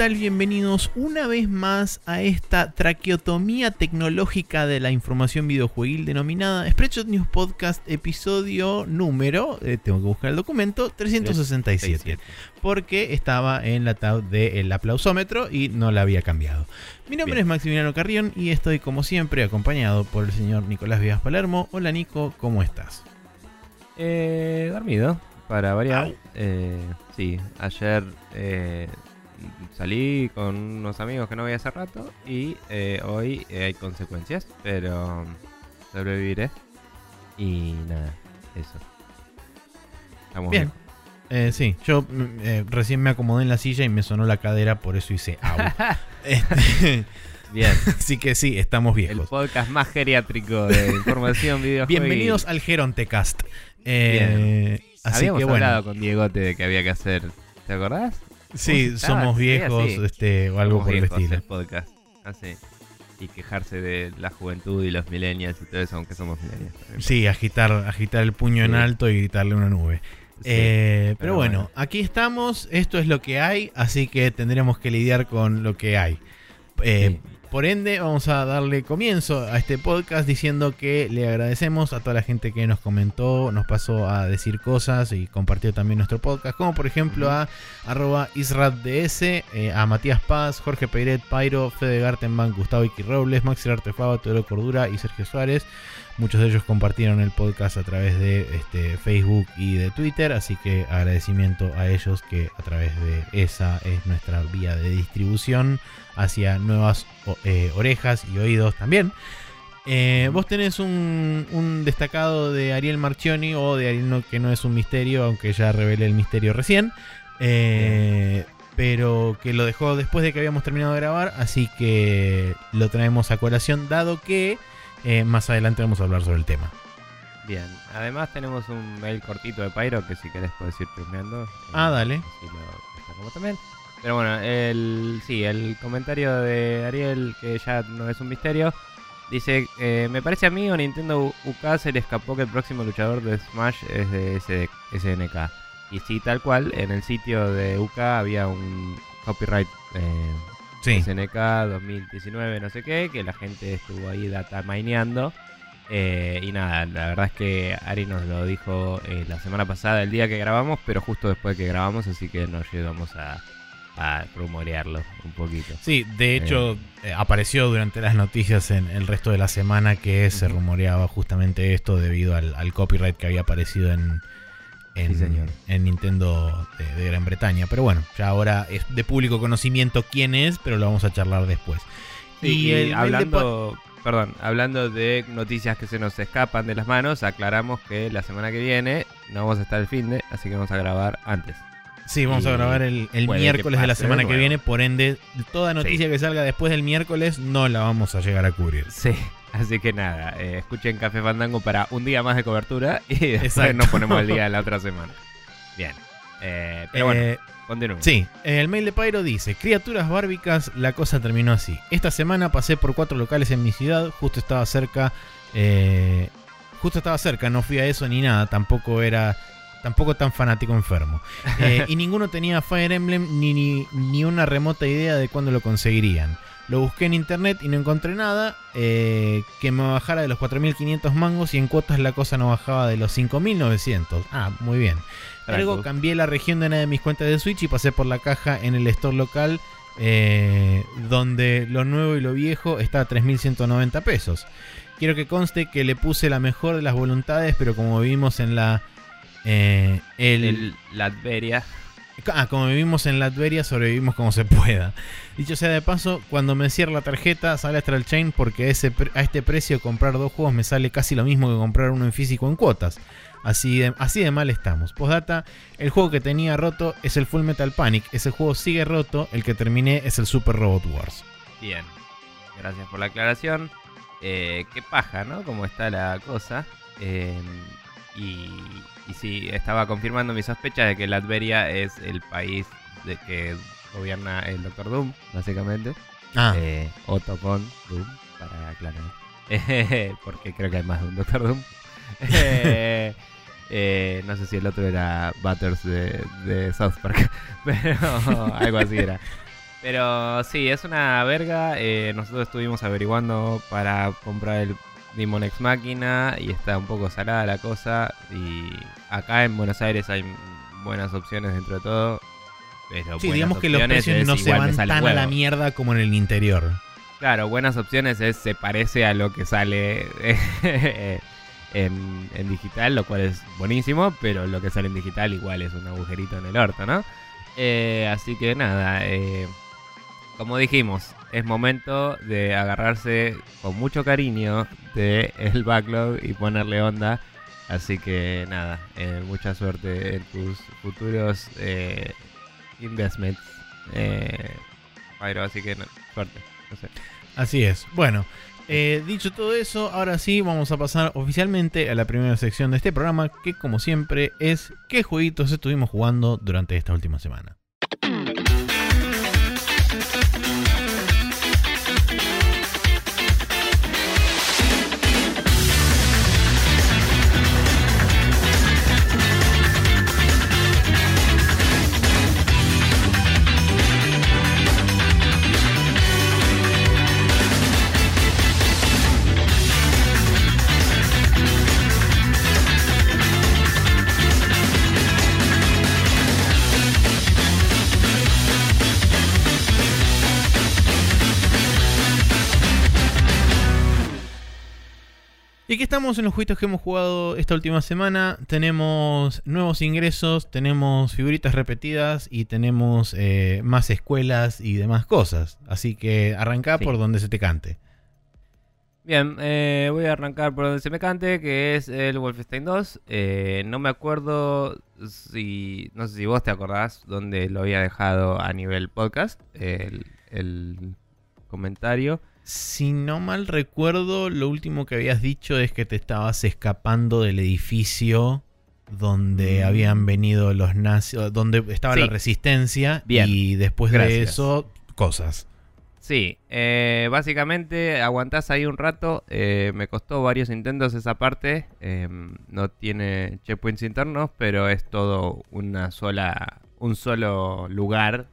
¿qué tal? Bienvenidos una vez más a esta traqueotomía tecnológica de la información videojueguil denominada Spreadshot News Podcast, episodio número, eh, tengo que buscar el documento, 367, porque estaba en la tab del aplausómetro y no la había cambiado. Mi nombre Bien. es Maximiliano Carrión y estoy como siempre acompañado por el señor Nicolás Vías Palermo. Hola Nico, ¿cómo estás? Eh, dormido, para variar. Eh, sí, ayer eh, salí con unos amigos que no veía hace rato y eh, hoy eh, hay consecuencias, pero sobreviviré. Y nada, eso. Estamos Bien. Eh, sí, yo mm, eh, recién me acomodé en la silla y me sonó la cadera, por eso hice au. Este, Bien. así que sí, estamos El viejos. podcast más geriátrico de información videojuegos. Bienvenidos al Gerontecast. Eh, así Habíamos que bueno, hablado con Diegote de que había que hacer. ¿Te acordás? Sí, somos viejos así. este, o algo Somos por el estilo. Podcast. Así. Y quejarse de la juventud y los millennials y todo eso, aunque somos millennials. también. Sí, agitar, agitar el puño en Sí. alto y gritarle una nube. Sí, Eh, pero, pero bueno, bueno. aquí estamos, esto es lo que hay, así que tendremos que lidiar con lo que hay. Eh, Sí. Por ende, vamos a darle comienzo a este podcast diciendo que le agradecemos a toda la gente que nos comentó, nos pasó a decir cosas y compartió también nuestro podcast, como por ejemplo a arroba IsradDS, eh, a Matías Paz, Jorge Peiret, Pairo, Fede Gartenbank, Gustavo Iki Robles, Maxi Artefaba, Teodoro Cordura y Sergio Suárez. Muchos de ellos compartieron el podcast a través de este, Facebook y de Twitter, así que agradecimiento a ellos que a través de esa es nuestra vía de distribución hacia nuevas eh, orejas y oídos también. Eh, vos tenés un, un destacado de Ariel Marchioni o de Ariel no- que no es un misterio, aunque ya revelé el misterio recién. eh, pero que lo dejó después de que habíamos terminado de grabar, así que lo traemos a colación, dado que eh, más adelante vamos a hablar sobre el tema. Bien. Además, tenemos un mail cortito de Pyro que si querés puedes ir chusmeando. Ah, Eh, dale. así lo también. Pero bueno, el, sí, el comentario de Ariel, que ya no es un misterio, dice: eh, Me parece a mí o Nintendo UK se le escapó que el próximo luchador de Smash es de SNK. Y sí, tal cual, en el sitio de UK había un copyright eh, Sí, SNK 2019, no sé qué, que la gente estuvo ahí data mineando. Eh, y nada, la verdad es que Ari nos lo dijo eh, la semana pasada, el día que grabamos, pero justo después que grabamos, así que nos llevamos a, a rumorearlo un poquito. sí, de hecho eh, apareció durante las noticias en el resto de la semana que se rumoreaba justamente esto debido al, al copyright que había aparecido en, en, Sí, señor. en Nintendo de, de Gran Bretaña. Pero bueno, ya ahora es de público conocimiento quién es, pero lo vamos a charlar después. Y, el hablando, perdón, hablando de noticias que se nos escapan de las manos, aclaramos que la semana que viene no vamos a estar el fin de, así que vamos a grabar antes. Sí, vamos a grabar el, miércoles de la semana que viene, por ende, toda noticia que salga después del miércoles no la vamos a llegar a cubrir. Sí, así que nada, eh, escuchen Café Fandango para un día más de cobertura y después Exacto. nos ponemos el día de la otra semana. Bien, eh, pero bueno, Eh. Sí, el mail de Pyro dice, criaturas bárbicas, la cosa terminó así. Esta semana pasé por cuatro locales en mi ciudad, justo estaba cerca, eh, justo estaba cerca, no fui a eso ni nada, tampoco era, tampoco tan fanático enfermo. Y ninguno tenía Fire Emblem ni, ni, ni una remota idea de cuándo lo conseguirían. Lo busqué en internet y no encontré nada eh, que me bajara de los 4.500 mangos y en cuotas la cosa no bajaba de los 5.900. Ah, muy bien. Luego cambié la región de una de mis cuentas de Switch y pasé por la caja en el store local eh, donde lo nuevo y lo viejo está a 3.190 pesos. Quiero que conste que le puse la mejor de las voluntades, pero como vivimos en la... eh, el, el Latveria. Ah, como vivimos en Latveria, sobrevivimos como se pueda. Dicho sea de paso, cuando me cierra la tarjeta sale Astral Chain porque a este precio comprar dos juegos me sale casi lo mismo que comprar uno en físico en cuotas. Así de, así de mal estamos. Postdata, el juego que tenía roto es el Full Metal Panic. Ese juego sigue roto, el que terminé es el Super Robot Wars. Bien, gracias por la aclaración. Eh, qué paja, ¿no? Cómo está la cosa. Eh, y, y sí, estaba confirmando mi sospecha de que Latveria es el país de que gobierna el Doctor Doom, básicamente. Ah, Eh, Otto con Doom, para aclarar. Eh, porque creo que hay más de un Doctor Doom. Eh, eh, no sé si el otro era Butters de, de South Park, pero algo así era. Pero sí, es una verga. eh, nosotros estuvimos averiguando para comprar el Demon X Máquina y está un poco salada la cosa. Y acá en Buenos Aires hay buenas opciones dentro de todo. Pero Sí, digamos que los precios no se van tan a la mierda como en el interior. Claro, buenas opciones es se parece a lo que sale en, en digital, lo cual es buenísimo, pero lo que sale en digital igual es un agujerito en el orto, ¿no? Eh, así que nada, eh, como dijimos, es momento de agarrarse con mucho cariño de el backlog y ponerle onda. Así que nada, eh, mucha suerte en tus futuros eh, investments. Eh, así que suerte. Así es. Bueno, eh, dicho todo eso, ahora sí vamos a pasar oficialmente a la primera sección de este programa, que como siempre es qué jueguitos estuvimos jugando durante esta última semana. Que estamos en los jueguitos que hemos jugado esta última semana. Tenemos nuevos ingresos, tenemos figuritas repetidas y tenemos eh, más escuelas y demás cosas. Así que arranca Sí. por donde se te cante. Bien, eh, voy a arrancar por donde se me cante, que es el Wolfenstein 2. Eh, no me acuerdo si. No sé si vos te acordás dónde lo había dejado a nivel podcast. El, el comentario. Si no mal recuerdo, lo último que habías dicho es que te estabas escapando del edificio donde Mm. habían venido los nazis, donde estaba Sí. la resistencia Bien. y después de eso, cosas. Sí, eh, básicamente aguantás ahí un rato. eh, me costó varios intentos esa parte. eh, no tiene checkpoints internos, pero es todo una sola, un solo lugar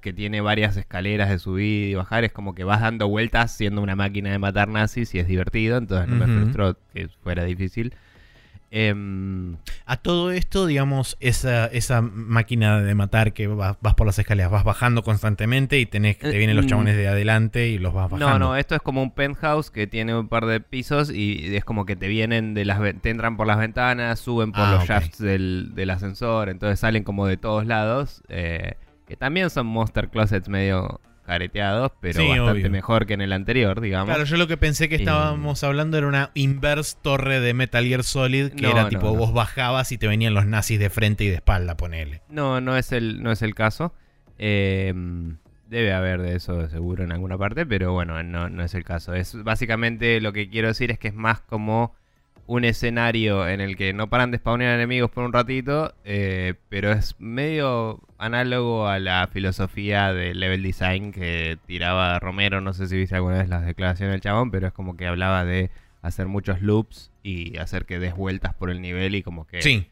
que tiene varias escaleras de subir y bajar. Es como que vas dando vueltas siendo una máquina de matar nazis y es divertido. Entonces no me frustró que fuera difícil. Em, A todo esto, digamos, esa, esa máquina de matar que vas, vas por las escaleras, vas bajando constantemente y tenés, te Eh, vienen los mm. chabones de adelante y los vas bajando. No, no, esto es como un penthouse que tiene un par de pisos y es como que te vienen de las te entran por las ventanas, suben por Ah, los shafts del, del ascensor, entonces salen como de todos lados, eh, que también son monster closets medio careteados, pero Sí, bastante obvio. mejor que en el anterior, digamos. Claro, yo lo que pensé que Y- estábamos hablando era una inverse torre de Metal Gear Solid, que No, era no, tipo no. vos bajabas y te venían los nazis de frente y de espalda, ponele. No, no es el, no es el caso. Eh, debe haber de eso seguro en alguna parte, pero bueno, no, no es el caso. Es básicamente lo que quiero decir es que es más como un escenario en el que no paran de spawnear enemigos por un ratito, eh, pero es medio análogo a la filosofía de level design que tiraba Romero. No sé si viste alguna vez las declaraciones del chabón, pero es como que hablaba de hacer muchos loops y hacer que des vueltas por el nivel y como que Sí,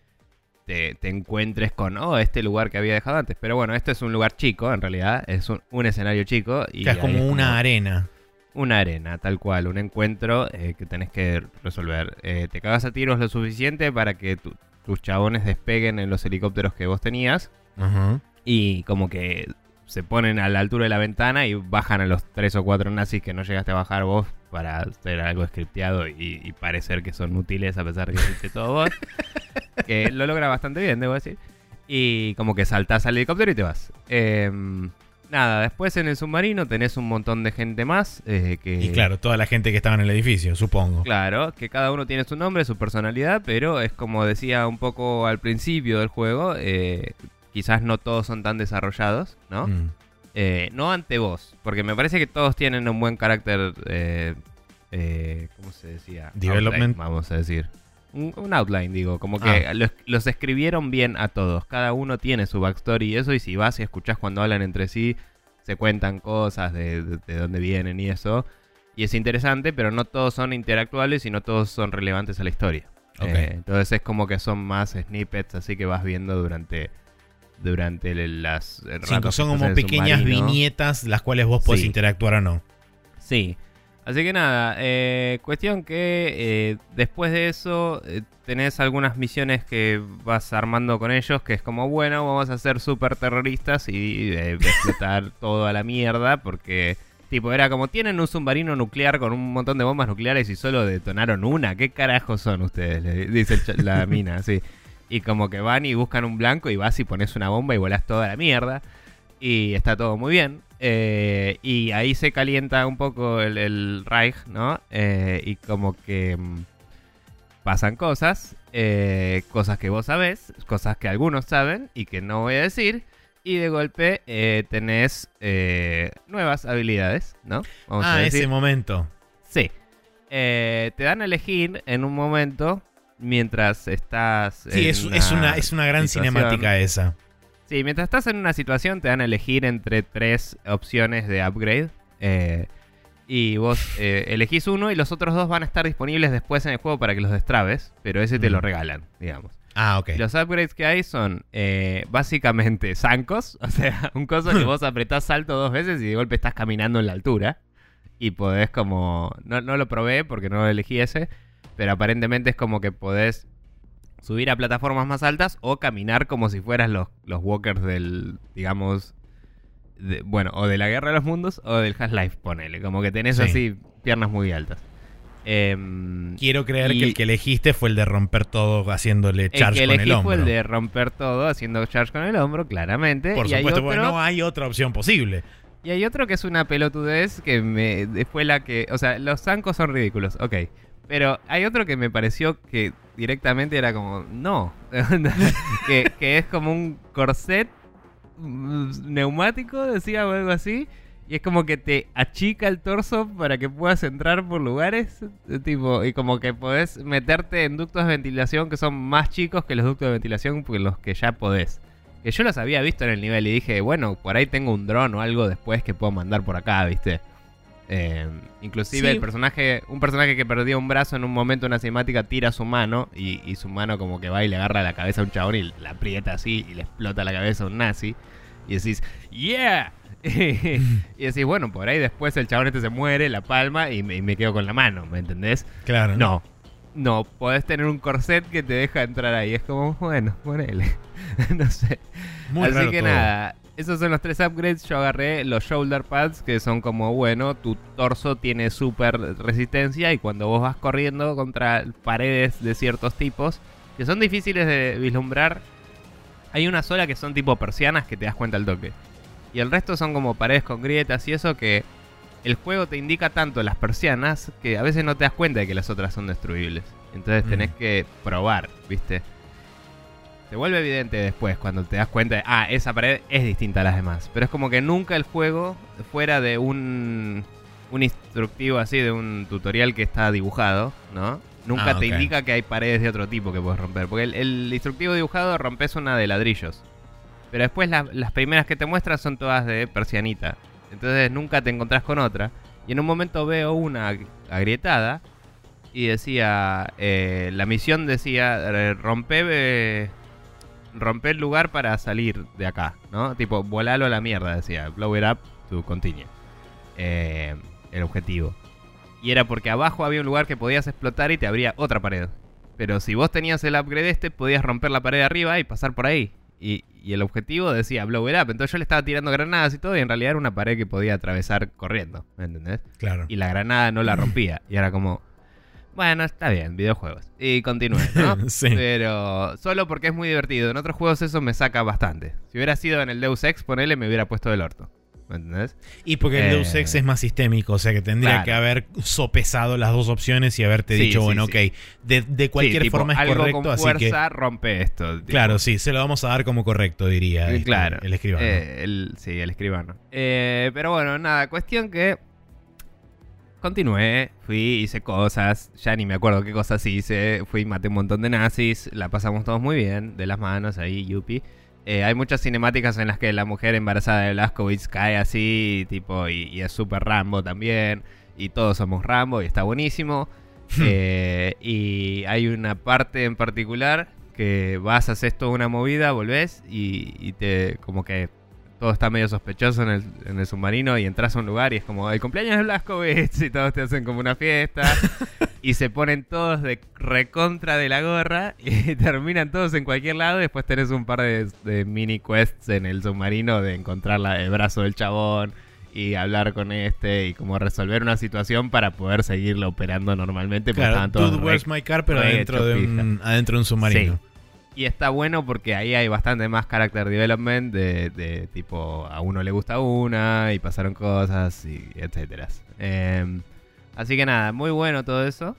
te, te encuentres con, oh, este lugar que había dejado antes. Pero bueno, esto es un lugar chico, en realidad, es un, un escenario chico. Y es como una arena. Una arena, tal cual, un encuentro eh, que tenés que resolver. Eh, te cagas a tiros lo suficiente para que tu- tus chabones despeguen en los helicópteros que vos tenías Ajá. y como que se ponen a la altura de la ventana y bajan a los tres o cuatro nazis que no llegaste a bajar vos para hacer algo scripteado y, y parecer que son útiles a pesar de que hiciste todo vos. que lo logra bastante bien, debo decir. Y como que saltás al helicóptero y te vas. Em, nada, después en el submarino tenés un montón de gente más. eh, que, Y claro, toda la gente que estaba en el edificio, supongo. Claro, que cada uno tiene su nombre, su personalidad, pero es como decía un poco al principio del juego, eh, quizás no todos son tan desarrollados, ¿no? Mm. Eh, no ante vos, porque me parece que todos tienen un buen carácter, eh, eh, ¿cómo se decía? Development. Vamos a decir. Un, outline, digo, como que Ah. los, los escribieron bien a todos, cada uno tiene su backstory y eso, y si vas y escuchás cuando hablan entre sí, se cuentan cosas de, de- de dónde vienen y eso. Y es interesante, pero no todos son interactuables y no todos son relevantes a la historia. Ok. Eh, entonces es como que son más snippets, así que vas viendo durante durante las ratos son como pequeñas submarino. viñetas las cuales vos podés Sí. interactuar o no. Sí. Así que nada, eh, cuestión que eh, después de eso eh, tenés algunas misiones que vas armando con ellos, que es como, bueno, vamos a ser super terroristas y eh, explotar todo a la mierda, porque tipo era como, tienen un submarino nuclear con un montón de bombas nucleares y solo detonaron una, ¿qué carajos son ustedes? Le dice la mina, sí. Y como que van y buscan un blanco y vas y pones una bomba y volás toda la mierda y está todo muy bien. Eh, y ahí se calienta un poco el, el Reich, ¿no? Eh, y como que mm, pasan cosas, eh, cosas que vos sabés, cosas que algunos saben y que no voy a decir. Y de golpe tenés nuevas habilidades, ¿no? Vamos a ah, decir. ese momento. Sí. Te dan a elegir en un momento mientras estás. Sí, en es, es una, es una gran situación. cinemática esa. Sí, mientras estás en una situación te dan a elegir entre tres opciones de upgrade. eh, y vos eh, elegís uno y los otros dos van a estar disponibles después en el juego para que los destrabes, pero ese te Mm. lo regalan, digamos. Ah, ok. Los upgrades que hay son eh, básicamente zancos, o sea, un coso que vos apretás salto dos veces y de golpe estás caminando en la altura. Y podés como... No, no lo probé porque no lo elegí ese, pero aparentemente es como que podés subir a plataformas más altas o caminar como si fueras los, los walkers del, digamos... de- bueno, o de la Guerra de los Mundos o del Half-Life, ponele. Como que tenés Sí. así piernas muy altas. Em, Quiero creer y- que el que elegiste fue el de romper todo haciéndole el charge que con el hombro. fue el de romper todo haciendo charge con el hombro, claramente. Por y, supuesto, otro, porque no hay otra opción posible. y hay otro que es una pelotudez que me fue la que... O sea, los zancos son ridículos, ok. Pero hay otro que me pareció que directamente era como... No. que, es como un corset mm, neumático, decía o algo así. Y es como que te achica el torso para que puedas entrar por lugares. eh, Tipo, y como que podés meterte en ductos de ventilación que son más chicos que los ductos de ventilación que los que ya podés. Que yo los había visto en el nivel y dije, bueno, por ahí tengo un dron o algo después que puedo mandar por acá, ¿viste? Eh, inclusive Sí. el personaje, un personaje que perdió un brazo en un momento en una cinemática tira su mano y, y su mano como que va y le agarra la cabeza a un chabón y la aprieta así y le explota la cabeza a un nazi. Y decís, ¡Yeah! y decís, bueno, por ahí después el chabón este se muere, la palma y me, y me quedo con la mano, ¿me entendés? Claro. No. No, podés tener un corset que te deja entrar ahí. Es como, bueno, ponele. no sé. Muy Así raro que todo. nada, esos son los tres upgrades. Yo agarré los shoulder pads, que son como, bueno, tu torso tiene súper resistencia y cuando vos vas corriendo contra paredes de ciertos tipos, que son difíciles de vislumbrar, hay una sola que son tipo persianas que te das cuenta al toque. Y el resto son como paredes con grietas y eso que el juego te indica tanto las persianas que a veces no te das cuenta de que las otras son destruibles. Entonces tenés Mm. que probar, ¿viste? Se vuelve evidente después cuando te das cuenta de, ah, esa pared es distinta a las demás. Pero es como que nunca el juego, fuera de un, un instructivo así, de un tutorial que está dibujado, ¿no? Nunca Ah, te indica que hay paredes de otro tipo que puedes romper. Porque el, el instructivo dibujado rompes una de ladrillos. Pero después la- las primeras que te muestran son todas de persianita. Entonces nunca te encontrás con otra. Y en un momento veo una ag- agrietada. Y decía, eh, la misión decía, eh, rompe, eh, rompe el lugar para salir de acá, ¿no? Tipo, volalo a la mierda, decía, blow it up to continue. Eh, el objetivo. Y era porque abajo había un lugar que podías explotar y te abría otra pared. Pero si vos tenías el upgrade este, podías romper la pared de arriba y pasar por ahí. Y, y el objetivo decía blow it up. Entonces yo le estaba tirando granadas y todo, y en realidad era una pared que podía atravesar corriendo. ¿Me entendés? Claro. Y la granada no la rompía. Y era como. Bueno, está bien, videojuegos. Y continué, ¿no? Sí. Pero solo porque es muy divertido. En otros juegos eso me saca bastante. Si hubiera sido en el Deus Ex, ponele, me hubiera puesto del orto. ¿Me entendés? Y porque el Eh, Deus Ex es más sistémico, o sea que tendría claro. que haber sopesado las dos opciones y haberte Sí, dicho, sí, bueno, sí. ok, de, de cualquier tipo, forma es algo correcto, con así que... fuerza rompe esto. tipo. Claro, sí, se lo vamos a dar como correcto, diría Eh, este, claro. el escribano. Eh, el- sí, el escribano. Eh, pero bueno, nada, cuestión que. Continué, fui, hice cosas, ya ni me acuerdo qué cosas hice. Fui, maté un montón de nazis, la pasamos todos muy bien, de las manos ahí, yupi. Eh, hay muchas cinemáticas en las que la mujer embarazada de Blaskowitz cae así, tipo, y, y es súper Rambo también. Y todos somos Rambo y está buenísimo. Eh, y hay una parte en particular que vas, haces toda una movida, volvés y, y te como que todo está medio sospechoso en el, en el submarino y entras a un lugar y es como el cumpleaños de Blaskowitz y todos te hacen como una fiesta. Y se ponen todos de recontra de la gorra y terminan todos en cualquier lado. Y después tenés un par de, de mini quests en el submarino de encontrar la- el brazo del chabón y hablar con este y como resolver una situación para poder seguirlo operando normalmente Claro, todos Dude, re- Where's My Car, pero re adentro de, hecho un, adentro de un submarino. Y está bueno porque ahí hay bastante más character development de, de tipo a uno le gusta una y pasaron cosas y etcétera. Eh, así que nada, muy bueno todo eso.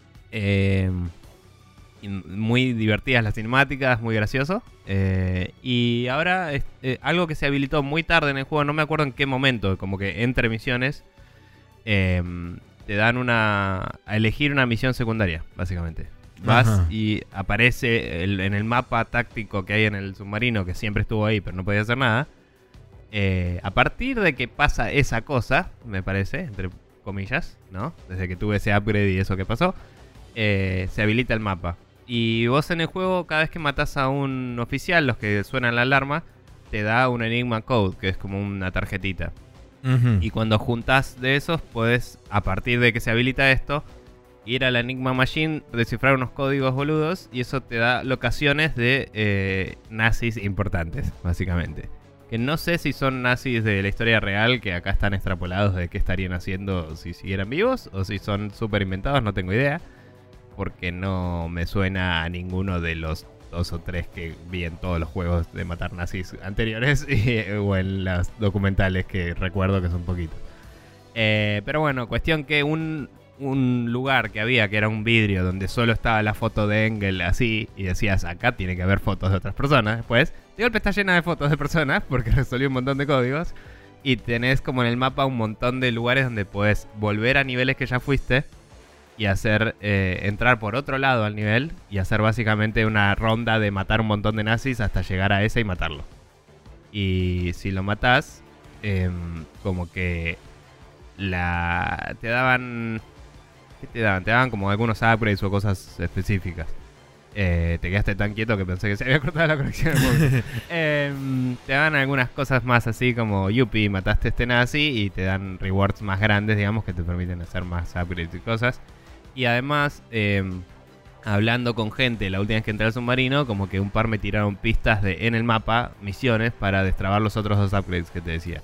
Y muy divertidas las cinemáticas, muy gracioso. Eh, y ahora eh, algo que se habilitó muy tarde en el juego, no me acuerdo en qué momento, como que entre misiones, eh, te dan una... a elegir una misión secundaria, básicamente. Vas Ajá. y aparece el- en el mapa táctico que hay en el submarino, que siempre estuvo ahí, pero no podía hacer nada. Eh, a partir de que pasa esa cosa, me parece, entre comillas, ¿no? Desde que tuve ese upgrade y eso que pasó, eh, se habilita el mapa. Y vos en el juego, cada vez que matas a un oficial, los que suenan la alarma, te da un Enigma Code, que es como una tarjetita. Y cuando juntas de esos, puedes, a partir de que se habilita esto, ir a la Enigma Machine, descifrar unos códigos boludos y eso te da locaciones de eh, nazis importantes, básicamente. Que no sé si son nazis de la historia real, que acá están extrapolados de qué estarían haciendo si siguieran vivos, o si son súper inventados, no tengo idea. Porque no me suena a ninguno de los dos o tres que vi en todos los juegos de matar nazis anteriores o en las documentales que recuerdo que son poquitos. Eh, pero bueno, cuestión que un, un lugar que había que era un vidrio donde solo estaba la foto de Engel así y decías acá tiene que haber fotos de otras personas. Después, de golpe está llena de fotos de personas porque resolvió un montón de códigos y tenés como en el mapa un montón de lugares donde puedes volver a niveles que ya fuiste y hacer eh, entrar por otro lado al nivel y hacer básicamente una ronda de matar un montón de nazis hasta llegar a ese y matarlo. Y si lo matás, em, como que la te daban ¿qué te daban? Te daban como algunos upgrades o cosas específicas. Eh, te quedaste tan quieto que pensé que se había cortado la conexión. Em, te dan algunas cosas más así como Yuppie, mataste a este nazi y te dan rewards más grandes, digamos, que te permiten hacer más upgrades y cosas. Y además, em, hablando con gente la última vez que entré al submarino, como que un par me tiraron pistas de en el mapa, misiones, para destrabar los otros dos upgrades que te decía.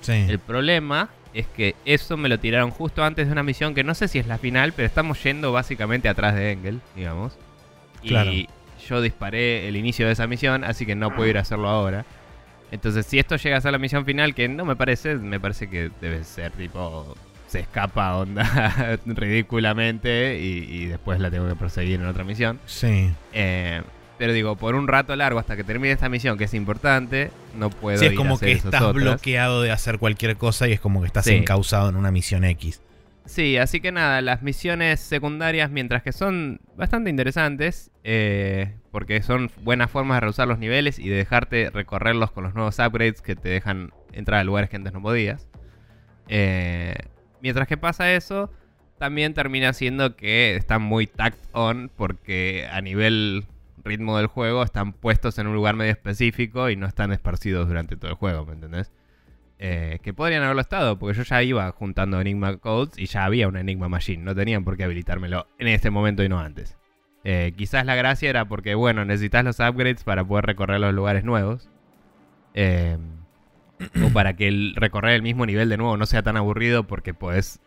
Sí. El problema es que eso me lo tiraron justo antes de una misión que no sé si es la final, pero estamos yendo básicamente atrás de Engel, digamos. Y yo disparé el inicio de esa misión, así que no puedo ir a hacerlo ahora. Entonces, si esto llega a ser la misión final, que no me parece, me parece que debe ser tipo. Se escapa onda ridículamente y, y después la tengo que proseguir en otra misión. Sí. Eh, pero digo, por un rato largo hasta que termine esta misión, que es importante, no puedo Sí, es ir a como hacer que estás otras. bloqueado de hacer cualquier cosa y es como que estás Sí. encausado en una misión X. Sí, así que nada, las misiones secundarias, mientras que son bastante interesantes, eh, porque son buenas formas de reusar los niveles y de dejarte recorrerlos con los nuevos upgrades que te dejan entrar a lugares que antes no podías. Eh, mientras que pasa eso, también termina siendo que están muy tacked on, porque a nivel ritmo del juego están puestos en un lugar medio específico y no están esparcidos durante todo el juego, ¿me entendés? Eh, que podrían haberlo estado, porque yo ya iba juntando Enigma Codes y ya había una Enigma Machine. No tenían por qué habilitármelo en este momento y no antes. Eh, quizás la gracia era porque, bueno, necesitas los upgrades para poder recorrer los lugares nuevos. Eh, o para que el recorrer el mismo nivel de nuevo no sea tan aburrido porque puedes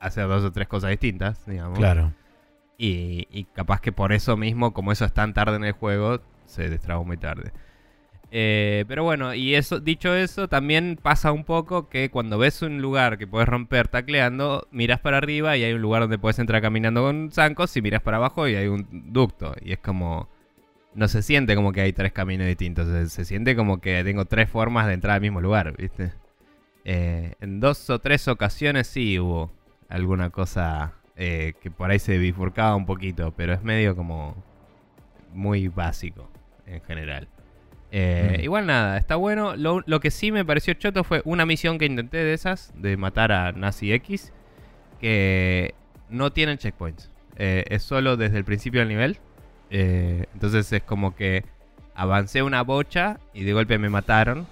hacer dos o tres cosas distintas, digamos. Claro. Y, capaz que por eso mismo, como eso es tan tarde en el juego, se destrabó muy tarde. Eh, pero bueno, y eso, dicho eso, también pasa un poco que cuando ves un lugar que puedes romper tacleando, miras para arriba y hay un lugar donde puedes entrar caminando con zancos y miras para abajo y hay un ducto. Y es como... No se siente como que hay tres caminos distintos, se, se siente como que tengo tres formas de entrar al mismo lugar, ¿viste? Eh, en dos o tres ocasiones sí hubo alguna cosa eh, que por ahí se bifurcaba un poquito, pero es medio como muy básico en general. Eh, Mm. Igual nada, está bueno. Lo, lo que sí me pareció choto fue una misión que intenté de esas, de matar a Nazi X, que no tienen checkpoints. Eh, es solo desde el principio del nivel. Eh, entonces es como que avancé una bocha y de golpe me mataron.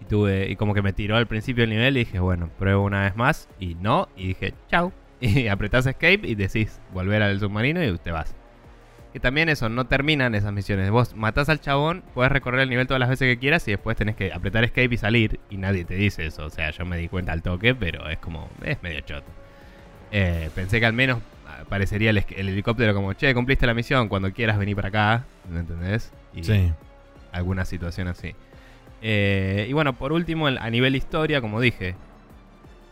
Y tuve. Y como que me tiró al principio del nivel y dije, bueno, pruebo una vez más. Y no. Y dije, chau. Y apretás escape y decís volver al submarino y te vas. Que también eso, no terminan esas misiones. Vos matás al chabón, puedes recorrer el nivel todas las veces que quieras y después tenés que apretar escape y salir. Y nadie te dice eso. O sea, yo me di cuenta al toque, pero es como. Es medio choto. Eh, pensé que al menos aparecería el, el, helicóptero como, che, cumpliste la misión, cuando quieras venir para acá. ¿Me entendés? Y sí. Alguna situación así. Eh, y bueno, por último, a nivel historia, como dije,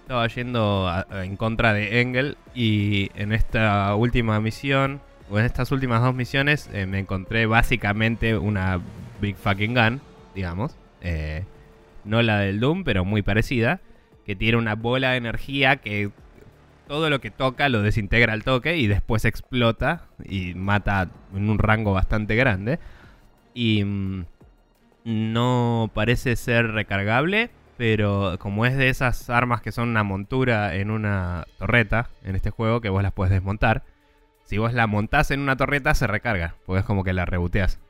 estaba yendo en contra de Engel y en esta última misión, o en estas últimas dos misiones, eh, me encontré básicamente una Big Fucking Gun, digamos. Eh, no la del Doom, pero muy parecida. Que tiene una bola de energía que todo lo que toca lo desintegra al toque y después explota y mata en un rango bastante grande. Y mm, no parece ser recargable, pero como es de esas armas que son una montura en una torreta en este juego, que vos las puedes desmontar, si vos la montás en una torreta se recarga, porque es como que la reboteas.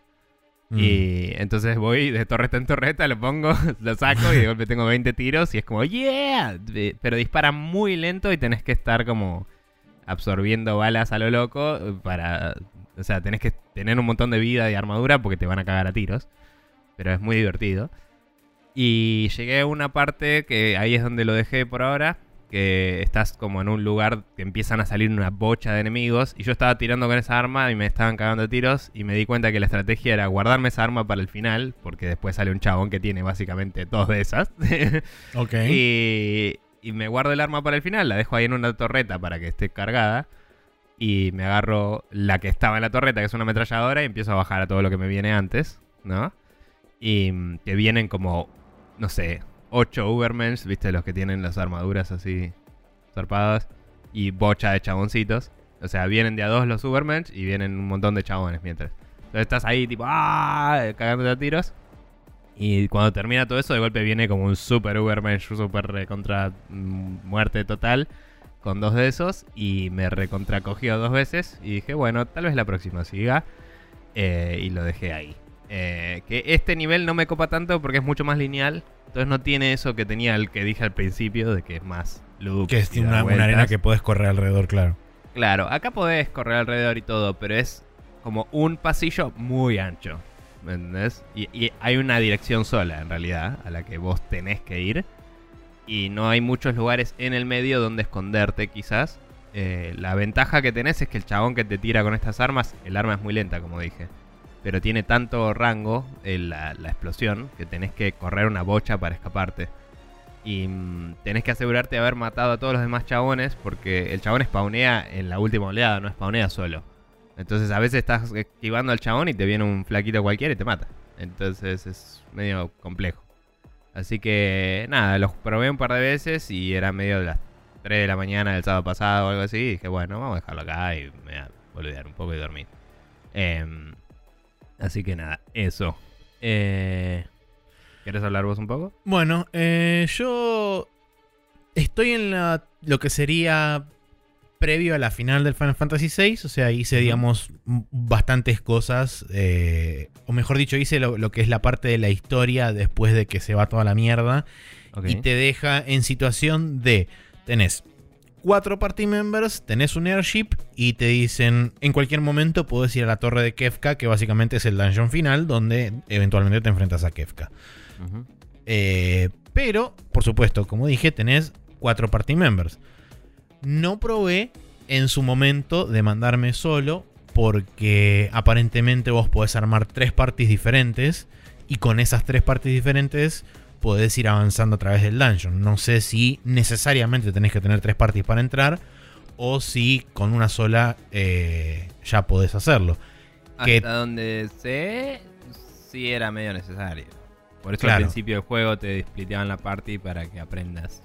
Mm. Y entonces voy de torreta en torreta, lo pongo, lo saco y de golpe tengo 20 tiros y es como, ¡yeah! Pero dispara muy lento y tenés que estar como absorbiendo balas a lo loco para... O sea, tenés que tener un montón de vida y armadura porque te van a cagar a tiros. Pero es muy divertido. Y llegué a una parte que ahí es donde lo dejé por ahora. Que estás como en un lugar que empiezan a salir una bocha de enemigos. Y yo estaba tirando con esa arma y me estaban cagando tiros. Y me di cuenta que la estrategia era guardarme esa arma para el final. Porque después sale un chabón que tiene básicamente dos de esas. ok. Y, y me guardo el arma para el final. La dejo ahí en una torreta para que esté cargada. Y me agarro la que estaba en la torreta, que es una ametralladora. Y empiezo a bajar a todo lo que me viene antes. ¿No? Y mm, te vienen como no sé, 8 Ubermens, viste, los que tienen las armaduras así zarpadas, y bocha de chaboncitos. O sea, vienen de a dos los Ubermens y vienen un montón de chabones mientras. Entonces estás ahí tipo, ¡ah! cagándote a tiros. Y cuando termina todo eso, de golpe viene como un super Ubermensch, super contra mm, muerte total, con dos de esos. Y me recontracogió dos veces. Y dije, bueno, tal vez la próxima siga. Eh, y lo dejé ahí. Eh, que este nivel no me copa tanto porque es mucho más lineal. Entonces no tiene eso que tenía el que dije al principio de que es más loop. Que es una, arena que puedes correr alrededor, claro. Claro, acá podés correr alrededor y todo, pero es como un pasillo muy ancho. ¿Me entendés? Y, hay una dirección sola en realidad a la que vos tenés que ir. Y no hay muchos lugares en el medio donde esconderte quizás. Eh, la ventaja que tenés es que el chabón que te tira con estas armas, el arma es muy lenta, como dije pero tiene tanto rango la, explosión que tenés que correr una bocha para escaparte. Y mm, tenés que asegurarte de haber matado a todos los demás chabones porque el chabón spawnea en la última oleada, no spawnea solo. Entonces a veces estás esquivando al chabón y te viene un flaquito cualquiera y te mata. Entonces es medio complejo. Así que nada, los probé un par de veces y era medio de las 3 de la mañana del sábado pasado o algo así. Y dije, bueno, vamos a dejarlo acá y me voy a olvidar un poco y dormir. Eh, Así que nada, eso. Eh, ¿Quieres hablar vos un poco? Bueno, eh, yo estoy en la, lo que sería previo a la final del Final Fantasy VI. O sea, hice, digamos, bastantes cosas. Eh, o mejor dicho, hice lo, que es la parte de la historia después de que se va toda la mierda. Y te deja en situación de... Tenés cuatro party members, tenés un airship y te dicen en cualquier momento puedes ir a la torre de Kefka, que básicamente es el dungeon final donde eventualmente te enfrentas a Kefka. Eh, pero, por supuesto, como dije, tenés cuatro party members. No probé en su momento de mandarme solo porque aparentemente vos podés armar tres parties diferentes y con esas tres parties diferentes podés ir avanzando a través del dungeon. No sé si necesariamente tenés que tener tres parties para entrar o si con una sola eh, ya podés hacerlo. Hasta donde sé, sí era medio necesario. Por eso al principio del juego te spliteaban la party para que aprendas.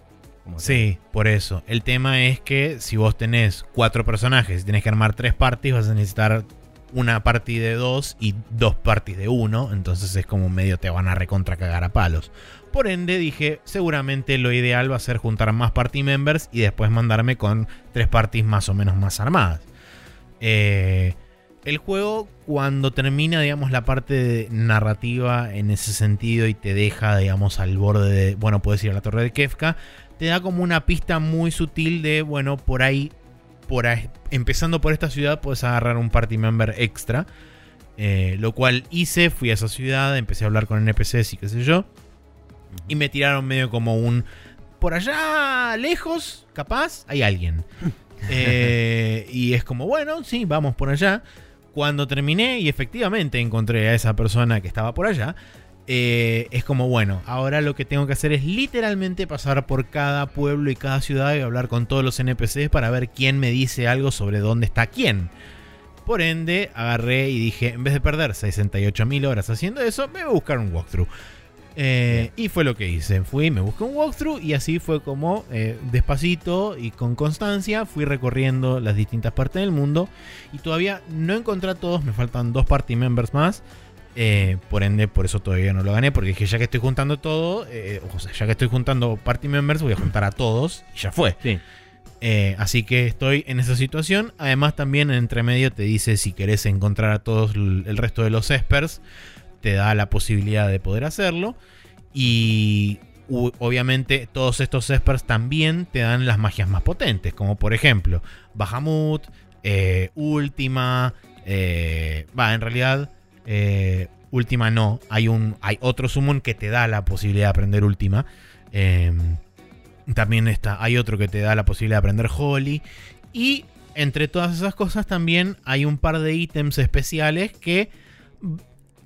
sí, por eso. El tema es que si vos tenés cuatro personajes y tenés que armar tres parties, vas a necesitar una party de dos y dos parties de uno. Entonces es como medio te van a recontra cagar a palos. Por ende dije, seguramente lo ideal va a ser juntar más party members y después mandarme con tres parties más o menos más armadas. Eh, el juego cuando termina, digamos, la parte de narrativa en ese sentido y te deja, digamos, al borde de, bueno, puedes ir a la torre de Kefka, te da como una pista muy sutil de, bueno, por ahí, por ahí, empezando por esta ciudad, puedes agarrar un party member extra. Eh, lo cual hice, fui a esa ciudad, empecé a hablar con NPCs y qué sé yo. Y me tiraron medio como un... Por allá, lejos, capaz, hay alguien. Eh, y es como, bueno, sí, vamos por allá. Cuando terminé y efectivamente encontré a esa persona que estaba por allá, eh, es como, bueno, ahora lo que tengo que hacer es literalmente pasar por cada pueblo y cada ciudad y hablar con todos los NPCs para ver quién me dice algo sobre dónde está quién. Por ende, agarré y dije, en vez de perder 68.000 horas haciendo eso, me voy a buscar un walkthrough. Eh, y fue lo que hice. Fui, me busqué un walkthrough y así fue como eh, despacito y con constancia fui recorriendo las distintas partes del mundo. Y todavía no encontré a todos, me faltan dos party members más. Eh, por ende, por eso todavía no lo gané. Porque dije, ya que estoy juntando todo, o sea, ya que estoy juntando party members, voy a juntar a todos y ya fue. así que estoy en esa situación. Además, también en entre medio te dice si querés encontrar a todos el resto de los espers te da la posibilidad de poder hacerlo. Y obviamente todos estos espers también te dan las magias más potentes, como por ejemplo Bahamut, eh, Última, eh, va, en realidad eh, Última no, hay, un, hay otro summon que te da la posibilidad de aprender Última. Em, también está, hay otro que te da la posibilidad de aprender Holy. Y entre todas esas cosas también hay un par de ítems especiales que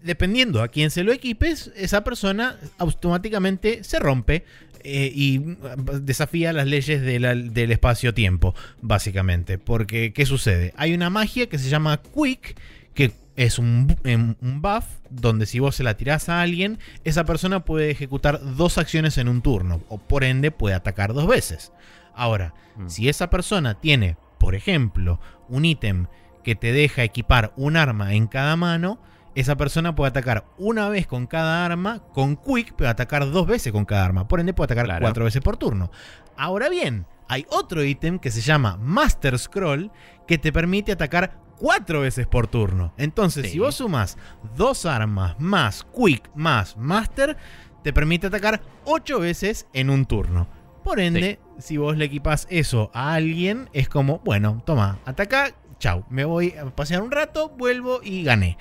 dependiendo a quién se lo equipes, esa persona automáticamente se rompe eh, y desafía las leyes del espacio-tiempo, básicamente. Porque, ¿qué sucede? Hay una magia que se llama Quick, que es un, em, un, buff donde si vos se la tirás a alguien, esa persona puede ejecutar dos acciones en un turno, o por ende puede atacar dos veces. Ahora, mm. si esa persona tiene, por ejemplo, un ítem que te deja equipar un arma en cada mano, esa persona puede atacar una vez con cada arma, con Quick puede atacar dos veces con cada arma, por ende puede atacar cuatro veces por turno. Ahora bien, hay otro ítem que se llama Master Scroll que te permite atacar cuatro veces por turno. Entonces, si vos sumas dos armas más Quick más Master, te permite atacar ocho veces en un turno. Por ende, si vos le equipas eso a alguien, es como, bueno, toma, ataca, chau, me voy a pasear un rato, vuelvo y gané.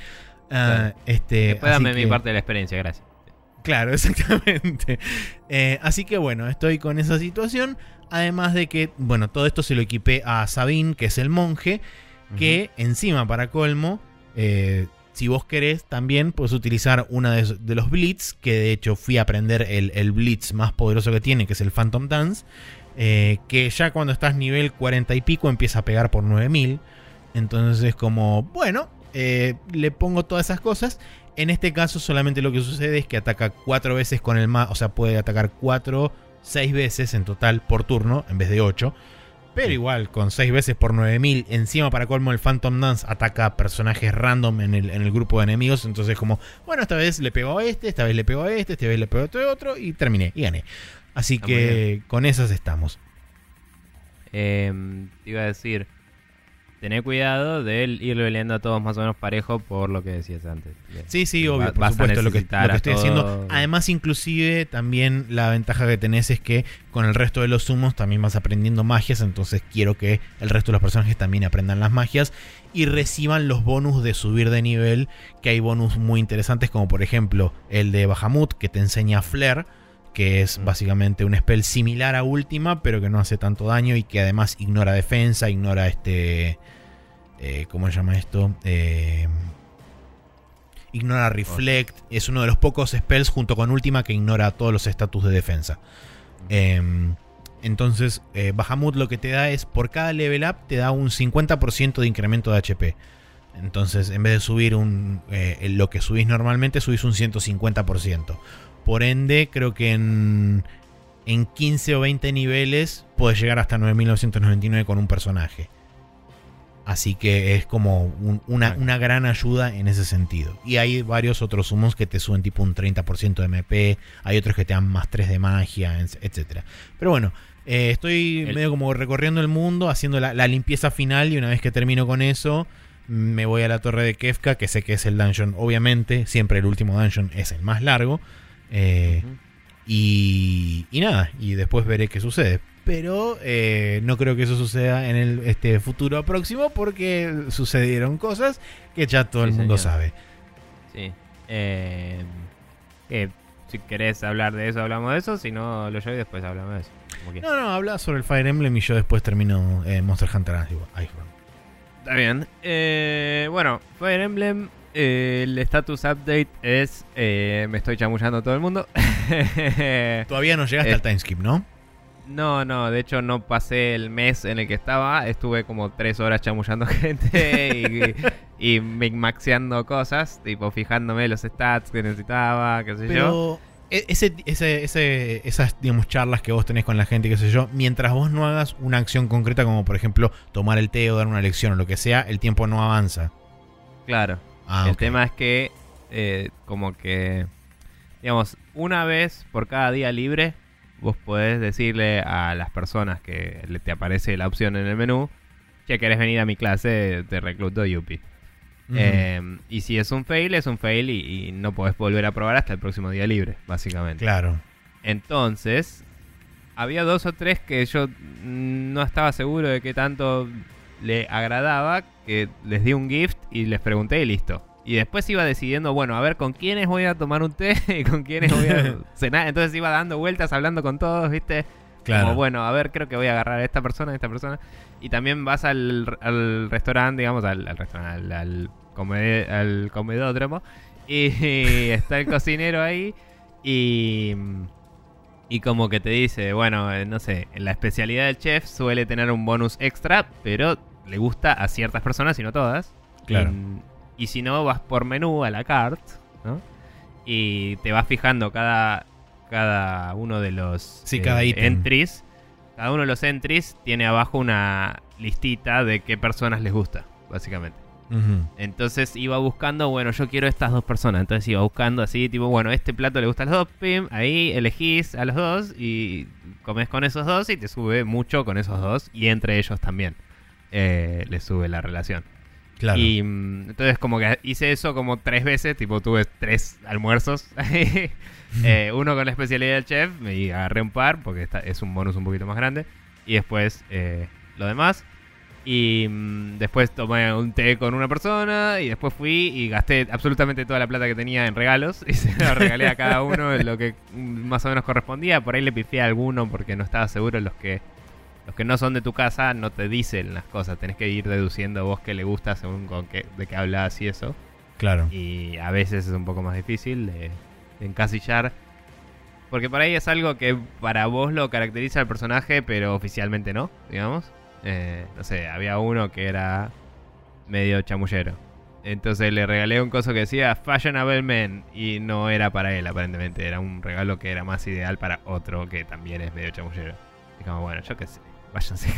Uh, este, dame mi parte de la experiencia, gracias. Claro, exactamente. Eh, así que bueno, estoy con esa situación. Además de que, bueno, todo esto se lo equipé a Sabine, que es el monje, que encima, para colmo, eh, si vos querés, también puedes utilizar uno de, los Blitz, que de hecho fui a aprender el, Blitz más poderoso que tiene, que es el Phantom Dance, eh, que ya cuando estás nivel 40 y pico empieza a pegar por 9000. Entonces es como, bueno, eh, le pongo todas esas cosas. En este caso solamente lo que sucede es que ataca cuatro veces con el más, o sea, puede atacar cuatro, seis veces en total por turno en vez de ocho. Pero igual, con seis veces por 9000, encima para colmo el Phantom Dance ataca a personajes random en el, grupo de enemigos. Entonces como, bueno, esta vez le pego a este, esta vez le pego a este, esta vez le pego a otro, otro y terminé y gané. Así que con esas estamos. Em, iba a decir, tener cuidado de ir leyendo a todos más o menos parejo por lo que decías antes. Sí, sí, obvio, por supuesto, lo que, estoy haciendo. Además, inclusive, también la ventaja que tenés es que con el resto de los sumos también vas aprendiendo magias, entonces quiero que el resto de los personajes también aprendan las magias y reciban los bonus de subir de nivel, que hay bonus muy interesantes, como por ejemplo el de Bahamut, que te enseña Flare que es básicamente un spell similar a última, pero que no hace tanto daño y que además ignora defensa, ignora este eh, ¿cómo se llama esto? Eh, ignora Reflect. Es uno de los pocos spells junto con Última que ignora todos los estatus de defensa. Em, entonces, eh, Bahamut lo que te da es, por cada level up, te da un 50% de incremento de HP. Entonces, en vez de subir un, lo que subís normalmente, subís un 150%. Por ende, creo que en, en 15 o 20 niveles puedes llegar hasta 9999 con un personaje. Así que es como una, gran ayuda en ese sentido. Y hay varios otros humos que te suben tipo un 30% de MP, hay otros que te dan más 3 de magia, etc. Pero bueno, eh, estoy medio como recorriendo el mundo, haciendo la, limpieza final y una vez que termino con eso, me voy a la torre de Kefka, que sé que es el dungeon, obviamente, siempre el último dungeon es el más largo. Eh, y, y nada, y después veré qué sucede. Pero eh, no creo que eso suceda en el este futuro próximo porque sucedieron cosas que ya todo Sí, el mundo señor. sabe. Sí. Eh, si querés hablar de eso, hablamos de eso. Si no, lo yo y después hablamos de eso. No, no, habla sobre el Fire Emblem y yo después termino Monster Hunter Iceborne. Está bien. Bueno, Fire Emblem. Eh, el status update es. eh, me estoy chamullando a todo el mundo. Todavía no llegaste Eh, al timeskip, ¿no? no, no, de hecho no pasé el mes en el que estaba. Estuve como tres horas chamullando gente y, y maxeando cosas. Tipo, fijándome los stats que necesitaba, qué sé yo. Pero e- ese, ese, ese- esas digamos, charlas que vos tenés con la gente, qué sé yo, mientras vos no hagas una acción concreta como por ejemplo tomar el té o dar una lección o lo que sea, el tiempo no avanza. Claro. Ah, el tema es que, eh, como que, digamos, una vez por cada día libre, vos podés decirle a las personas que te aparece la opción en el menú, che, querés venir a mi clase, te recluto Yupi. Eh, y si es un fail, es un fail y, y no podés volver a probar hasta el próximo día libre, básicamente. claro. Entonces, había dos o tres que yo no estaba seguro de qué tanto le agradaba, que les di un gift y les pregunté y listo. Y después iba decidiendo, bueno, a ver con quiénes voy a tomar un té y con quiénes voy a cenar. Entonces iba dando vueltas, hablando con todos, ¿viste? Claro. Como, bueno, a ver, creo que voy a agarrar a esta persona, a esta persona. Y también vas al, al restaurante, digamos, al, al restaurante, al, al, come- al comedódromo. Y, está el cocinero ahí. Y, y como que te dice, bueno, eh, no sé, la especialidad del chef suele tener un bonus extra, pero le gusta a ciertas personas y no todas. Claro. Y, y si no, vas por menú a la carte, ¿no? Y te vas fijando cada, cada uno de los Sí, cada ítem. entries. Cada uno de los entries tiene abajo una listita de qué personas les gusta, básicamente. Entonces iba buscando, bueno, yo quiero estas dos personas. Entonces iba buscando así, tipo, bueno, este plato le gusta a los dos, pim, ahí elegís a los dos y comes con esos dos y te sube mucho con esos dos y entre ellos también eh, le sube la relación. Claro. Y mm, entonces como que hice eso como tres veces, tipo tuve tres almuerzos. Eh, uno con la especialidad del chef, me agarré un par porque esta- es un bonus un poquito más grande. Y después eh, lo demás. Y mm, después tomé un té con una persona y después fui y gasté absolutamente toda la plata que tenía en regalos y se lo regalé a cada uno lo que mm, más o menos correspondía. Por ahí le pifié a alguno porque no estaba seguro los que los que no son de tu casa no te dicen las cosas, tenés que ir deduciendo vos qué le gusta según con qué, de qué hablas y eso. claro. Y a veces es un poco más difícil de, de encasillar. Porque por ahí es algo que para vos lo caracteriza al personaje, pero oficialmente no, digamos. Eh, no sé, había uno que era medio chamullero. Entonces le regalé un coso que decía Fashionable Men y no era para él aparentemente, era un regalo que era más ideal para otro que también es medio chamullero. Y como, bueno, yo qué sé, váyanse a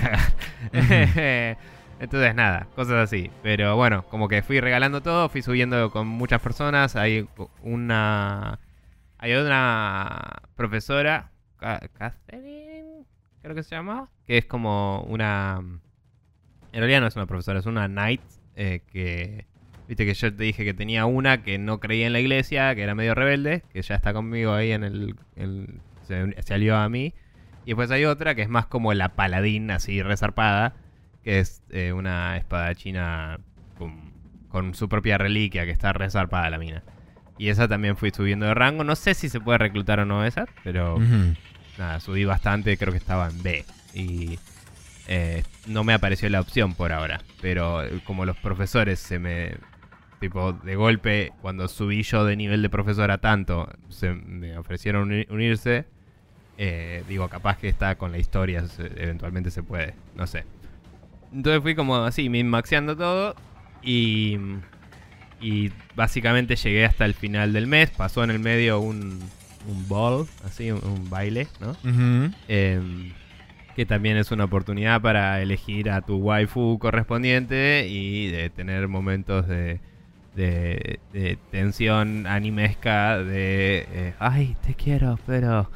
cagar. Entonces nada, cosas así. Pero bueno, como que fui regalando todo, fui subiendo con muchas personas. Hay una... Hay otra profesora, Ca- Catherine, creo que se llama, que es como una... En realidad no es una profesora, es una knight eh, que... Viste que yo te dije que tenía una que no creía en la iglesia, que era medio rebelde, que ya está conmigo ahí en el... el- se, se alió a mí. Y después hay otra que es más como la paladín, así resarpada, que es eh, una espada china con, con su propia reliquia, que está resarpada la mina. Y esa también fui subiendo de rango. No sé si se puede reclutar o no esa, pero nada, subí bastante, creo que estaba en B. Y eh, no me apareció la opción por ahora. Pero eh, como los profesores se me... Tipo, de golpe, cuando subí yo de nivel de profesora tanto, se me ofrecieron uni- unirse. Eh, digo, capaz que está con la historia, eventualmente se puede, no sé. Entonces fui como así, min-maxeando todo. Y, y básicamente llegué hasta el final del mes. Pasó en el medio un, un ball, así, un, un baile, ¿no? Em, que también es una oportunidad para elegir a tu waifu correspondiente y de tener momentos de, de, de tensión animesca de eh, ay te quiero pero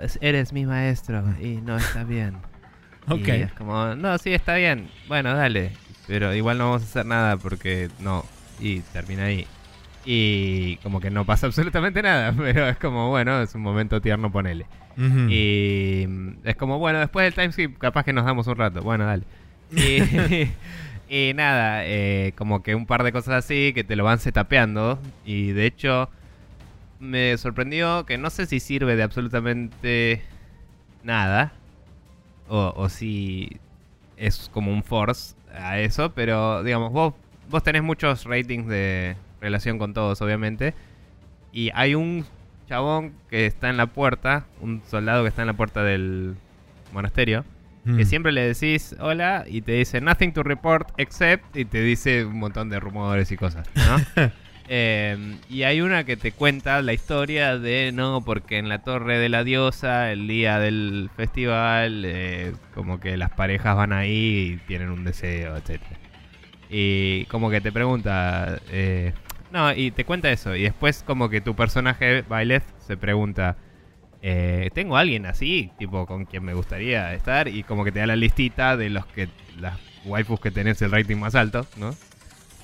es- eres mi maestro y no está bien Ok. y es como no sí está bien bueno dale pero igual no vamos a hacer nada porque no. Y termina ahí. Y como que no pasa absolutamente nada, pero es como, bueno, es un momento tierno, ponele. Y mm, es como, bueno, después del timeskip capaz que nos damos un rato. Bueno, dale. Y, y nada, eh, como que un par de cosas así que te lo van setapeando. Y de hecho, me sorprendió que no sé si sirve de absolutamente nada. O, o si es como un force a eso. Pero digamos, vos, vos tenés muchos ratings de relación con todos, obviamente. Y hay un chabón que está en la puerta, un soldado que está en la puerta del monasterio, que Mm. siempre le decís hola y te dice nothing to report except y te dice un montón de rumores y cosas, ¿no? Eh, y hay una que te cuenta la historia de no, porque en la torre de la diosa, el día del festival, eh, como que las parejas van ahí y tienen un deseo, etcétera. Y como que te pregunta, eh, no, y te cuenta eso. Y después como que tu personaje, Byleth, se pregunta, eh, ¿tengo a alguien así? Tipo, con quien me gustaría estar. Y como que te da la listita de los que, las waifus que tenés el rating más alto, ¿no?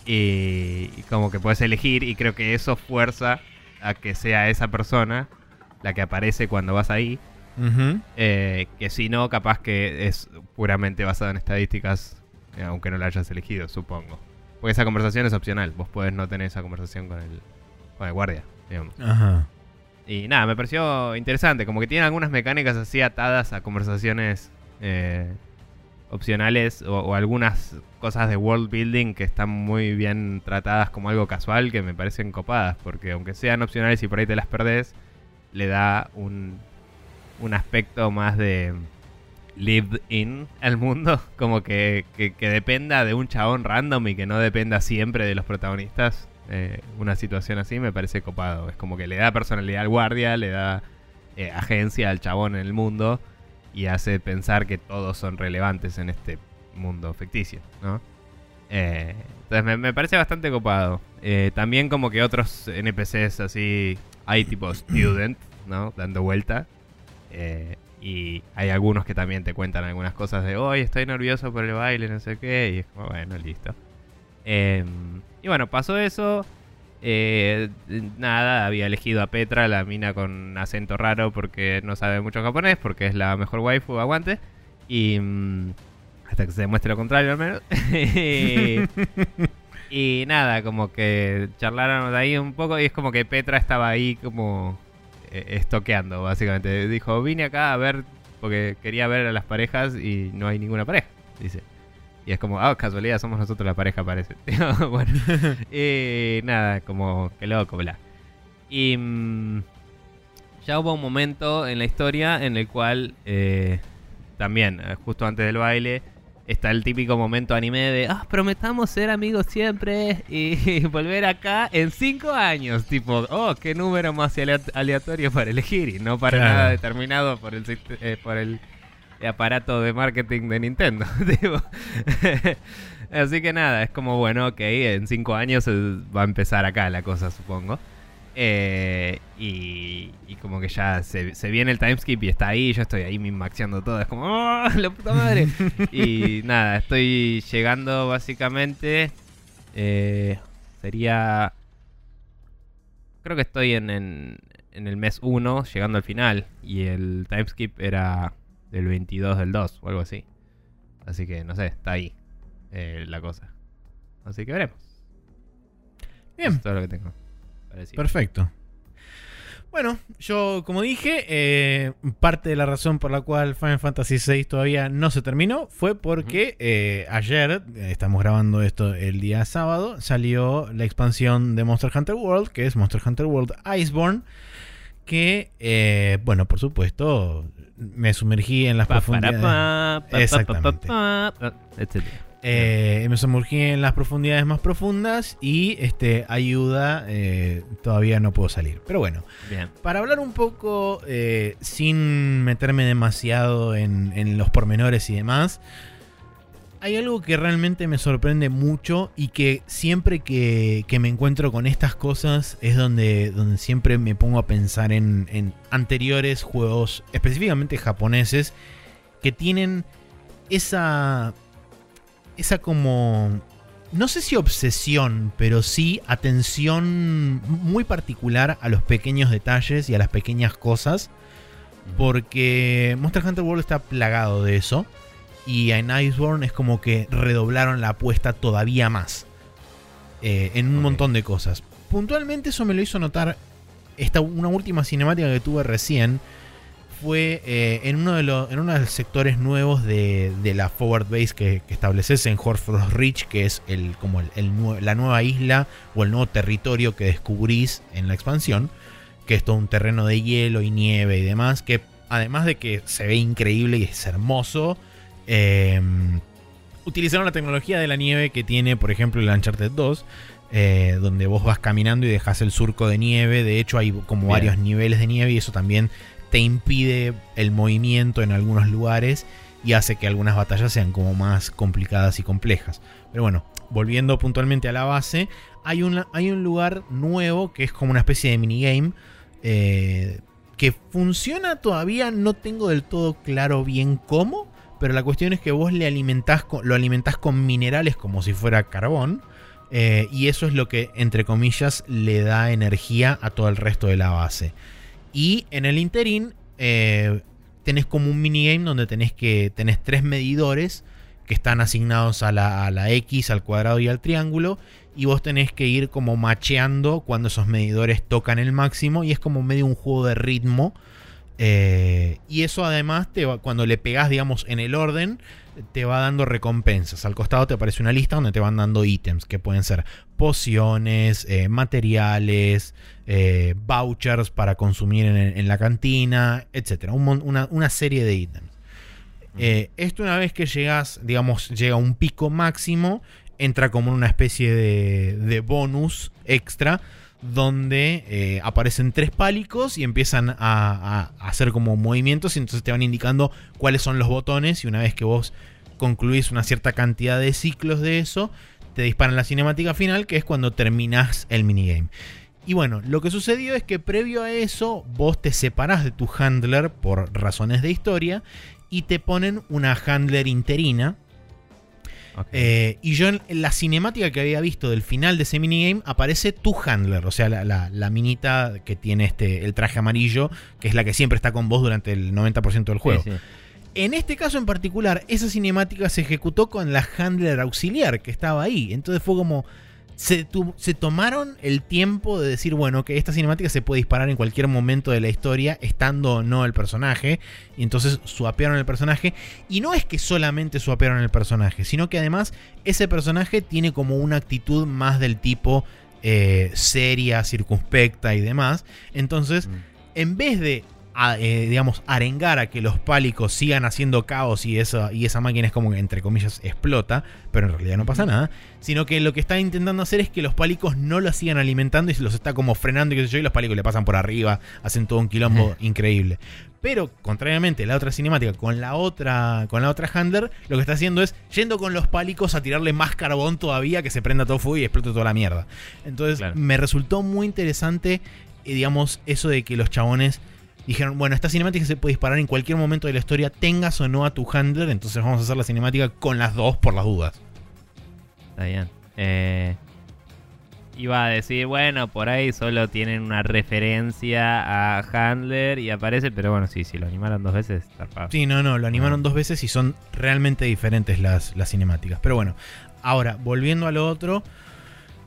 Y, y como que puedes elegir y creo que eso fuerza a que sea esa persona la que aparece cuando vas ahí. Eh, que si no, capaz que es puramente basado en estadísticas, eh, aunque no la hayas elegido, supongo. Porque esa conversación es opcional. Vos podés no tener esa conversación con el, con el guardia, digamos. Ajá. Y nada, me pareció interesante. Como que tiene algunas mecánicas así atadas a conversaciones eh, opcionales o, algunas cosas de world building que están muy bien tratadas como algo casual que me parecen copadas. Porque aunque sean opcionales y por ahí te las perdés, le da un, un aspecto más de lived in al mundo. Como que, que, que dependa de un chabón random y que no dependa siempre de los protagonistas. Eh, una situación así me parece copado. Es como que le da personalidad al guardia, le da eh, agencia al chabón en el mundo y hace pensar que todos son relevantes en este mundo ficticio, ¿no? Eh, entonces me, me parece bastante copado. Eh, también como que otros NPCs así hay tipo student, ¿no? Dando vuelta. Eh, y hay algunos que también te cuentan algunas cosas de hoy estoy nervioso por el baile, no sé qué. Y es como, bueno, listo. Eh, y bueno, pasó eso. Eh, nada, había elegido a Petra, la mina con acento raro porque no sabe mucho japonés, porque es la mejor waifu, aguante. Y mm, hasta que se demuestre lo contrario al menos. y, nada, como que charlaron de ahí un poco y es como que Petra estaba ahí como eh, estoqueando, básicamente. Dijo, vine acá a ver, porque quería ver a las parejas y no hay ninguna pareja, dice. Y es como, ah, casualidad, somos nosotros la pareja, parece. bueno, y nada, como que loco, bla. Y mm, ya hubo un momento en la historia en el cual eh, también, eh, justo antes del baile, está el típico momento anime de, ah, prometamos ser amigos siempre y, volver acá en cinco años. Tipo, oh, qué número más alea- aleatorio para elegir y no para Claro. nada determinado por el, eh, por el aparato de marketing de Nintendo. Así que nada, es como, bueno, ok, en cinco años va a empezar acá la cosa, supongo. Eh, y, y como que ya se, se viene el timeskip y está ahí, yo estoy ahí maxeando todo, es como, ¡oh, la puta madre! y nada, estoy llegando básicamente, eh, sería, creo que estoy en, en, en el mes 1, llegando al final, y el timeskip era del 22 del 2 o algo así. Así que no sé, está ahí eh, la cosa. Así que veremos. Eso Bien, es todo lo que tengo. para decir. perfecto. Bueno, yo como dije, eh, parte de la razón por la cual Final Fantasy VI todavía no se terminó fue porque eh, ayer, estamos grabando esto el día sábado, salió la expansión de Monster Hunter World, que es Monster Hunter World Iceborne, que, eh, bueno, por supuesto, me sumergí en las Pa, profundidades. pa, pa, pa, Exactamente. Eh, me sumergí en las profundidades más profundas y este ayuda eh, todavía no puedo salir. Pero bueno, Bien. para hablar un poco eh, sin meterme demasiado en, en los pormenores y demás, hay algo que realmente me sorprende mucho y que siempre que, me encuentro con estas cosas es donde, donde siempre me pongo a pensar en, en anteriores juegos, específicamente japoneses, que tienen esa esa como no sé si obsesión, pero sí atención muy particular a los pequeños detalles y a las pequeñas cosas. Porque Monster Hunter World está plagado de eso. Y en Iceborne es como que redoblaron la apuesta todavía más. eh, en un montón de cosas. Puntualmente eso me lo hizo notar esta, una última cinemática que tuve recién. Fue eh, en, uno de los, en uno de los sectores nuevos de, de la Forward Base que, que estableces en Horford Ridge, que es el, como el, la nueva isla o el nuevo territorio que descubrís en la expansión, que es todo un terreno de hielo y nieve y demás, que además de que se ve increíble y es hermoso, eh, utilizaron la tecnología de la nieve que tiene, por ejemplo, el Uncharted 2, eh, donde vos vas caminando y dejas el surco de nieve. De hecho, hay como Bien. varios niveles de nieve y eso también te impide el movimiento en algunos lugares y hace que algunas batallas sean como más complicadas y complejas. Pero bueno, volviendo puntualmente a la base, hay un, hay un lugar nuevo que es como una especie de minigame. eh, que funciona todavía, no tengo del todo claro bien cómo, pero la cuestión es que vos le alimentás lo alimentás con minerales como si fuera carbón. eh, y eso es lo que, entre comillas, le da energía a todo el resto de la base. Y en el interín eh, tenés como un minigame donde tenés que tenés tres medidores que están asignados a la, a la X, al cuadrado y al triángulo. Y vos tenés que ir como macheando cuando esos medidores tocan el máximo. Y es como medio un juego de ritmo. Eh, y eso además, te va- cuando le pegás, digamos, en el orden, te va dando recompensas. Al costado te aparece una lista donde te van dando ítems, que pueden ser pociones, eh, materiales, eh, vouchers para consumir en, en la cantina, etc. Un una, una serie de ítems. Esto una vez que llegas, digamos, llega a un pico máximo, entra como en una especie de, de bonus extra donde eh, aparecen tres pálicos y empiezan a, hacer como movimientos y entonces te van indicando cuáles son los botones y una vez que vos concluís una cierta cantidad de ciclos de eso, te disparan la cinemática final que es cuando terminás el minigame. Y bueno, lo que sucedió es que previo a eso vos te separás de tu handler por razones de historia y te ponen una handler interina Eh, y yo en en la cinemática que había visto del final de ese minigame aparece tu handler, o sea, la, la- la minita que tiene este, el traje amarillo, que es la que siempre está con vos durante el 90% del juego. Sí, sí. En este caso en particular, esa cinemática se ejecutó con la handler auxiliar que estaba ahí. Entonces fue como. Se, tu- se tomaron el tiempo de decir, bueno, que esta cinemática se puede disparar en cualquier momento de la historia, estando o no el personaje. Y entonces suapearon el personaje. Y no es que solamente suapearon el personaje, sino que además ese personaje tiene como una actitud más del tipo eh, seria, circunspecta y demás. Entonces, Mm. en vez de, a- eh, digamos, arengar a que los pálicos sigan haciendo caos y esa, y esa máquina es como entre comillas, explota, pero en realidad no pasa nada, sino que lo que está intentando hacer es que los pálicos no los sigan alimentando y se los está como frenando y qué sé yo, y los pálicos le pasan por arriba, hacen todo un quilombo increíble. Pero, contrariamente, la otra cinemática con la otra, con la otra handler, lo que está haciendo es yendo con los pálicos a tirarle más carbón todavía, que se prenda todo fuego y explote toda la mierda. Entonces, Claro. me resultó muy interesante, eh, digamos, eso de que los chabones dijeron, bueno, esta cinemática se puede disparar en cualquier momento de la historia, tengas o no a tu handler, entonces vamos a hacer la cinemática con las dos por las dudas. Está bien. Eh, iba a decir, bueno, por ahí solo tienen una referencia a Handler y aparece, pero bueno, sí, si lo animaron dos veces, zarpado. Sí, no, no, lo animaron Ah. dos veces y son realmente diferentes las, las cinemáticas. Pero bueno, ahora, volviendo a lo otro,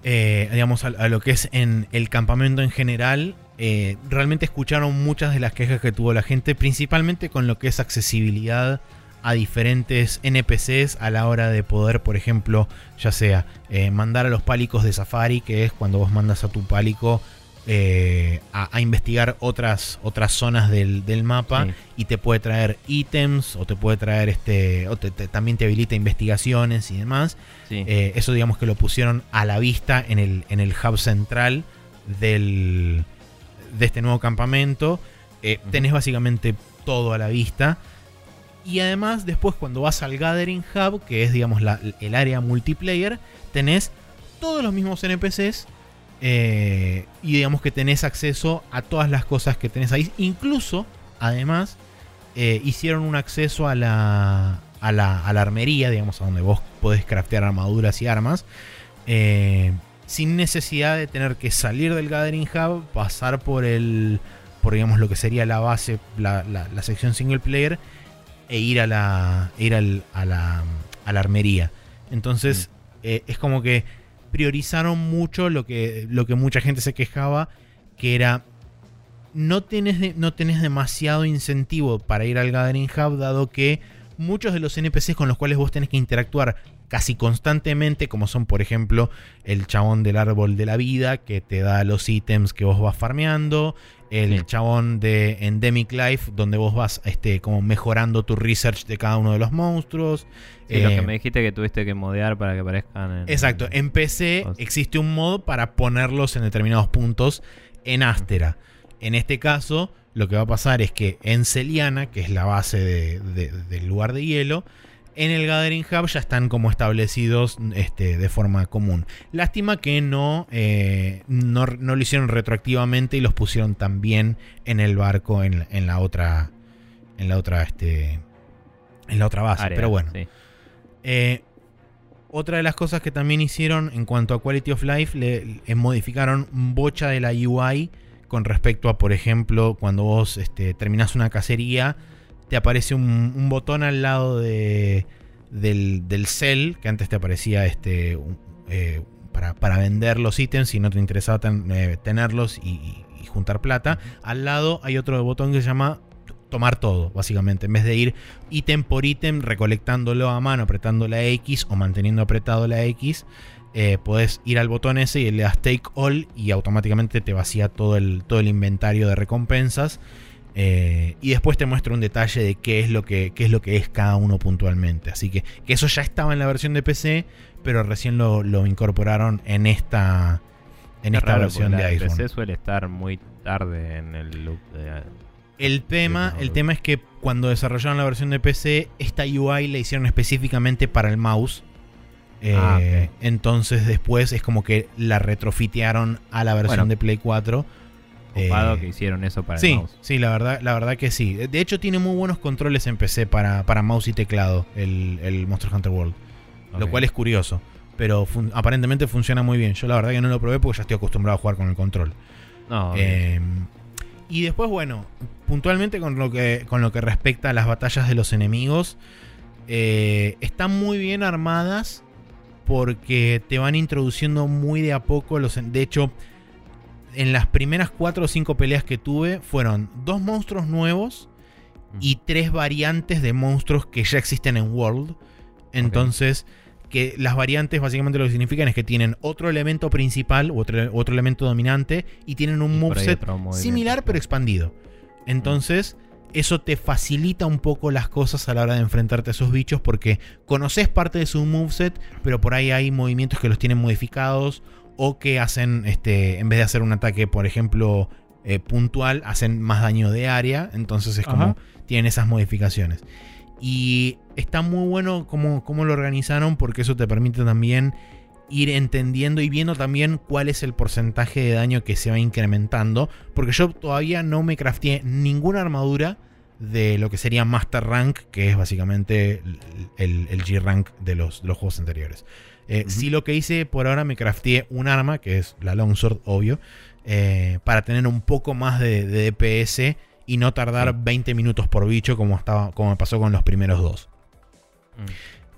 eh, digamos, a, a lo que es en el campamento en general, eh, realmente escucharon muchas de las quejas que tuvo la gente, principalmente con lo que es accesibilidad a diferentes NPCs a la hora de poder, por ejemplo, ya sea eh, mandar a los pálicos de Safari, que es cuando vos mandas a tu pálico eh, a, a investigar otras, otras zonas del, del mapa Sí. y te puede traer ítems o te puede traer este o te- te- también te habilita investigaciones y demás Sí. Eh, eso digamos que lo pusieron a la vista en el, en el hub central del, de este nuevo campamento Eh, tenés básicamente todo a la vista y además después cuando vas al Gathering Hub que es digamos la- el área multiplayer tenés todos los mismos NPCs eh, y digamos que tenés acceso a todas las cosas que tenés ahí. Incluso, además, eh, hicieron un acceso a la, a la, a la armería, digamos, a donde vos podés craftear armaduras y armas. eh, sin necesidad de tener que salir del Gathering Hub, pasar por el. por digamos lo que sería la base, la, la- la sección single player, e ir a la. ir al- a la. a la armería. Entonces, eh, es como que priorizaron mucho lo que, lo que mucha gente se quejaba, que era no tenés, de- no tenés demasiado incentivo para ir al Gathering Hub, dado que muchos de los NPCs con los cuales vos tenés que interactuar casi constantemente, como son por ejemplo el chabón del árbol de la vida, que te da los ítems que vos vas farmeando, el Sí. chabón de Endemic Life, donde vos vas este, como mejorando tu research de cada uno de los monstruos. Sí, lo Eh, que me dijiste que tuviste que modear para que aparezcan en. Exacto, en PC existe un modo para ponerlos en determinados puntos en Astera. En este caso, lo que va a pasar es que en Celiana, que es la base de- de- del lugar de hielo, en el Gathering Hub ya están como establecidos este, de forma común. Lástima que no, eh, no, no lo hicieron retroactivamente y los pusieron también en el barco en, en la otra. En la otra. Este, en la otra base. área, Pero bueno. sí. Eh, otra de las cosas que también hicieron en cuanto a Quality of Life, le, le modificaron bocha de la UI con respecto a, por ejemplo, cuando vos este, terminás una cacería, te aparece un, botón al lado de, del, del cell, que antes te aparecía este, eh, para, para vender los ítems si no te interesaba eh, tenerlos y juntar plata. Al lado hay otro botón que se llama tomar todo, básicamente. En vez de ir ítem por ítem, recolectándolo a mano, apretando la X o manteniendo apretado la X, eh, podés ir al botón ese y le das take all y automáticamente te vacía todo el, todo el inventario de recompensas. Eh, y después te muestra un detalle de qué es lo que, qué es, lo que es cada uno puntualmente. Así que, que eso ya estaba en la versión de PC, pero recién lo, lo incorporaron en esta, en Qué esta raro, versión de iPhone. PC suele estar muy tarde en el loop de. El tema, el tema es que cuando desarrollaron la versión de PC, esta UI la hicieron específicamente para el mouse. Eh, Ah. Entonces después es como que la retrofitearon a la versión Bueno. de Play 4. Eh, que hicieron eso para sí, el mouse. sí, la verdad, la verdad que sí. De hecho tiene muy buenos controles en PC para, para mouse y teclado, el, el Monster Hunter World. Lo cual es curioso. Pero fun- aparentemente funciona muy bien. Yo la verdad que no lo probé porque ya estoy acostumbrado a jugar con el control. No, Eh, y después, bueno, puntualmente con lo que, con lo que respecta a las batallas de los enemigos, eh, están muy bien armadas porque te van introduciendo muy de a poco los... De hecho, en las primeras 4 o 5 peleas que tuve fueron dos monstruos nuevos y tres variantes de monstruos que ya existen en World. Entonces, que las variantes básicamente lo que significan es que tienen otro elemento principal, u otro, otro elemento dominante, y tienen un Y moveset similar pero expandido. Entonces, eso te facilita un poco las cosas a la hora de enfrentarte a esos bichos porque conoces parte de su moveset, pero por ahí hay movimientos que los tienen modificados o que hacen, este, en vez de hacer un ataque, por ejemplo, eh, puntual, hacen más daño de área. Entonces es como tienen esas modificaciones. Y está muy bueno cómo, cómo lo organizaron porque eso te permite también ir entendiendo y viendo también cuál es el porcentaje de daño que se va incrementando. Porque yo todavía no me crafteé ninguna armadura de lo que sería Master Rank, que es básicamente el, el G-Rank de los, de los juegos anteriores. Eh, Ujú. Sí lo que hice por ahora me crafteé un arma, que es la Longsword, obvio, eh, para tener un poco más de, de DPS y no tardar Sí. 20 minutos por bicho como, estaba, como me pasó con los primeros dos. Mm.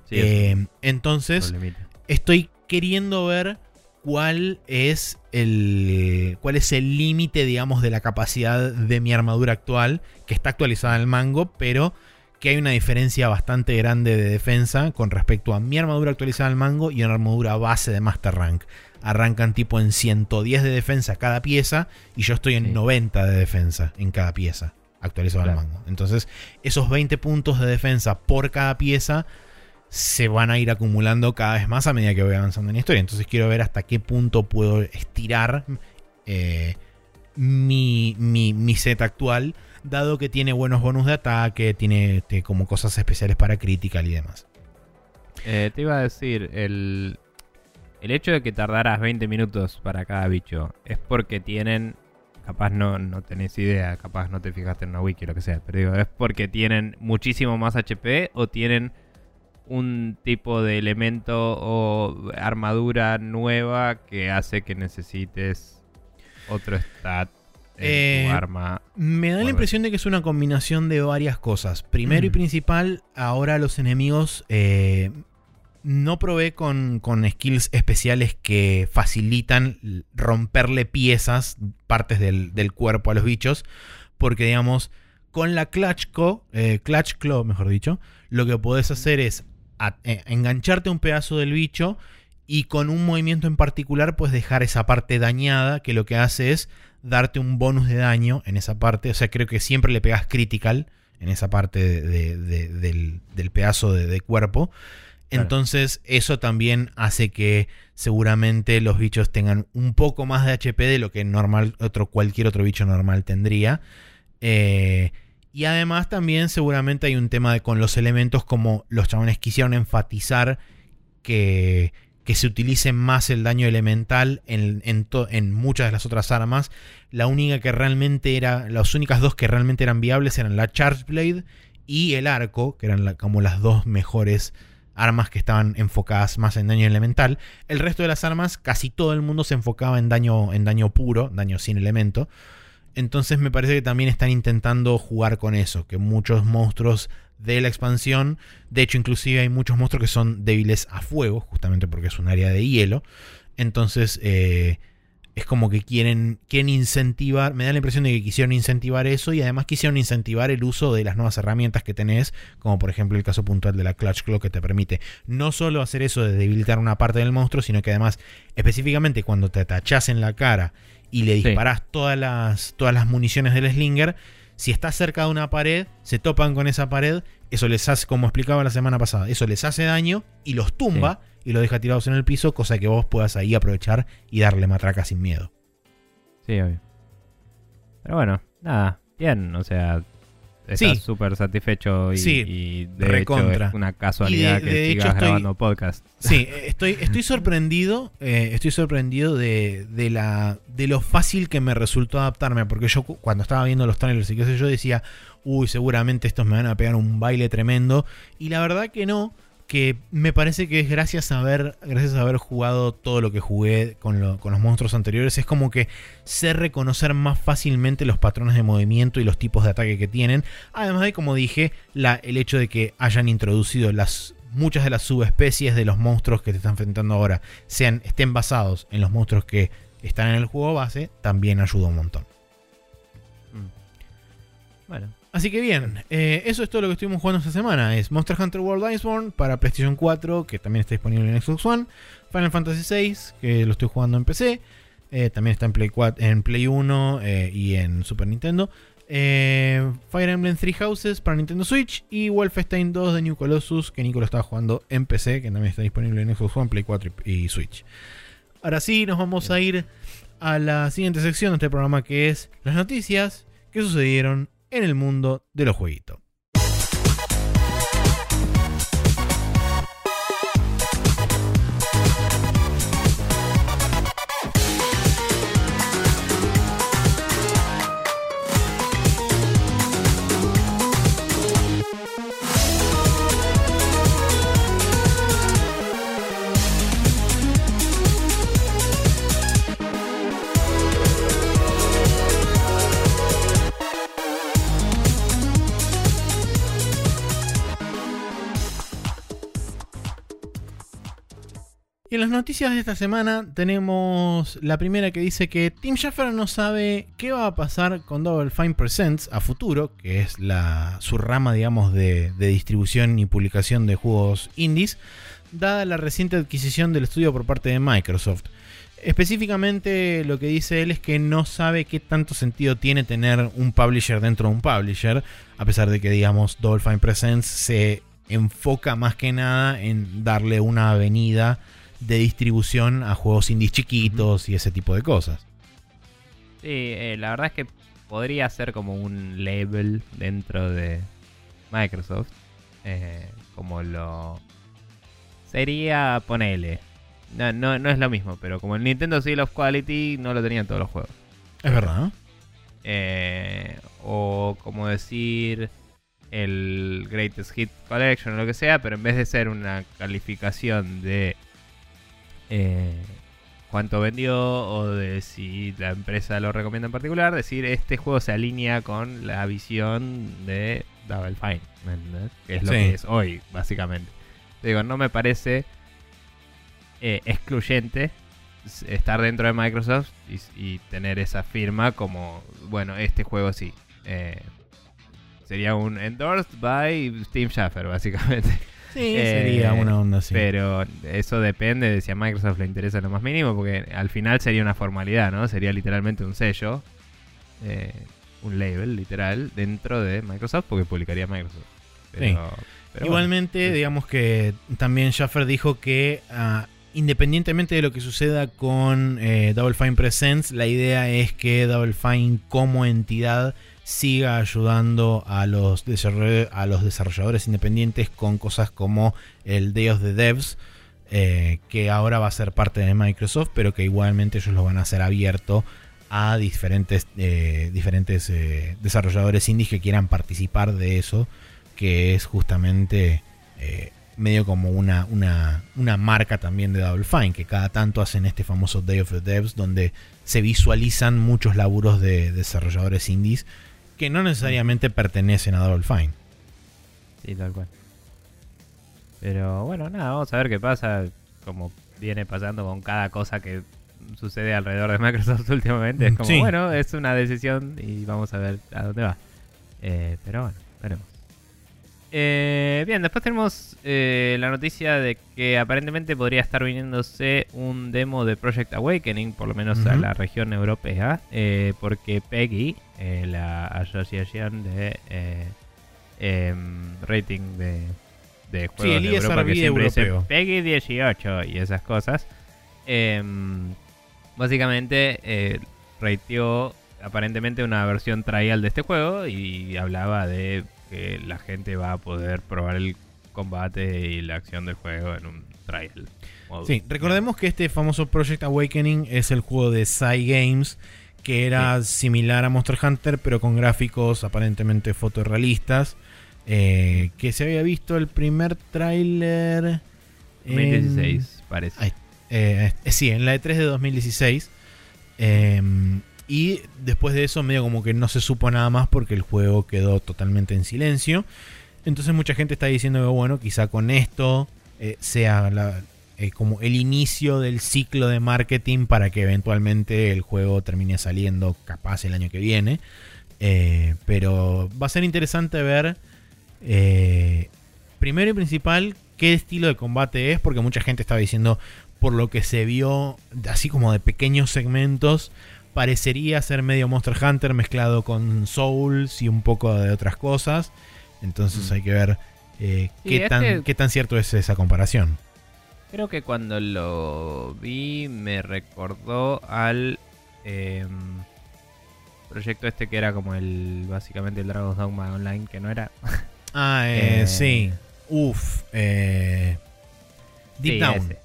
Sí, Eh, entonces, problemita. estoy queriendo ver cuál es el cuál es el límite, digamos, de la capacidad de mi armadura actual, que está actualizada en el mango, pero que hay una diferencia bastante grande de defensa con respecto a mi armadura actualizada el mango y una armadura base de Master Rank. Arrancan tipo en 110 de defensa cada pieza y yo estoy en Sí. 90 de defensa en cada pieza actualizado Claro. al mango. Entonces, esos 20 puntos de defensa por cada pieza se van a ir acumulando cada vez más a medida que voy avanzando en la historia. Entonces quiero ver hasta qué punto puedo estirar eh, mi, mi, mi set actual, dado que tiene buenos bonus de ataque, tiene este, como cosas especiales para critical y demás. Eh, te iba a decir, el, el hecho de que tardaras 20 minutos para cada bicho es porque tienen, capaz no, no tenés idea, capaz no te fijaste en una wiki o lo que sea, pero digo, es porque tienen muchísimo más HP o tienen un tipo de elemento o armadura nueva que hace que necesites otro stat Eh, tu arma. Me da la impresión de que es una combinación de varias cosas. Primero y Mm. principal, ahora los enemigos eh, no probé con, con skills especiales que facilitan romperle piezas, partes del, del cuerpo a los bichos. Porque, digamos, con la Clutch, Co- eh, Clutch Claw, mejor dicho, lo que podés hacer es a- engancharte un pedazo del bicho y con un movimiento en particular puedes dejar esa parte dañada que lo que hace es darte un bonus de daño en esa parte. O sea, creo que siempre le pegas critical en esa parte de- de- de- del, del pedazo de, cuerpo. Claro. Entonces, eso también hace que seguramente los bichos tengan un poco más de HP de lo que normal, otro, cualquier otro bicho normal tendría. Eh, y además también seguramente hay un tema de, con los elementos como los chabones quisieron enfatizar que, que se utilice más el daño elemental en, en, en muchas de las otras armas. La única que realmente era, las únicas dos que realmente eran viables eran la Charge Blade y el arco, que eran como las dos mejores armas que estaban enfocadas más en daño elemental. El resto de las armas, casi todo el mundo se enfocaba en daño, en daño puro, daño sin elemento. Entonces me parece que también están intentando jugar con eso, que muchos monstruos de la expansión, de hecho inclusive hay muchos monstruos que son débiles a fuego, justamente porque es un área de hielo. Entonces eh, es como que quieren, quieren incentivar, me da la impresión de que quisieron incentivar eso y además quisieron incentivar el uso de las nuevas herramientas que tenés, como por ejemplo el caso puntual de la Clutch Claw que te permite no solo hacer eso de debilitar una parte del monstruo, sino que además específicamente cuando te atachás en la cara y le Sí. disparás todas, las, todas las municiones del Slinger, si estás cerca de una pared, se topan con esa pared, eso les hace, como explicaba la semana pasada, eso les hace daño y los tumba y los deja tirados en el piso, cosa que vos puedas ahí aprovechar y darle matraca sin miedo. Sí, obvio. Pero bueno, nada, bien, o sea, estás Sí. súper satisfecho y, Sí, y de recontra. hecho es una casualidad de- que de hecho estoy- grabando podcast. Sí, estoy, estoy sorprendido. eh, estoy sorprendido de, de la, de lo fácil que me resultó adaptarme. Porque yo cu- cuando estaba viendo los trailers y qué sé yo, decía, uy, seguramente estos me van a pegar un baile tremendo. Y la verdad que no. Que me parece que es gracias a haber, gracias a haber jugado todo lo que jugué con, con los monstruos anteriores. Es como que sé reconocer más fácilmente los patrones de movimiento y los tipos de ataque que tienen. Además de, como dije, la, el hecho de que hayan introducido las muchas de las subespecies de los monstruos que te están enfrentando ahora sean, estén basados en los monstruos que están en el juego base, también ayuda un montón. Mm. Bueno, Así que bien, eh, eso es todo lo que estuvimos jugando esta semana. Es Monster Hunter World Iceborne para PlayStation 4, que también está disponible en Xbox One. Final Fantasy VI, que lo estoy jugando en PC. eh, también está en Play, 4, en Play 1 eh, y en Super Nintendo. Fire Emblem Three Houses para Nintendo Switch. Y Wolfenstein 2 de New Colossus, que Nico lo estaba jugando en PC, que también está disponible en Xbox One, Play 4 y, y Switch. Ahora sí, nos vamos a ir a la siguiente sección de este programa, que es las noticias que sucedieron en el mundo de los jueguitos. Y en las noticias de esta semana tenemos la primera que dice que Tim Schafer no sabe qué va a pasar con Double Fine Presents a futuro, que es su rama, digamos, de, de distribución y publicación de juegos indies, dada la reciente adquisición del estudio por parte de Microsoft. Específicamente lo que dice él es que no sabe qué tanto sentido tiene tener un publisher dentro de un publisher, a pesar de que, digamos, Double Fine Presents se enfoca más que nada en darle una avenida de distribución a juegos indies chiquitos y ese tipo de cosas. sí, eh, la verdad es que podría ser como un label dentro de Microsoft. eh, como lo. Sería, ponele. No, no, no es lo mismo, pero como el Nintendo Seal of Quality no lo tenían todos los juegos. Es verdad, ¿no? Eh, o como decir el Greatest Hit Collection o lo que sea, pero en vez de ser una calificación de eh, cuánto vendió o de si la empresa lo recomienda en particular, decir este juego se alinea con la visión de Double Fine, ¿me entendés? que es lo Sí. que es hoy, básicamente. Te digo, no me parece eh, excluyente estar dentro de Microsoft y, y tener esa firma como, bueno, este juego sí. Eh, sería un endorsed by Steve Schaffer, básicamente. Sí, Eh, sería una onda así. Pero eso depende de si a Microsoft le interesa lo más mínimo, porque al final sería una formalidad, ¿no? Sería literalmente un sello, eh, un label literal, dentro de Microsoft, porque publicaría Microsoft. Pero, pero Igualmente, sí. digamos que también Schaffer dijo que ah, independientemente de lo que suceda con eh, Double Fine Presents, la idea es que Double Fine como entidad siga ayudando a los, desarrolladores independientes con cosas como el Day the Devs, eh, que ahora va a ser parte de Microsoft, pero que igualmente ellos lo van a hacer abierto a diferentes, eh, diferentes desarrolladores indies que quieran participar de eso, que es justamente medio como una, una, una marca también de Double Fine, que cada tanto hacen este famoso Day of the Devs, donde se visualizan muchos laburos de desarrolladores indies que no necesariamente pertenecen a Double Fine. Sí, tal cual. Pero bueno, nada, vamos a ver qué pasa, como viene pasando con cada cosa que sucede alrededor de Microsoft últimamente. Es como, Sí. bueno, es una decisión y vamos a ver a dónde va. Eh, pero bueno, veremos. Eh, bien, después tenemos eh, la noticia de que aparentemente podría estar viniéndose un demo de Project Awakening, por lo menos a la región europea, eh, porque PEGI, eh, la asociación de em, rating de, de juegos el de Europa, que siempre dice. PEGI 18 y esas cosas, em, básicamente rateó aparentemente una versión trial de este juego y hablaba de que la gente va a poder probar el combate y la acción del juego en un trial. mode. Sí, recordemos que este famoso Project Awakening es el juego de Psy Games, que era similar a Monster Hunter, pero con gráficos aparentemente fotorrealistas. eh, que se había visto el primer tráiler... en- 2016, parece. Eh, eh, sí, en la E3 de 2016. Eh, y después de eso, medio como que no se supo nada más porque el juego quedó totalmente en silencio. Entonces, mucha gente está diciendo que, bueno, quizá con esto eh, sea eh, como el inicio del ciclo de marketing para que eventualmente el juego termine saliendo, capaz el año que viene. Eh, pero va a ser interesante ver. primero y principal, qué estilo de combate es, porque mucha gente estaba diciendo, por lo que se vio, así como de pequeños segmentos, parecería ser medio Monster Hunter mezclado con Souls y un poco de otras cosas. Entonces Mm. hay que ver eh, Sí, qué, tan, qué tan cierto es esa comparación. Creo que cuando lo vi me recordó al em, proyecto este que era como el básicamente el Dragon's Dogma Online, que no era Ah, eh, Eh, sí. Uf. eh, Deep Sí, Down. ese.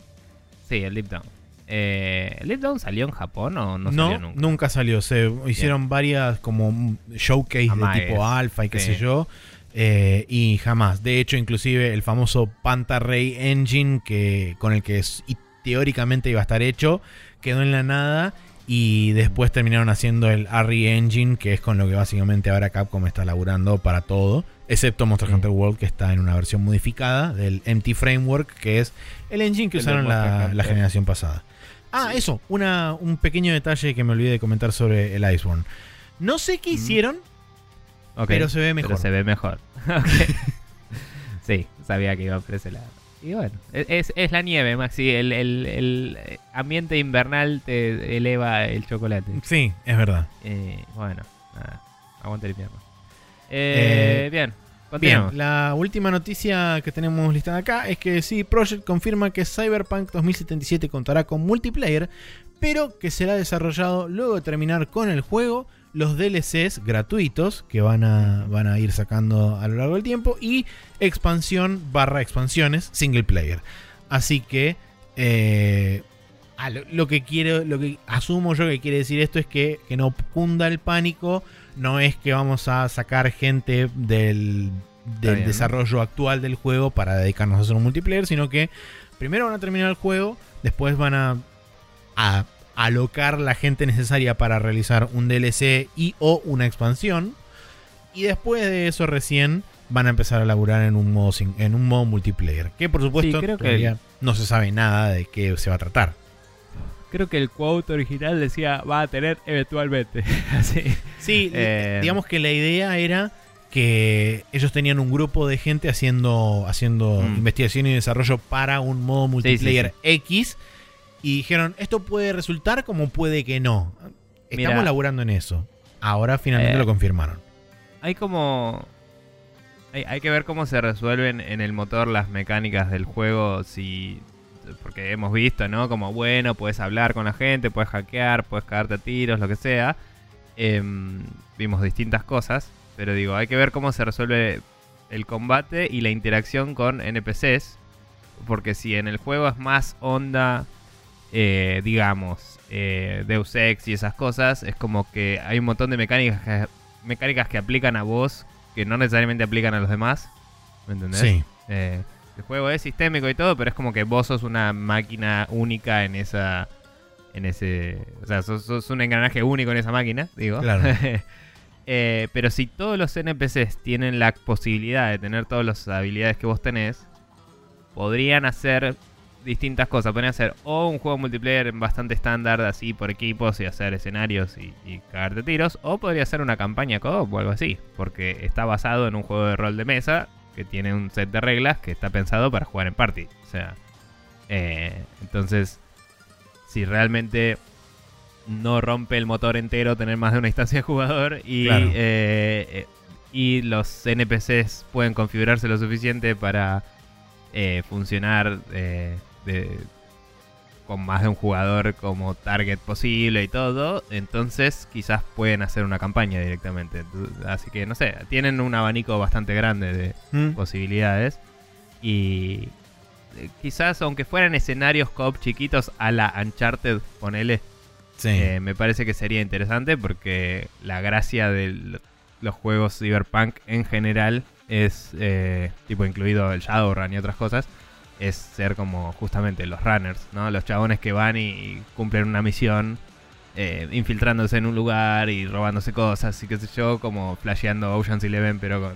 Sí, el Deep Down. Eh, ¿El Deep Down salió en Japón o no, No, salió nunca? salió. Se hicieron varias como showcase de tipo alfa y qué sí. sé yo. eh, y jamás. De hecho, inclusive el famoso Panta Ray Engine que, con el que es- y teóricamente iba a estar hecho, quedó en la nada. Y después terminaron haciendo el RE Engine, que es con lo que básicamente ahora Capcom está laburando para todo. Excepto Monster Sí. Hunter World, que está en una versión modificada del MT Framework, que es el engine que El usaron la generación pasada. Ah, Sí. eso, una, un pequeño detalle que me olvidé de comentar sobre el Iceborne. No sé qué Mm. hicieron, pero se ve mejor. Pero se ve mejor. Sí, sabía que iba por ese lado. Y bueno, es, es- es la nieve, Maxi. El, el- el, ambiente invernal te eleva el chocolate. Sí, es verdad. Eh, bueno, nada. Aguante el invierno. Eh, Eh, bien, Bien, la última noticia que tenemos listada acá es que sí, Project confirma que Cyberpunk 2077 contará con multiplayer, pero que será desarrollado luego de terminar con el juego, los DLCs gratuitos que van a, van a ir sacando a lo largo del tiempo y expansión barra expansiones single player. Así que eh, ah, lo, lo que quiero, lo que asumo yo que quiere decir esto es que, que no cunda el pánico. No es que vamos a sacar gente del del desarrollo actual del juego para dedicarnos a hacer un multiplayer, sino que primero van a terminar el juego, después van a, a alocar la gente necesaria para realizar un DLC y o una expansión. Y después de eso recién van a empezar a laburar en un modo, en un modo multiplayer. Que por supuesto Sí, creo que todavía el- no se sabe nada de qué se va a tratar. Creo que el quote original decía va a tener eventualmente. Así. Sí, Eh, digamos que la idea era que ellos tenían un grupo de gente haciendo, haciendo Mm. investigación y desarrollo para un modo sí, multiplayer X. Y dijeron, esto puede resultar como puede que no. Estamos Mira. laburando en eso. Ahora finalmente Eh, lo confirmaron. Hay como. Hay, hay que ver cómo se resuelven en el motor las mecánicas del juego. Si. Porque hemos visto, ¿no? Como bueno, puedes hablar con la gente, puedes hackear, puedes cagarte a tiros, lo que sea. Em, vimos distintas cosas. Pero digo, hay que ver cómo se resuelve el combate y la interacción con NPCs. Porque si en el juego es más onda, eh, digamos, eh, Deus Ex y esas cosas, es como que hay un montón de mecánicas que, mecánicas que aplican a vos que no necesariamente aplican a los demás. ¿Me entendés? Sí. El juego es sistémico y todo, pero es como que vos sos una máquina única en esa. En ese. O sea, sos, sos un engranaje único en esa máquina, digo. Claro. Eh, pero si todos los NPCs tienen la posibilidad de tener todas las habilidades que vos tenés, podrían hacer distintas cosas. Podrían hacer o un juego multiplayer bastante estándar, así por equipos y hacer escenarios y, y cagarte tiros, o podría ser una campaña co-op o algo así, porque está basado en un juego de rol de mesa que tiene un set de reglas que está pensado para jugar en party. O sea, eh, entonces, si realmente no rompe el motor entero tener más de una instancia de jugador y, Claro. eh, eh, y los NPCs pueden configurarse lo suficiente para eh, funcionar de- con más de un jugador como target posible y todo, entonces quizás pueden hacer una campaña directamente. Así que no sé, tienen un abanico bastante grande de Mm. posibilidades y eh, quizás aunque fueran escenarios co-op chiquitos a la Uncharted, ponele, Sí. eh, me parece que sería interesante porque la gracia de los juegos Cyberpunk en general es, eh, tipo incluido el Shadowrun y otras cosas, es ser como justamente los runners, ¿no? Los chabones que van y, y cumplen una misión, eh, infiltrándose en un lugar y robándose cosas y qué sé yo, como flasheando Ocean's Eleven pero con,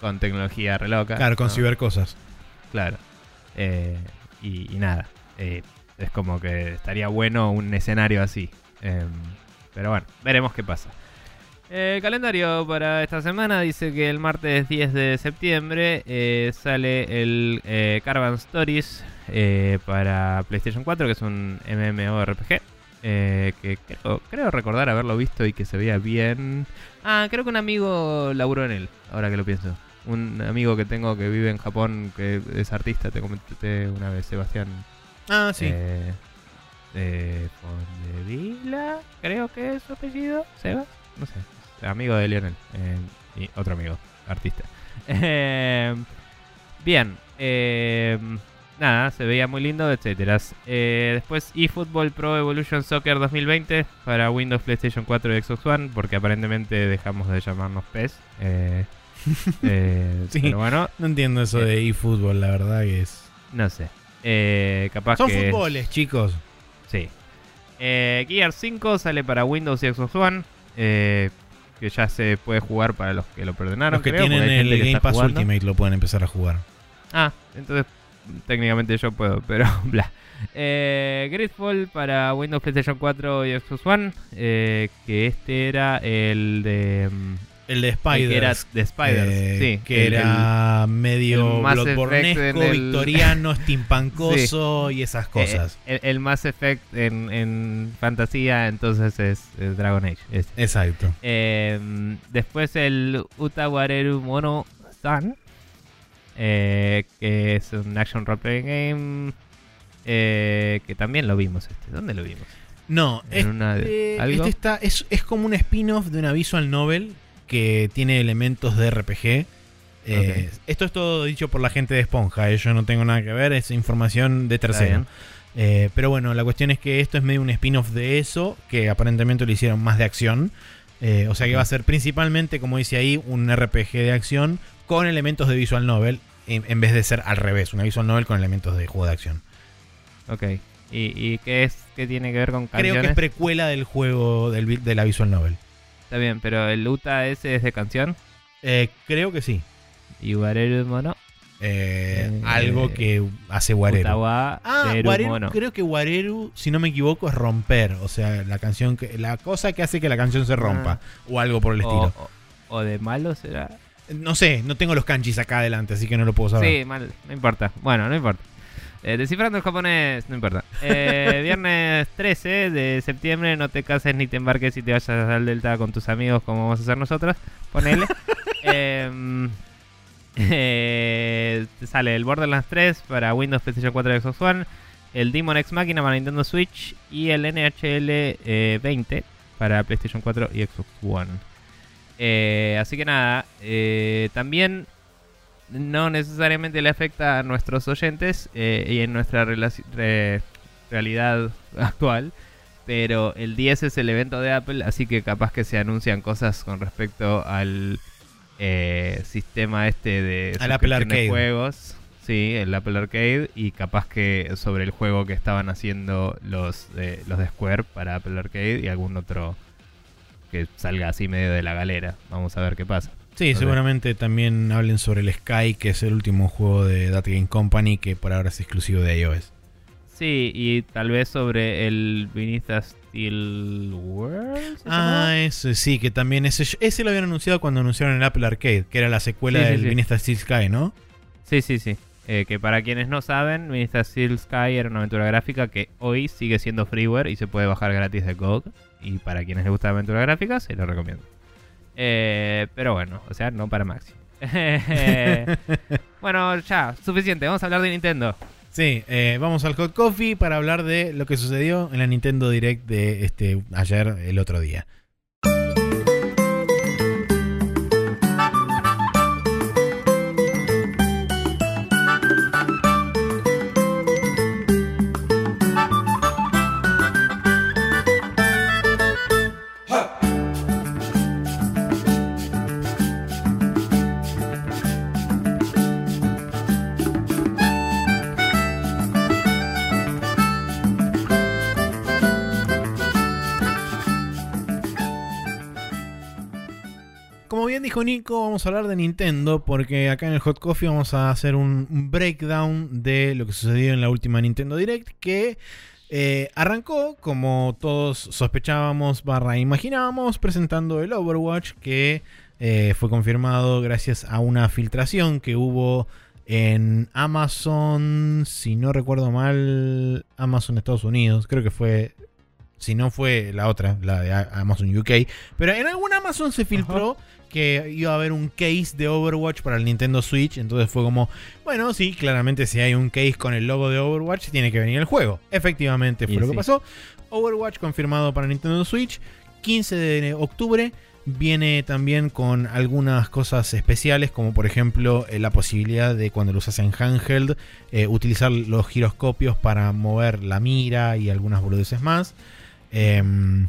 con tecnología re loca. claro, con ¿no? cibercosas. Claro. Eh, y, y nada. eh, es como que estaría bueno un escenario así. Em, pero bueno, veremos qué pasa. El calendario para esta semana dice que el martes 10 de septiembre eh, sale el eh, Caravan Stories eh, para PlayStation 4, que es un MMORPG. eh, que creo, creo recordar haberlo visto y que se veía bien. Ah, creo que un amigo laburó en él, ahora que lo pienso. Un amigo que tengo que vive en Japón, que es artista, te comenté una vez, Sebastián. Ah, sí. Eh, Pondevila, creo que es su apellido, Sebas, no sé, amigo de Lionel eh, y otro amigo, artista. Eh, bien, eh, nada, se veía muy lindo, etcétera. Eh, después eFootball Pro Evolution Soccer 2020 para Windows, PlayStation 4 y Xbox One, porque aparentemente dejamos de llamarnos PES. Sí. Pero bueno, no entiendo eso de eFootball, la verdad que es. no sé. Capaz Son que es- fútboles, chicos. Sí. Eh, Gear 5 sale para Windows y Xbox One. eh, que ya se puede jugar para los que lo perdonaron. Los que creo, tienen el que Game Pass jugando. Ultimate lo pueden empezar a jugar. Ah, entonces técnicamente yo puedo, pero bla. Eh, Gridfall para Windows, PlayStation 4 y Xbox One. eh, que este era el de. El de Spiders. que era de Spiders. eh, sí, que el- era medio el bloodbornesco, el- victoriano, steampunkoso y esas cosas. eh, el, el Mass Effect en, en fantasía, entonces es, es Dragon Age. este. Exacto. Eh, después el Utawareru Mono Sun, eh, que es un action role playing game, que también lo vimos este. ¿Dónde lo vimos? No, En este, una de- ¿algo? este está, es, es como un spin-off de una visual novel que tiene elementos de RPG. Eh, Esto es todo dicho por la gente de Esponja, eh, yo no tengo nada que ver, es información de tercero. Eh, pero bueno, la cuestión es que esto es medio un spin-off de eso, que aparentemente lo hicieron más de acción. Eh, o sea que va a ser principalmente, como dice ahí, un RPG de acción con elementos de visual novel, en, en vez de ser al revés, una visual novel con elementos de juego de acción. Ok. ¿Y, y qué es qué tiene que ver con canciones? Creo que es precuela del juego del de la visual novel. Está bien, pero el Uta ese es de canción. Eh, creo que sí. Y Wareru Mono. Eh, Eh, algo que hace. Utawa Ah, Deru Wareru, Mono. creo que Wareru, si no me equivoco, es romper. O sea, la canción que, la cosa que hace que la canción se rompa. O algo por el o, estilo. o- o de malo será. No sé, no tengo los kanjis acá adelante, así que no lo puedo saber. Sí, mal, no importa. Bueno, no importa. Eh, descifrando el japonés, no importa. Eh, viernes 13 de septiembre, no te cases ni te embarques y te vayas al Delta con tus amigos como vamos a hacer nosotros. Ponele. Em, eh, te sale el Borderlands 3 para Windows, PlayStation 4 y Xbox One. El Demon X Machina para Nintendo Switch. Y el NHL eh, 20 para PlayStation 4 y Xbox One. Eh, así que nada, eh, también no necesariamente le afecta a nuestros oyentes eh, y en nuestra re- realidad actual. Pero el 10 es el evento de Apple, así que capaz que se anuncian cosas con respecto al eh, sistema este de Al Apple Arcade. juegos. Sí, el Apple Arcade y capaz que sobre el juego que estaban haciendo los, eh, los de Square para Apple Arcade y algún otro que salga así medio de la galera. Vamos a ver qué pasa. Sí, seguramente también hablen sobre el Sky, que es el último juego de Data Game Company, que por ahora es exclusivo de iOS. Sí, y tal vez sobre el Vinista Steel World. ¿se Ah, ese sí, que también ese, ese lo habían anunciado cuando anunciaron el Apple Arcade, que era la secuela Sí, sí, del sí. Vinista Steel Sky, ¿no? sí, sí, sí. Eh, que para quienes no saben, Vinista Steel Sky era una aventura gráfica que hoy sigue siendo freeware y se puede bajar gratis de GOG. Y para quienes les gusta la aventura gráfica, se lo recomiendo. Eh, pero bueno, o sea, no para Maxi. bueno, ya, suficiente. Vamos a hablar de Nintendo. Sí, eh, vamos al Hot Coffee para hablar de lo que sucedió en la Nintendo Direct de este ayer, el otro día. Dijo Nico, vamos a hablar de Nintendo porque acá en el Hot Coffee vamos a hacer un, breakdown de lo que sucedió en la última Nintendo Direct que eh, arrancó, como todos sospechábamos barra imaginábamos, presentando el Overwatch que eh, fue confirmado gracias a una filtración que hubo en Amazon, si no recuerdo mal, Amazon Estados Unidos, creo que fue... Si no fue la otra, la de Amazon UK. Pero en algún Amazon se filtró que iba a haber un case de Overwatch para el Nintendo Switch. Entonces fue como, bueno, sí, claramente si hay un case con el logo de Overwatch, tiene que venir el juego. Efectivamente fue Y lo sí. que pasó. Overwatch confirmado para Nintendo Switch. 15 de octubre. Viene también con algunas cosas especiales, como por ejemplo eh, la posibilidad de cuando lo usas en handheld, eh, utilizar los giroscopios para mover la mira y algunas boludeces más. Em, No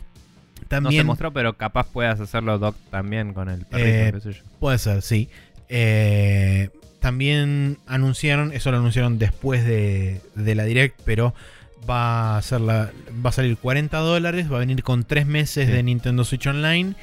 se también mostró, pero capaz puedas hacerlo Doc también con el perrito. Eh, qué sé yo. Puede ser, sí. Eh, también anunciaron, eso lo anunciaron después de, de la Direct, pero va a, ser la, va a salir 40 dólares, va a venir con 3 meses Sí. de Nintendo Switch Online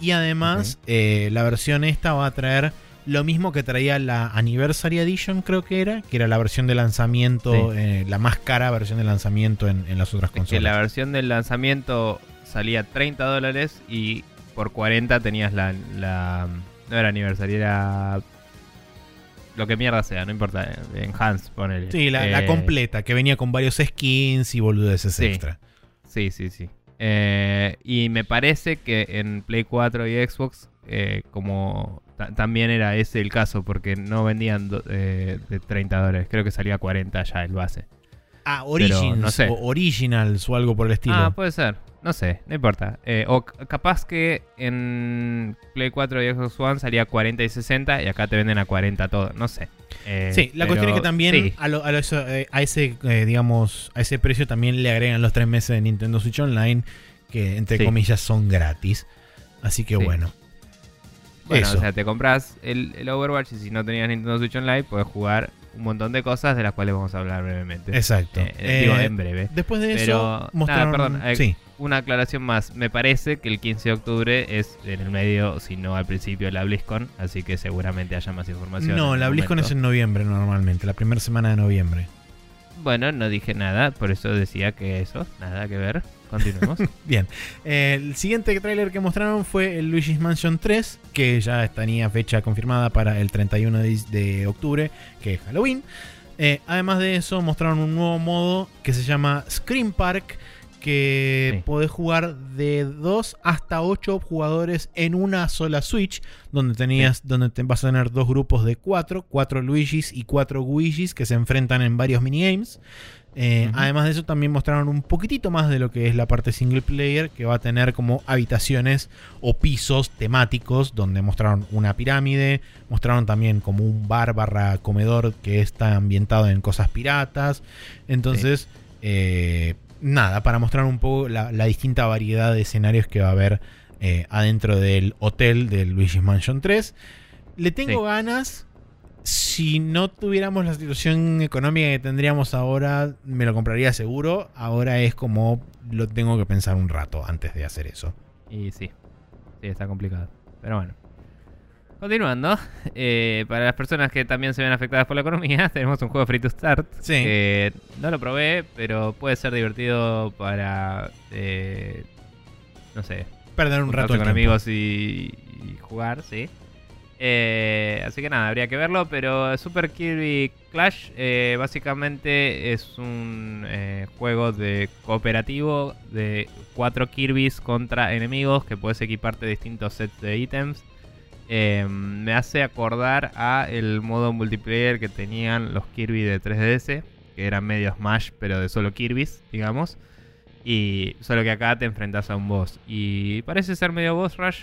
y además eh, la versión esta va a traer lo mismo que traía la Anniversary Edition, creo que era, que era la versión de lanzamiento, Sí. eh, la más cara versión de lanzamiento en, en las otras Es que consolas. la versión del lanzamiento salía 30 dólares y por 40 tenías la, la- No era aniversario, era. Lo que mierda sea, no importa. Enhanced, ponele. Sí, la, la Eh, completa, que venía con varios skins y boludeces Sí. extra. Sí, sí, sí. Eh, y me parece que en Play 4 y Xbox, eh, como también era ese el caso, porque no vendían do- eh, de 30 dólares, creo que salía 40 ya el base. Ah, Origins no sé. o Originals o algo por el estilo. Ah, puede ser. No sé, no importa. Eh, o capaz que en Play 4 y Xbox One salía 40 y 60 y acá te venden a 40 todo. No sé. Eh, sí, la cuestión es que también sí, a, lo- a lo- eso, a ese, digamos, a ese precio también le agregan los tres meses de Nintendo Switch Online, que entre Sí. comillas son gratis. Así que Sí. bueno. Bueno, Eso. o sea, te compras el, el Overwatch y si no tenías Nintendo Switch Online, puedes jugar un montón de cosas de las cuales vamos a hablar brevemente. Exacto. Eh, digo, Eh, en breve. Después de Pero, eso, nada, mostraron. perdón, eh, sí, Una aclaración más. Me parece que el 15 de octubre es en el medio, si no al principio, la BlizzCon. Así que seguramente haya más información. no, la BlizzCon es en noviembre normalmente, la primera semana de noviembre. Bueno, no dije nada, por eso decía que eso, nada que ver. Continuemos. Bien, Eh, el siguiente tráiler que mostraron fue el Luigi's Mansion 3, que ya tenía fecha confirmada para el 31 de, de octubre, que es Halloween. Eh, además de eso, mostraron un nuevo modo que se llama Scream Park, que Sí. podés jugar de 2 hasta 8 jugadores en una sola Switch, donde tenías, donde te vas a tener dos grupos de 4, 4 Luigis y 4 Luigis que se enfrentan en varios minigames. Eh. Además de eso, también mostraron un poquitito más de lo que es la parte single player, que va a tener como habitaciones o pisos temáticos, donde mostraron una pirámide, mostraron también como un bar barra comedor que está ambientado en cosas piratas. Entonces, eh, nada, para mostrar un poco la, la distinta variedad de escenarios que va a haber eh, adentro del hotel del Luigi's Mansion 3. Le tengo Sí. ganas. Si no tuviéramos la situación económica que tendríamos ahora, me lo compraría seguro. Ahora es como lo tengo que pensar un rato antes de hacer eso. y sí, sí, está complicado. Pero bueno. Continuando, eh, para las personas que también se ven afectadas por la economía, tenemos un juego Free to Start. Sí. que no lo probé, pero puede ser divertido para, eh, no sé, Perder un rato con tiempo. amigos y, y jugar, sí. Eh, así que nada, habría que verlo, pero Super Kirby Clash eh, básicamente es un eh, juego de cooperativo de cuatro Kirby's contra enemigos que puedes equiparte distintos sets de ítems. Me hace acordar a el modo multiplayer que tenían los Kirby de 3DS, que eran medio Smash, pero de solo Kirby's, digamos. Y solo que acá te enfrentas a un boss. Y parece ser medio boss rush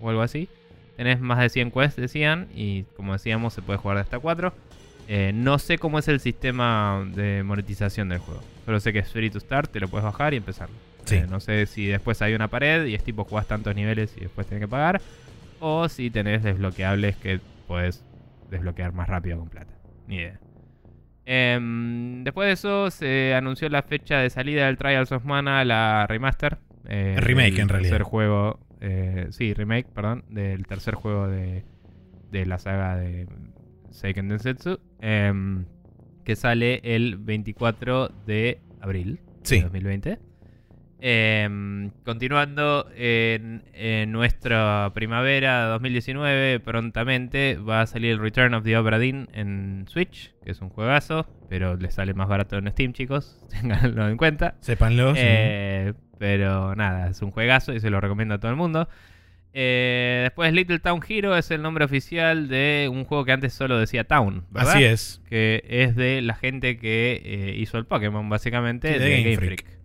o algo así. Tenés más de 100 quests, decían. Y como decíamos, se puede jugar de hasta 4. Eh, no sé cómo es el sistema de monetización del juego. Solo sé que es free to start, te lo puedes bajar y empezar. Sí. Eh, no sé si después hay una pared y es tipo jugás tantos niveles y después tenés que pagar. O si tenés desbloqueables que puedes desbloquear más rápido con plata. Ni idea. Em, después de eso se anunció la fecha de salida del Trials of Mana, la remaster. eh, Remake, en realidad. Tercer juego, eh, sí, remake, perdón, del tercer juego de, de la saga de Seiken Densetsu. em, que sale el 24 de abril Sí. de 2020. Em, continuando en, en nuestra primavera 2019, prontamente va a salir el Return of the Obra Dinn en Switch, que es un juegazo, pero le sale más barato en Steam, chicos, tenganlo en cuenta. Sépanlo. sí. Eh, pero nada, es un juegazo y se lo recomiendo a todo el mundo. Eh, después Little Town Hero es el nombre oficial de un juego que antes solo decía Town, ¿verdad? Así es. que es de la gente que eh, hizo el Pokémon, básicamente, Sí, de, de Game, Game Freak. Freak.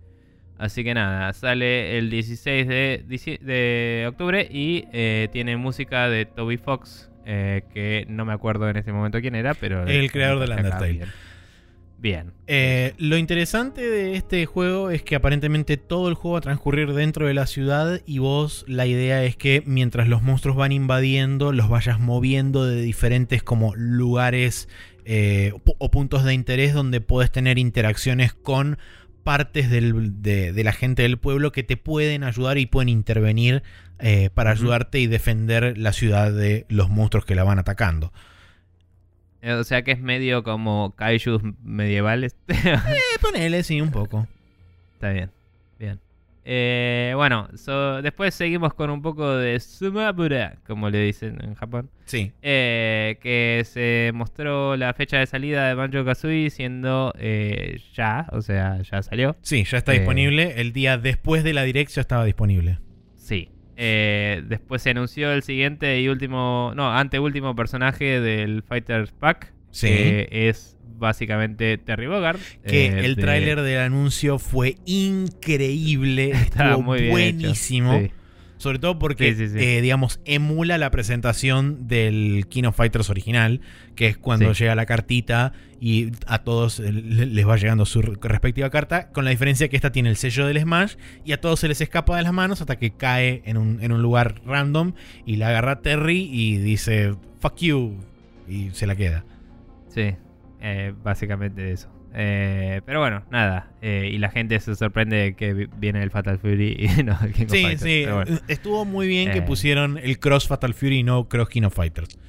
Así que nada, sale el 16 de, de octubre y eh, tiene música de Toby Fox, eh, que no me acuerdo en este momento quién era, pero... El creador del Undertale. Bien. Bien. Eh, lo interesante de este juego es que aparentemente todo el juego va a transcurrir dentro de la ciudad y vos la idea es que mientras los monstruos van invadiendo los vayas moviendo de diferentes como lugares o puntos de interés donde podés tener interacciones con partes del- de, de la gente del pueblo que te pueden ayudar y pueden intervenir eh, para ayudarte y defender la ciudad de los monstruos que la van atacando. Eh, O sea que es medio como kaijus medievales. Eh, ponele, sí, un poco. Está bien. Eh, bueno, so- después seguimos con un poco de Sumabura, como le dicen en Japón. Sí. Eh, que se mostró la fecha de salida de Banjo Kazooie siendo eh, ya, o sea, ya salió. Sí, ya está disponible. El día después de la direct ya estaba disponible. Sí. Después se anunció el siguiente y último, no, anteúltimo personaje del Fighters Pack, Sí. que es básicamente Terry Bogard. Que eh, el de- tráiler del anuncio fue increíble. Estaba Estuvo muy buenísimo. Sí. Sobre todo porque, Sí, sí, sí. eh, digamos, emula la presentación del King of Fighters original, que es cuando llega la cartita y a todos le- les va llegando su respectiva carta, con la diferencia que esta tiene el sello del Smash y a todos se les escapa de las manos hasta que cae en un, en un lugar random y la agarra Terry y dice, fuck you, y se la queda. Sí, eh, básicamente eso. Eh, pero bueno, nada. eh, y la gente se sorprende de que vi- viene el Fatal Fury y no el King of Sí, Fighters, sí, bueno. estuvo muy bien que Eh. pusieron el Cross Fatal Fury y no Cross King of Fighters.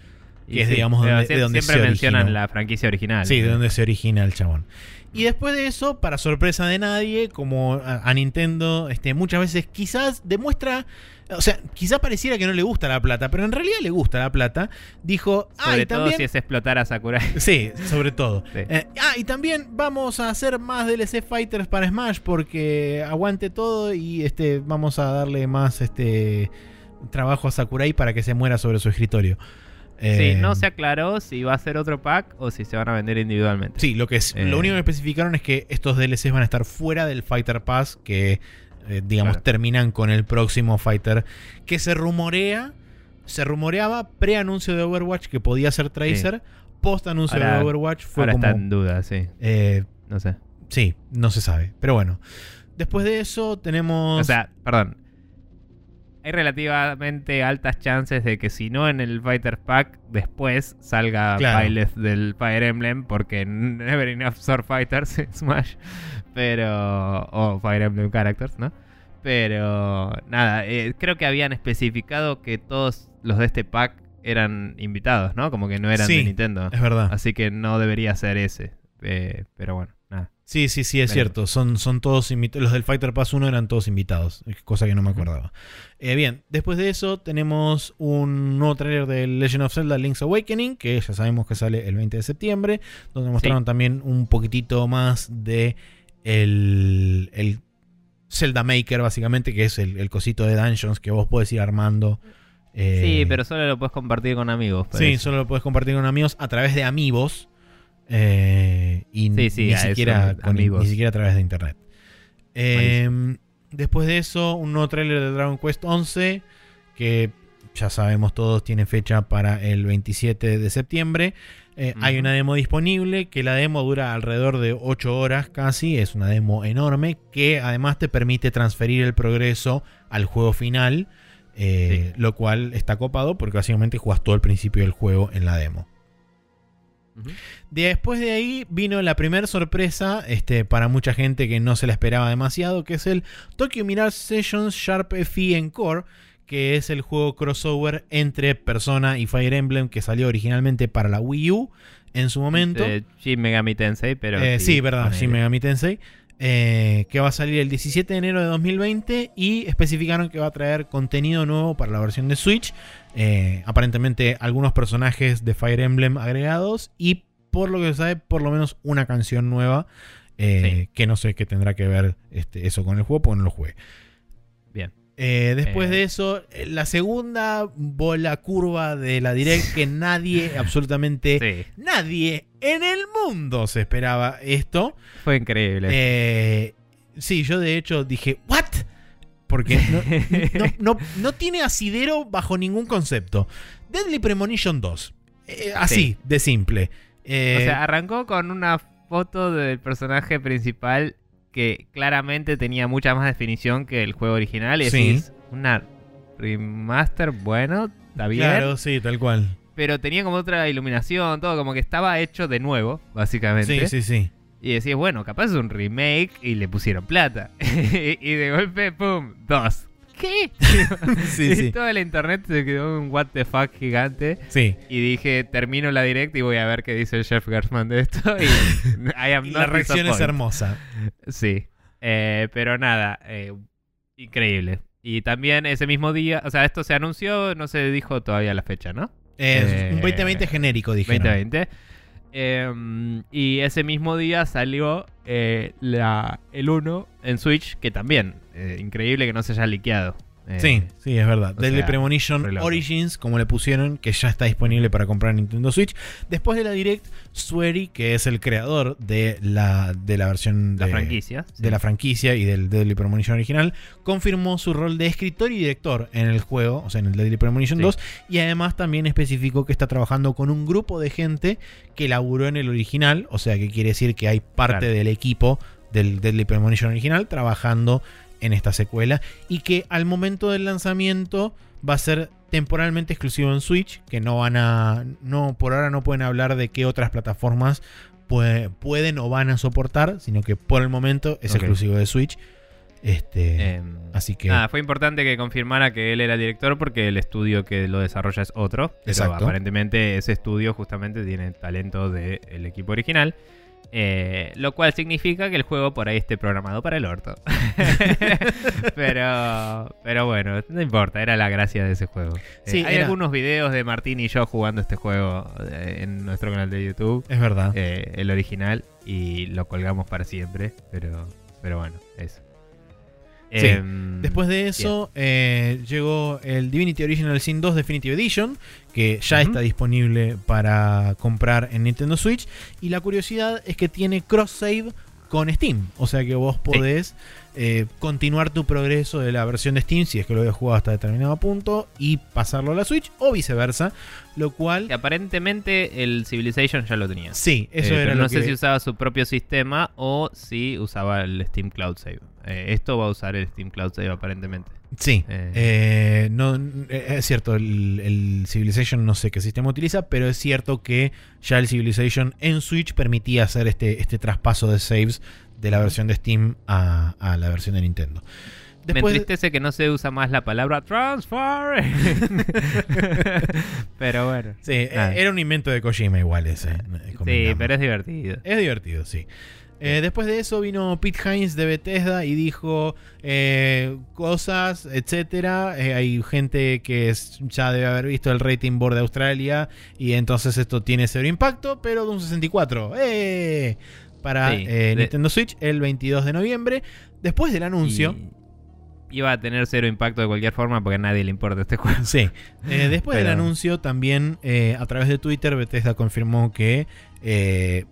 Y que es, sí, digamos, donde- de donde siempre se mencionan originó. la franquicia original. Sí, de donde se origina el chabón. Y después de eso, para sorpresa de nadie, como a, Nintendo, este, muchas veces quizás demuestra, o sea, quizás pareciera que no le gusta la plata, pero en realidad le gusta la plata. Dijo, ah, Sobre y todo también... si es explotar a Sakurai. Sí, sobre todo. Sí. Eh, ah, y también vamos a hacer más DLC Fighters para Smash porque aguante todo y este vamos a darle más este trabajo a Sakurai para que se muera sobre su escritorio. Sí, Eh, no se aclaró si va a ser otro pack o si se van a vender individualmente. Sí, lo que es, Eh. lo único que especificaron es que estos DLCs van a estar fuera del Fighter Pass que eh, digamos Claro. terminan con el próximo Fighter que se rumorea se rumoreaba pre-anuncio de Overwatch que podía ser Tracer, post anuncio Ahora- de Overwatch fue Ahora como está en duda, sí. eh, No sé. Sí, no se sabe. Pero bueno. Después de eso tenemos. O sea, perdón. Hay relativamente altas chances de que si no en el Fighter Pack, después salga Claro. Del Fire Emblem, porque never enough Sword Fighters Smash. Pero. O Fire Emblem Characters, ¿no? Pero. Nada, eh, creo que habían especificado que todos los de este pack eran invitados, ¿no? Como que no eran Sí, de Nintendo. es verdad. Así que no debería ser ese. Eh, pero bueno. Sí, sí, sí, es cierto. Son, son todos invitados. Los del Fighter Pass 1 eran todos invitados. Cosa que no me acordaba. Eh, bien, después de eso tenemos un nuevo trailer de Legend of Zelda Link's Awakening, que ya sabemos que sale el 20 de septiembre, donde mostraron también un poquitito más de el, el Zelda Maker, básicamente, que es el, el cosito de Dungeons que vos podés ir armando. eh, Sí, pero solo lo puedes compartir con amigos. Sí, solo lo puedes compartir con amigos a través de amigos. Eh, y Sí, sí, ni, eso, siquiera con- ni siquiera a través de internet. Eh, después de eso, un nuevo tráiler de Dragon Quest 11, que ya sabemos todos tiene fecha para el 27 de septiembre. Eh, Hay una demo disponible, que la demo dura alrededor de 8 horas casi, es una demo enorme, que además te permite transferir el progreso al juego final, eh, lo cual está copado porque básicamente jugas todo el principio del juego en la demo. Después de ahí vino la primera sorpresa este, para mucha gente que no se la esperaba demasiado, que es el Tokyo Mirage Sessions Sharp FE Encore, que es el juego crossover entre Persona y Fire Emblem que salió originalmente para la Wii U en su momento. Eh, Shin Megami Tensei, pero. Eh, sí, verdad. Shin Megami Tensei. eh, que va a salir el 17 de enero de 2020 y especificaron que va a traer contenido nuevo para la versión de Switch. Eh, aparentemente algunos personajes de Fire Emblem agregados y por lo que se sabe por lo menos una canción nueva eh, que no sé qué tendrá que ver este, eso con el juego porque no lo jugué. Bien. Eh, después de eso, la segunda bola curva de la Direct que nadie, absolutamente Sí, nadie en el mundo se esperaba esto. fue increíble. Sí, yo de hecho dije, ¿what? Porque no, no- no- no tiene asidero bajo ningún concepto. Deadly Premonition 2. Eh, así, Sí. de simple. Eh, o sea, arrancó con una foto del personaje principal que claramente tenía mucha más definición que el juego original. Y Sí. decís, una remaster, bueno, está bien. claro, sí, tal cual. Pero tenía como otra iluminación, todo como que estaba hecho de nuevo, básicamente. Sí, sí, sí. Y decís, bueno, capaz es un remake y le pusieron plata. y de golpe, ¡pum! Dos. ¿Qué? Sí, y sí. toda la internet se quedó en un what the fuck gigante. Sí. Y dije, termino la direct y voy a ver qué dice el Jeff Gersman de esto. Y I am la reacción es hermosa. Sí. Eh, pero nada, eh, increíble. Y también ese mismo día, o sea, esto se anunció, no se dijo todavía la fecha, ¿no? Eh, un 2020 genérico, dijeron. 2020. Eh, y ese mismo día salió eh, la, el 1 en Switch, que también, eh, increíble que no se haya liqueado. Eh, Sí, sí, es verdad. Deadly sea, Premonition. Origins, como le pusieron, que ya está disponible para comprar en Nintendo Switch. Después de la Direct, Swery, que es el creador de la, de la versión La de, franquicia. sí. de la franquicia y del Deadly Premonition original, confirmó su rol de escritor y director en el juego, o sea, en el Deadly Premonition Sí. 2, y además también especificó que está trabajando con un grupo de gente que laburó en el original, o sea, que quiere decir que hay parte Claro. del equipo del Deadly Premonition original trabajando en esta secuela y que al momento del lanzamiento va a ser temporalmente exclusivo en Switch, que no van a no por ahora no pueden hablar de qué otras plataformas pue- pueden o van a soportar, sino que por el momento es exclusivo de Switch. Este, Em, así que Nada, fue importante que confirmara que él era el director porque el estudio que lo desarrolla es otro. Pero Exacto. aparentemente ese estudio justamente tiene talento del equipo original. Eh, lo cual significa que el juego por ahí esté programado para el orto. pero, pero bueno, no importa, era la gracia de ese juego. Eh, Sí, hay era- algunos videos de Martín y yo jugando este juego eh, en nuestro canal de YouTube. es verdad. eh, el original y lo colgamos para siempre. Pero, pero bueno, eso. Sí. Em, Después de eso, eh, llegó el Divinity Original Sin 2 Definitive Edition, que ya está disponible para comprar en Nintendo Switch. Y la curiosidad es que tiene cross-save con Steam. O sea que vos podés eh, continuar tu progreso de la versión de Steam, si es que lo habías jugado hasta determinado punto, y pasarlo a la Switch, o viceversa. Lo cual, que aparentemente el Civilization ya lo tenía. sí, eso Eh, era pero lo no que... sé si usaba su propio sistema o si usaba el Steam Cloud Save. Eh, esto va a usar el Steam Cloud Save aparentemente. Sí, Eh. eh, no, es cierto, el, el Civilization no sé qué sistema utiliza, pero es cierto que ya el Civilization en Switch permitía hacer este, este traspaso de saves de la versión de Steam a, a la versión de Nintendo. Me Después, entristece que no se usa más la palabra transfer. pero bueno. sí, Ah. era un invento de Kojima igual ese. eh, Sí, pero es divertido. Es divertido, sí. Eh, después de eso vino Pete Hines de Bethesda y dijo eh, cosas, etcétera. Eh, hay gente que es- ya debe haber visto el rating board de Australia y entonces esto tiene cero impacto, pero de un 64. ¡Eh! Para Sí, de- Nintendo Switch el 22 de noviembre. Después del anuncio. Y iba a tener cero impacto de cualquier forma porque a nadie le importa este juego. Sí. Eh, después del anuncio, también eh, a través de Twitter, Bethesda confirmó que eh,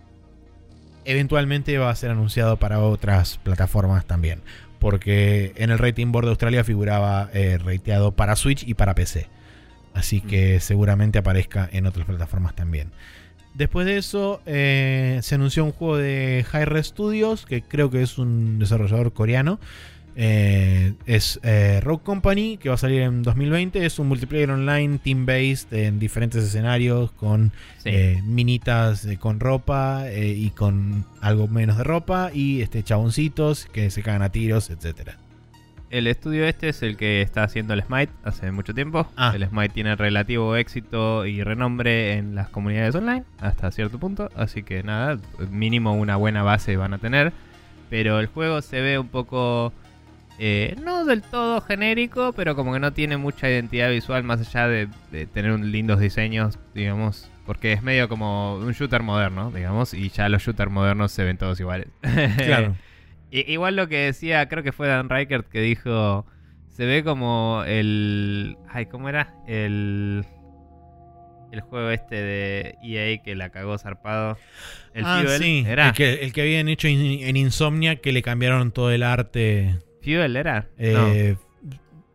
eventualmente va a ser anunciado para otras plataformas también. Porque en el rating board de Australia figuraba rateado para Switch y para PC. Así que seguramente aparezca en otras plataformas también. Después de eso, eh, se anunció un juego de Hi-Re Studios, que creo que es un desarrollador coreano. Eh, es eh, Rogue Company, que va a salir en 2020. Es un multiplayer online, team-based, en diferentes escenarios, con Sí. eh, minitas eh, con ropa y con algo menos de ropa, y este chaboncitos que se cagan a tiros, etcétera. El estudio este es el que está haciendo el Smite hace mucho tiempo. Ah. El Smite tiene relativo éxito y renombre en las comunidades online hasta cierto punto. Así que nada, mínimo una buena base van a tener. Pero el juego se ve un poco... eh, no del todo genérico, pero como que no tiene mucha identidad visual más allá de, de tener un lindos diseños, digamos. Porque es medio como un shooter moderno, digamos. Y ya los shooters modernos se ven todos iguales. Claro. Igual lo que decía, creo que fue Dan Reichert que dijo, se ve como el... Ay, ¿cómo era? El... El juego este de EA que la cagó zarpado. El ah, sí. ¿era? El que, el que habían hecho in- en Insomnia, que le cambiaron todo el arte. ¿Fuel era? Eh,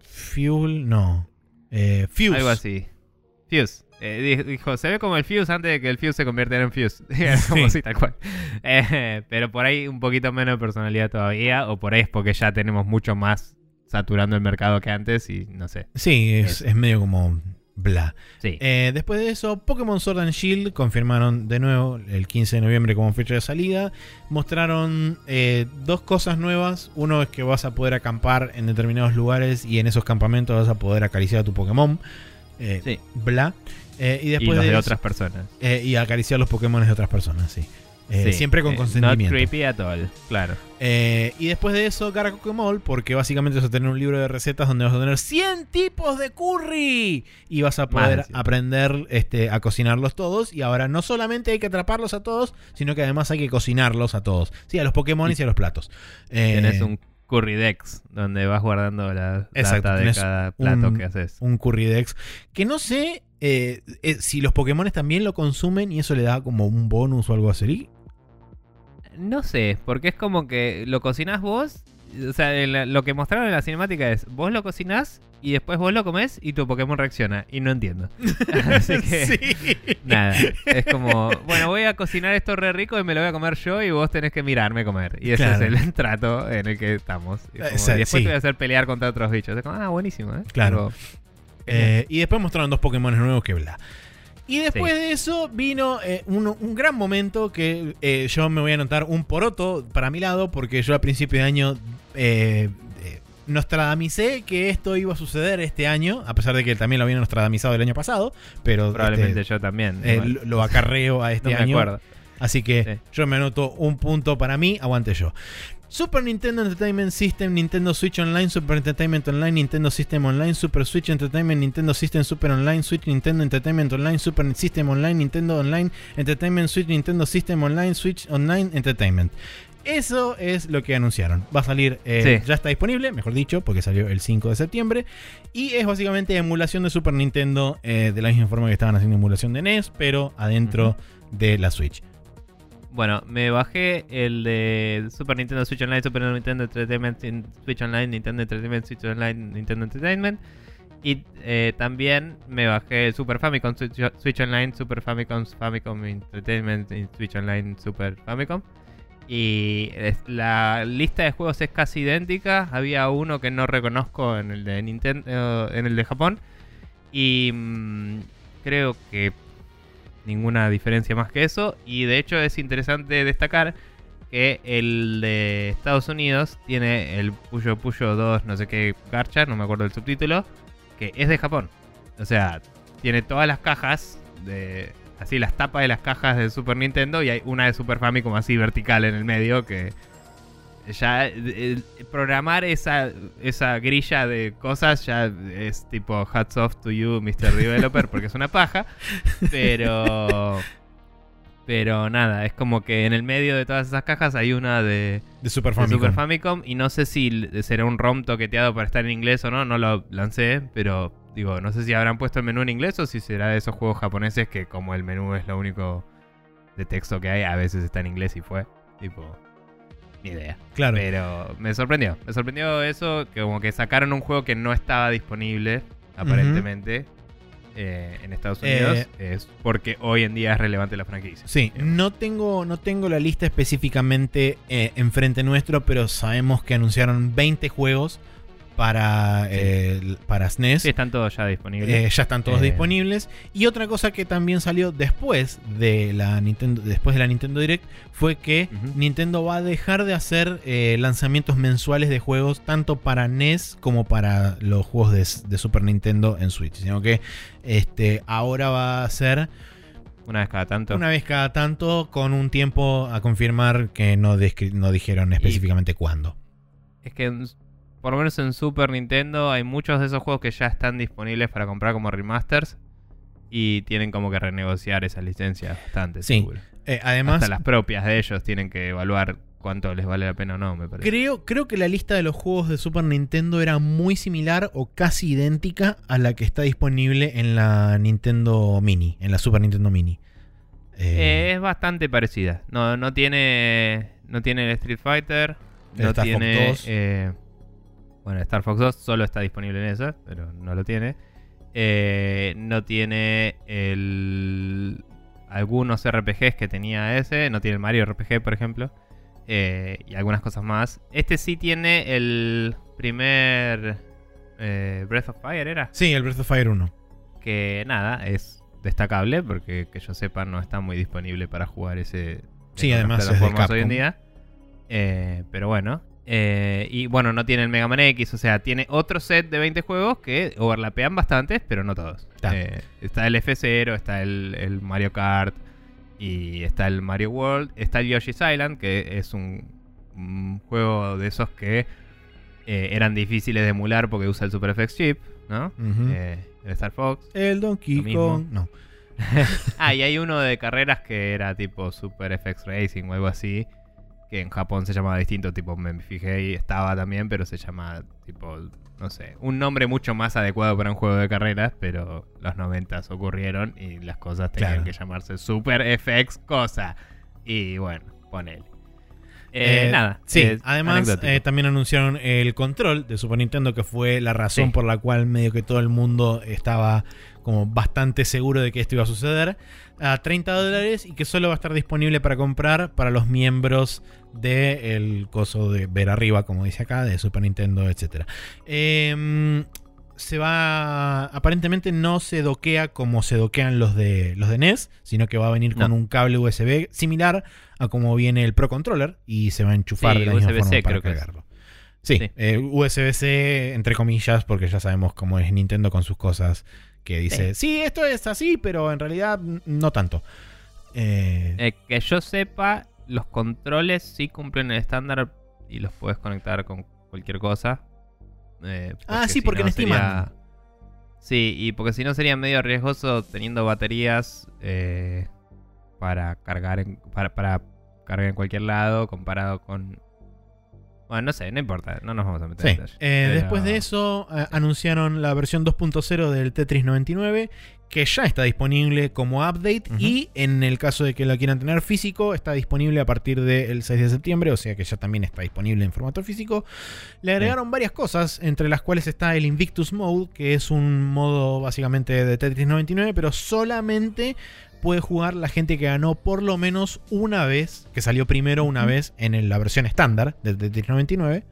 Fuel, no. Eh, Fuse. algo así. Fuse. Eh, di- dijo, se ve como el Fuse antes de que el Fuse se convirtiera en Fuse. como Sí. así, tal cual. Eh, pero por ahí un poquito menos de personalidad todavía. O por ahí es porque ya tenemos mucho más saturando el mercado que antes y no sé. Sí, es, es medio como bla. Sí. Eh, después de eso, Pokémon Sword and Shield confirmaron de nuevo el 15 de noviembre como fecha de salida. Mostraron eh, dos cosas nuevas. Uno es que vas a poder acampar en determinados lugares y en esos campamentos vas a poder acariciar a tu Pokémon. Eh, Sí. Bla. Eh, y y después los de, otras personas. eh, y acariciar los Pokémon de otras personas, sí. Eh, Sí. Siempre con Eh, consentimiento. Not creepy at all, claro. Eh, y después de eso, Mall, porque básicamente vas a tener un libro de recetas donde vas a tener 100 tipos de curry y vas a poder de 100. aprender este, a cocinarlos todos. Y ahora no solamente hay que atraparlos a todos, sino que además hay que cocinarlos a todos. Sí, a los Pokémon y, a los platos. Eh, Tenés un Curry Decks, donde vas guardando la Exacto, data de cada plato un- que haces. Un Currydex. Que no sé eh, eh, si los Pokémon también lo consumen y eso le da como un bonus o algo así. No sé, porque es como que lo cocinás vos. O sea, la- lo que mostraron en la cinemática es: vos lo cocinás y después vos lo comés y tu Pokémon reacciona. Y no entiendo. Así que. Sí. Nada, es como, bueno, voy a cocinar esto re rico y me lo voy a comer yo y vos tenés que mirarme comer. Y ese Claro. es el trato en el que estamos. Como- sí, y después sí. te voy a hacer pelear contra otros bichos. Es como, ah, buenísimo, ¿eh? Claro. Eh, y después mostraron dos Pokémon nuevos que bla. Y después Sí. de eso vino eh, un, un gran momento que eh, yo me voy a anotar un poroto para mi lado, porque yo a principio de año eh, eh, nostradamicé que esto iba a suceder este año, a pesar de que también lo habían nostradamizado el año pasado, pero probablemente este, yo también. eh, lo, lo acarreo a este no me año. acuerdo. Así que Sí. yo me anoto un punto para mí, aguante yo. Super Nintendo Entertainment System, Nintendo Switch Online, Super Entertainment Online, Nintendo System Online, Super Switch Entertainment, Nintendo System Super Online, Switch Nintendo Entertainment Online, Super System Online, Nintendo Online, Entertainment Switch, Nintendo System Online, Switch Online Entertainment. Eso es lo que anunciaron. Va a salir, eh, Sí. ya está disponible, mejor dicho, porque salió el 5 de septiembre. Y es básicamente emulación de Super Nintendo, eh, de la misma forma que estaban haciendo emulación de NES, pero adentro de la Switch. Bueno, me bajé el de Super Nintendo Switch Online, Super Nintendo Entertainment in- Switch Online, Nintendo Entertainment Switch Online, Nintendo Entertainment. Y eh, también me bajé Super Famicom Switch, Online, Super Famicom Famicom Entertainment in Switch Online, Super Famicom. Y la lista de juegos es casi idéntica. Había uno que no reconozco en el de Nintendo, en el de Japón. Y mm, creo que ninguna diferencia más que eso. Y de hecho es interesante destacar que el de Estados Unidos tiene el Puyo Puyo 2, no sé qué garcha, no me acuerdo el subtítulo, que es de Japón. O sea, tiene todas las cajas de así las tapas de las cajas de Super Nintendo y hay una de Super Famicom así vertical en el medio que ya eh, programar esa, esa grilla de cosas ya es tipo hats off to you Mr. Developer porque es una paja pero pero nada es como que en el medio de todas esas cajas hay una de, De Super de Famicom. Super Famicom y no sé si será un ROM toqueteado para estar en inglés o no no lo lancé pero digo no sé si habrán puesto el menú en inglés o si será de esos juegos japoneses que como el menú es lo único de texto que hay a veces está en inglés y fue tipo ni idea Claro. pero me sorprendió. Me sorprendió eso, que como que sacaron un juego que no estaba disponible, aparentemente, eh, en Estados Unidos. Es porque hoy en día es relevante la franquicia. Sí, no tengo, no tengo la lista específicamente eh, enfrente nuestro, pero sabemos que anunciaron 20 juegos para, Sí. eh, para SNES. Sí, están todos ya disponibles. Eh, ya están todos Eh. disponibles. Y otra cosa que también salió después de la Nintendo, después de la Nintendo Direct fue que. Nintendo va a dejar de hacer eh, lanzamientos mensuales de juegos tanto para NES como para los juegos de, de Super Nintendo en Switch, sino que este ahora va a ser Una vez cada tanto. una vez cada tanto con un tiempo a confirmar que no, no dijeron específicamente cuándo. Es que por lo menos en Super Nintendo hay muchos de esos juegos que ya están disponibles para comprar como remasters. Y tienen como que renegociar esas licencias bastante, Sí. seguro. Eh, además, Hasta las propias de ellos tienen que evaluar cuánto les vale la pena o no, me parece. Creo, creo que la lista de los juegos de Super Nintendo era muy similar o casi idéntica a la que está disponible en la Nintendo Mini, en la Super Nintendo Mini. Eh, Eh, es bastante parecida. No, no tiene. No tiene el Street Fighter. El No Star tiene. 2. bueno, Star Fox 2 solo está disponible en esa, pero no lo tiene. Eh, no tiene el. Algunos RPGs que tenía ese. No tiene el Mario RPG, por ejemplo. eh, y algunas cosas más. Este sí tiene el primer. eh, Breath of Fire, ¿era? sí, el Breath of Fire 1. que nada, es destacable porque que yo sepa no está muy disponible para jugar ese Sí, además es de hoy en día. Eh, pero bueno. Eh, y bueno, no tiene el Mega Man X, o sea, tiene otro set de 20 juegos que overlapean bastantes, pero no todos. Ta. Eh, está el F0, está el, el Mario Kart y está el Mario World, está el Yoshi's Island, que es un, un juego de esos que eh, eran difíciles de emular porque usa el Super FX chip, ¿no? El Star Fox. el Donkey. Kong. No. Ah, y hay uno de carreras que era tipo Super FX Racing o algo así. Que en Japón se llamaba distinto, tipo, me fijé y estaba también, pero se llama, tipo, no sé, un nombre mucho más adecuado para un juego de carreras, pero los 90 ocurrieron y las cosas tenían Claro. que llamarse Super FX cosa. Y bueno, ponele. Eh, Eh, nada. Sí, es además eh, también anunciaron el control de Super Nintendo, que fue la razón Sí. por la cual medio que todo el mundo estaba como bastante seguro de que esto iba a suceder, a 30 dólares y que solo va a estar disponible para comprar para los miembros del coso de ver arriba, como dice acá, de Super Nintendo, etc. se va. Aparentemente no se doquea como se doquean los de los de NES, sino que va a venir con No. un cable USB similar a como viene el Pro Controller y se va a enchufar Sí, de la misma forma para cargarlo. Sí, Sí. eh, USB-C entre comillas, porque ya sabemos cómo es Nintendo con sus cosas que dice, sí, esto es así, pero en realidad no tanto. Eh, Eh, que yo sepa, los controles sí cumplen el estándar y los puedes conectar con cualquier cosa. Eh, Ah, sí, si porque no en Steam. Sí, y porque si no sería medio riesgoso teniendo baterías eh, para cargar en, para, para cargar en cualquier lado comparado con... Bueno, no sé, no importa, no nos vamos a meter Sí. en detalle. Eh, Pero- Después de eso, eh, anunciaron la versión 2.0 del Tetris 99, que ya está disponible como update. Y en el caso de que lo quieran tener físico, está disponible a partir del 6 de septiembre, o sea que ya también está disponible en formato físico. Le agregaron varias cosas, entre las cuales está el Invictus Mode, que es un modo básicamente de Tetris 99, pero solamente puede jugar la gente que ganó por lo menos una vez, que salió primero una vez en la versión estándar de Tetris 99.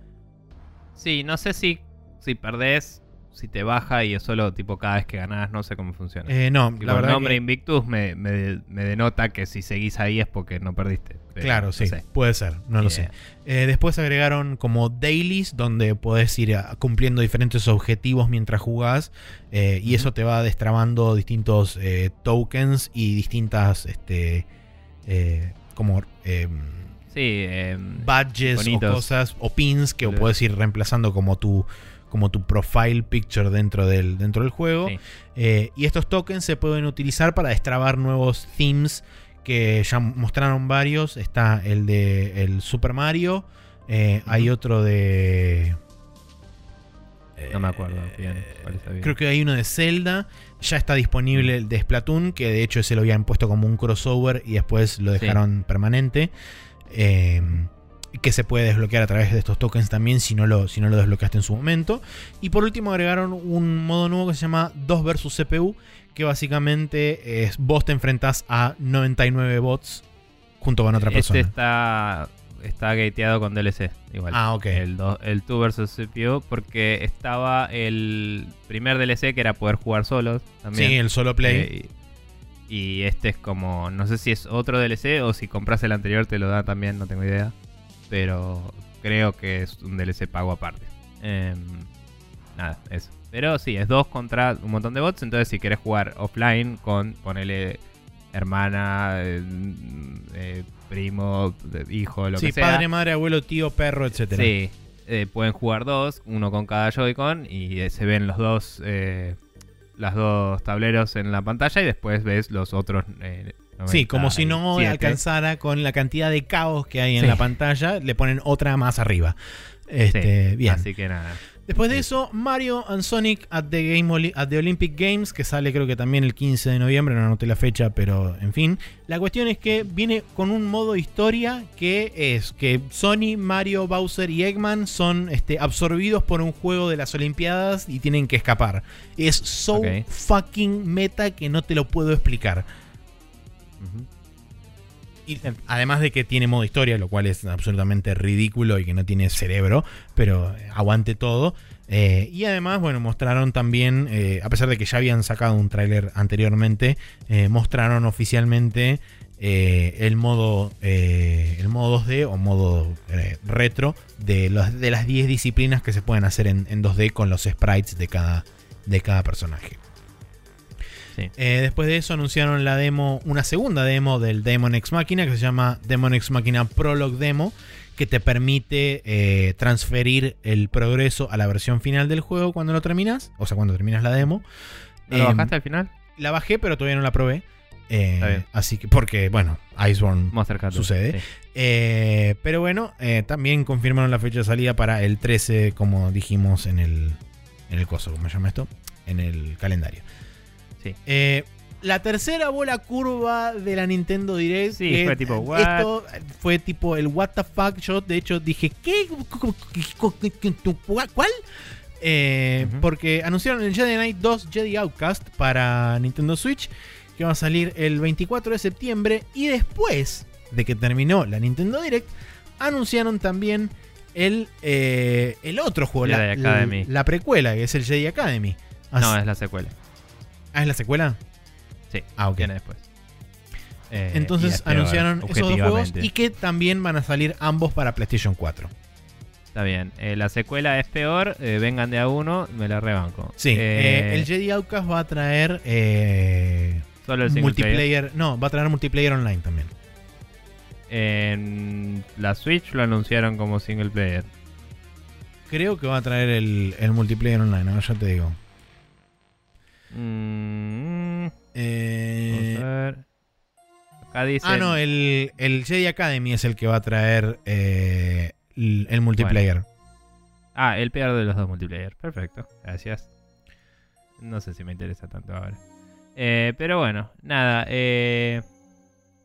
Sí, no sé si, si perdés, si te baja y es solo tipo cada vez que ganás, no sé cómo funciona. Eh, no, Tipo, la el nombre que- Invictus me, me- me denota que si seguís ahí es porque no perdiste. pero Claro, no sí, sé. puede ser, no lo sé. Eh, después agregaron como dailies, donde podés ir a- cumpliendo diferentes objetivos mientras jugás, eh, y eso te va destrabando distintos eh, tokens y distintas, este, eh, como eh, Sí, em, badges Bonitos. o cosas, o pins que puedes ir reemplazando como tu, como tu profile picture dentro del, dentro del juego. Sí. Eh, y estos tokens se pueden utilizar para destrabar nuevos themes que ya mostraron varios. Está el de el Super Mario. eh, Hay otro de. No me acuerdo bien cuál había. Creo que hay uno de Zelda. Ya está disponible el de Splatoon, que de hecho se lo habían puesto como un crossover y después lo Sí. dejaron permanente. Eh, que se puede desbloquear a través de estos tokens también si no, lo, si no lo desbloqueaste en su momento. Y por último agregaron un modo nuevo que se llama 2 versus CPU, que básicamente es vos te enfrentás a 99 bots junto con otra Este persona. está, está gateado con DLC, igual. Ah, ok. El, do- el 2 vs CPU, porque estaba el primer DLC que era poder jugar solos también. Sí, el solo play. Eh, y este es como, no sé si es otro DLC o si compras el anterior te lo da también, no tengo idea. Pero creo que es un DLC pago aparte. Em, nada, eso. Pero sí, es dos contra un montón de bots. Entonces, si querés jugar offline con, ponele hermana, eh, eh, primo, hijo, lo sí, que sea. padre, madre, abuelo, tío, perro, etcétera. Sí, eh, pueden jugar dos, uno con cada Joy-Con y se ven los dos, las dos tableros en la pantalla y después ves los otros. Sí, como si no 97. alcanzara con la cantidad de caos que hay en Sí. la pantalla, le ponen otra más arriba. Este, Sí, bien. Así que nada. Después de eso, Mario and Sonic at the, Game at the Olympic Games, que sale creo que también el 15 de noviembre, no anoté la fecha, pero en fin. La cuestión es que viene con un modo historia que es que Sony, Mario, Bowser y Eggman son este, absorbidos por un juego de las Olimpiadas y tienen que escapar. Es so fucking meta que no te lo puedo explicar. Además de que tiene modo historia, lo cual es absolutamente ridículo y que no tiene cerebro, pero eh, aguante todo. Eh, y además, bueno, mostraron también, eh, a pesar de que ya habían sacado un tráiler anteriormente, mostraron oficialmente el modo el modo 2D o modo retro de, las 10 disciplinas que se pueden hacer en, en 2D con los sprites de cada personaje. Sí. Eh, después de eso anunciaron la demo, una segunda demo del Demon X Machina que se llama Demon X Machina Prologue Demo, que te permite eh, transferir el progreso a la versión final del juego cuando lo terminas, o sea, cuando terminas la demo. ¿No lo Em, bajaste al final? la bajé, pero todavía no la probé. Eh, Está bien. así que, porque, bueno, Iceborne. Sucede. sí. Eh, pero bueno, eh, también confirmaron la fecha de salida para el 13, como dijimos en el, en el coso, ¿cómo se llama esto? En el calendario. Sí. Eh, la tercera bola curva de la Nintendo Direct. Sí, que fue tipo, what? Esto fue tipo el what the fuck. Yo, de hecho, dije, ¿qué? ¿Cuál? Eh. Porque anunciaron el Jedi Knight 2 Jedi Outcast para Nintendo Switch, que va a salir el 24 de septiembre. Y después de que terminó la Nintendo Direct, anunciaron también el, eh, el otro juego, la, la- la precuela, que es el Jedi Academy. Así- No, es la secuela. Ah, ¿es la secuela? Sí, Ah, ok. viene después. Eh, Entonces anunciaron esos dos juegos y que también van a salir ambos para PlayStation 4. Está bien. Eh, la secuela es peor. eh, vengan de a uno, me la rebanco. Sí, el Jedi Outcast va a traer solo el single player. multiplayer. No, va a traer multiplayer online también. En la Switch lo anunciaron como single player. Creo que va a traer el, el multiplayer online, ahora ya te digo. Mm, Eh, vamos a ver. Acá dice. ah, no, el, el Jedi Academy es el que va a traer eh, el, el multiplayer. Ah, el peor de los dos multiplayer. Perfecto, gracias. No sé si me interesa tanto ahora. Eh, pero bueno, nada. eh,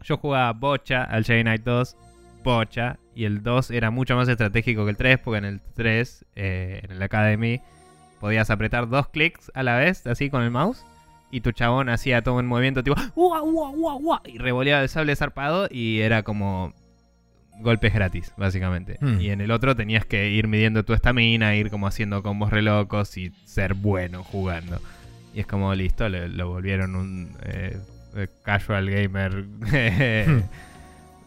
yo jugaba Bocha al Jedi Knight 2. Bocha. Y el 2 era mucho más estratégico que el 3. Porque en el 3, eh, en el Academy, podías apretar dos clics a la vez, así con el mouse. Y tu chabón hacía todo un movimiento tipo. ¡Ua, ua, ua, ua! Y revoleaba el sable zarpado. Y era como golpes gratis, básicamente. Hmm. Y en el otro tenías que ir midiendo tu estamina, ir como haciendo combos re locos y ser bueno jugando. Y es como listo, lo, lo volvieron un eh, eh, casual gamer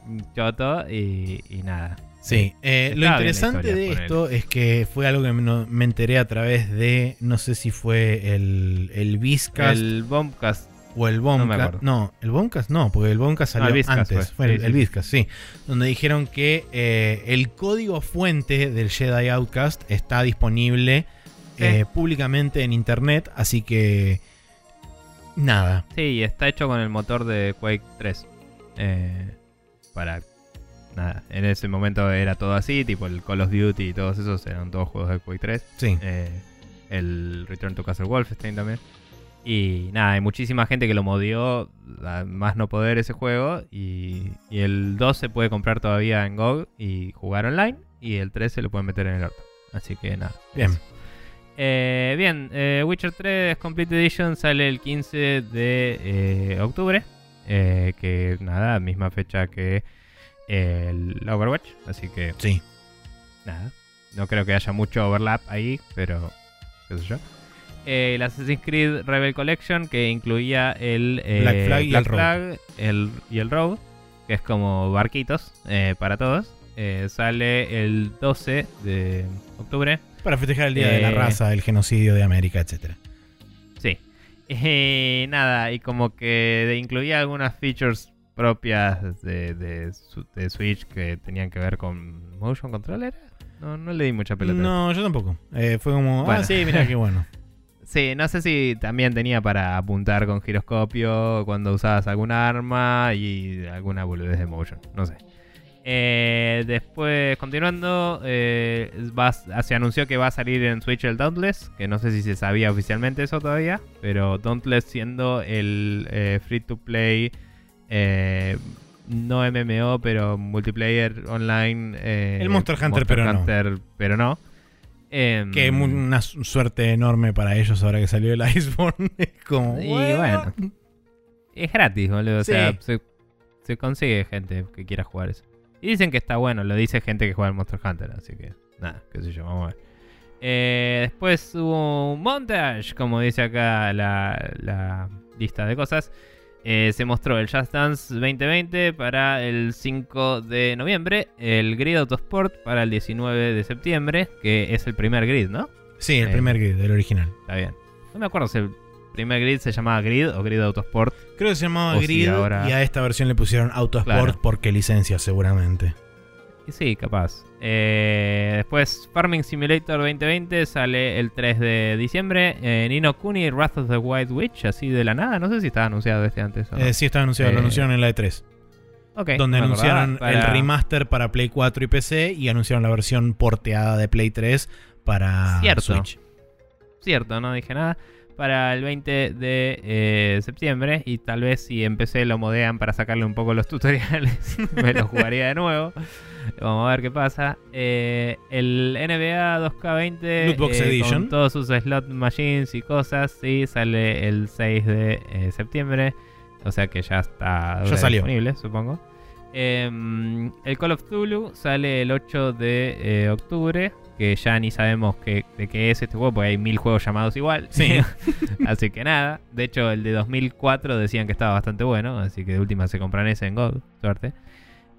choto y, y nada. Sí, eh, lo interesante historia, de esto es que fue algo que me, me enteré a través de, no sé si fue el, el Bizcast El Bombcast, o el Bombcast. No, el Bombcast no, porque el Bombcast No, salió el antes. fue, Fue, sí, el, sí, el sí. Donde dijeron que eh, el código fuente del Jedi Outcast está disponible Sí. eh, públicamente en internet, así que. Nada. sí, está hecho con el motor de Quake 3. Eh, para nada, en ese momento era todo así, tipo el Call of Duty y todos esos eran todos juegos de Quake 3. Sí. Eh, el Return to Castle Wolfenstein también. Y nada, hay muchísima gente que lo modió más no poder ese juego. Y, y el 2 se puede comprar todavía en GOG y jugar online. Y el 3 se lo pueden meter en el orto. Así que nada. Bien. Eh, bien, eh, Witcher 3 Complete Edition sale el 15 de eh, octubre. Eh, que nada, misma fecha que el Overwatch. Así que Sí. nada. No creo que haya mucho overlap ahí, pero qué sé yo. Eh, el Assassin's Creed Rebel Collection que incluía el eh, Black Flag y el. Flag, el- y el que es como barquitos eh, para todos. Eh, sale el 12 de octubre. Para festejar el Día de la Raza, el genocidio de América, etcétera. Sí. Nada, y como que incluía algunas features propias de, de Switch que tenían que ver con Motion Controller. No, no le di mucha pelota. No, yo tampoco. Eh, fue como, ah, Bueno. sí, mira qué bueno. Sí, no sé si también tenía para apuntar con giroscopio cuando usabas algún arma y alguna boludez de motion, no sé. Eh, después, continuando, eh, va- se anunció que va a salir en Switch el Dauntless, que no sé si se sabía oficialmente eso todavía, pero Dauntless siendo el eh, free to play, eh, no MMO, pero multiplayer online. eh, El Monster Hunter, pero no. Hunter, pero no. Em, Que mu- una su- suerte enorme para ellos ahora que salió el Iceborne. Es como, Y bueno. bueno. Es gratis, boludo. O sea, se, se consigue gente que quiera jugar eso. Y dicen que está bueno, lo dice gente que juega al Monster Hunter, así que nada, qué sé yo, vamos a ver. Eh, después hubo un montage, como dice acá la, la lista de cosas. Eh, se mostró el Just Dance 2020 para el 5 de noviembre, el Grid Autosport para el 19 de septiembre, que es el primer grid, ¿no? Sí, el Eh. primer grid, el original. Está bien. No me acuerdo si el primer grid se llamaba Grid o Grid Autosport. Creo que se llamaba O si Grid ahora- y a esta versión le pusieron Autosport Claro. porque licencia seguramente. Y sí, capaz. Eh, después, Farming Simulator 2020 sale el 3 de diciembre. Eh, Nino Kuni Wrath of the White Witch, así de la nada. No sé si estaba anunciado este antes o no. Eh, sí, está anunciado, lo anunciaron en la E3. Ok, donde no anunciaron el remaster para Play 4 y PC y anunciaron la versión porteada de Play 3 para Cierto. Switch. Cierto, no dije nada. Para el 20 de septiembre. Y tal vez si empecé lo modean para sacarle un poco los tutoriales. me lo jugaría de nuevo. Vamos a ver qué pasa. Eh, el NBA 2K20 Lootbox eh, con todos sus slot machines y cosas. Sí, sale el 6 de eh, septiembre. O sea que ya está Ya salió. disponible, supongo. Em, el Call of Cthulhu sale el 8 de octubre. Que ya ni sabemos qué, de qué es este juego, porque hay mil juegos llamados igual. Sí. así que nada. De hecho, el de 2004 decían que estaba bastante bueno. Así que de última se compran ese en Gold. Suerte.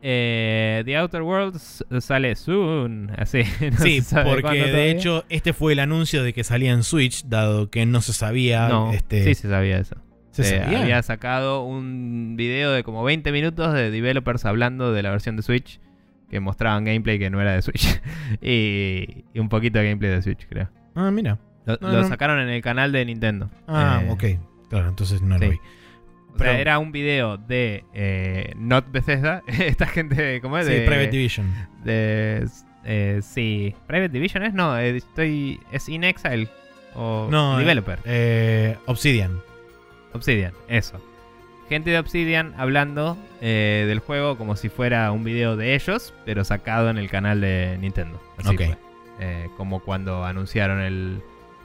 Eh, The Outer Worlds sale soon. Así. no Sí, porque de hecho este fue el anuncio de que salía en Switch, dado que no se sabía. No, este, sí se sabía eso. ¿se Eh, sabía? había sacado un video de como 20 minutos de developers hablando de la versión de Switch que mostraban gameplay que no era de Switch y, y un poquito de gameplay de Switch, creo. Ah, mira. Lo, No, lo no. sacaron en el canal de Nintendo. Ah, Eh, ok. Claro, entonces no sí. lo vi. Sea, era un video de eh, Not Bethesda, esta gente, ¿cómo es? Sí, de, Private Division. de- eh, sí, Private Division es, no, eh, estoy, es In Exile o No, Developer. Eh, Obsidian. Obsidian, eso. Gente de Obsidian hablando del juego como si fuera un video de ellos, pero sacado en el canal de Nintendo. Así fue. Como cuando anunciaron el,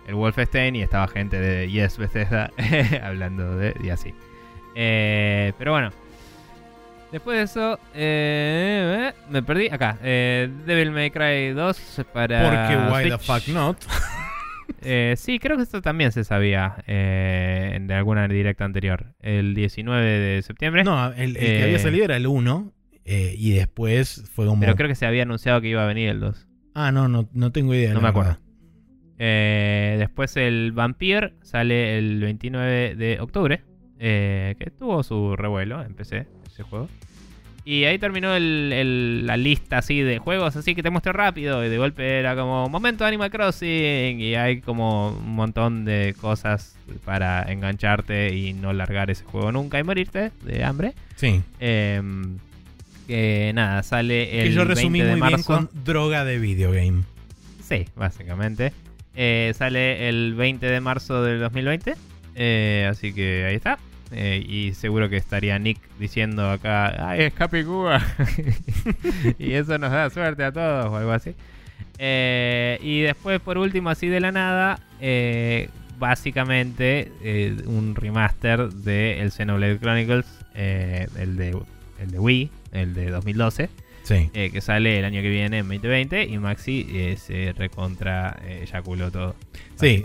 el Wolfenstein y estaba gente de Yes Bethesda hablando de y así. Eh, pero bueno. Después de eso, eh, eh, me perdí. Acá, eh, Devil May Cry 2 para. Porque why the fuck not? Eh, sí, creo que esto también se sabía eh, de alguna directa anterior. El 19 de septiembre. No, el, el que Eh, había salido era el 1 eh, y después fue como... pero creo que se había anunciado que iba a venir el 2. Ah, no, no, no tengo idea. No me acuerdo. Eh, después el Vampire sale el 29 de octubre. Eh, que tuvo su revuelo en PC, ese juego. Y ahí terminó el- el- la lista así de juegos, así que te muestro rápido. Y de golpe era como momento Animal Crossing. Y hay como un montón de cosas para engancharte y no largar ese juego nunca y morirte de hambre. Sí. Em, que nada, sale el que yo resumí 20 de muy bien marzo. con droga de videogame. Sí, básicamente. Eh, sale el 20 de marzo del 2020. eh, así que ahí está. Eh, y seguro que estaría Nick diciendo acá, ¡ay, es Happy Cuba! y eso nos da suerte a todos o algo así. Eh, y después, por último, así de la nada, eh, básicamente un remaster de el Xenoblade Chronicles, el, de, el de Wii, el de 2012 Sí. eh, que sale el año que viene en 2020 y Maxi eh, se recontra eh, eyaculó todo. Sí,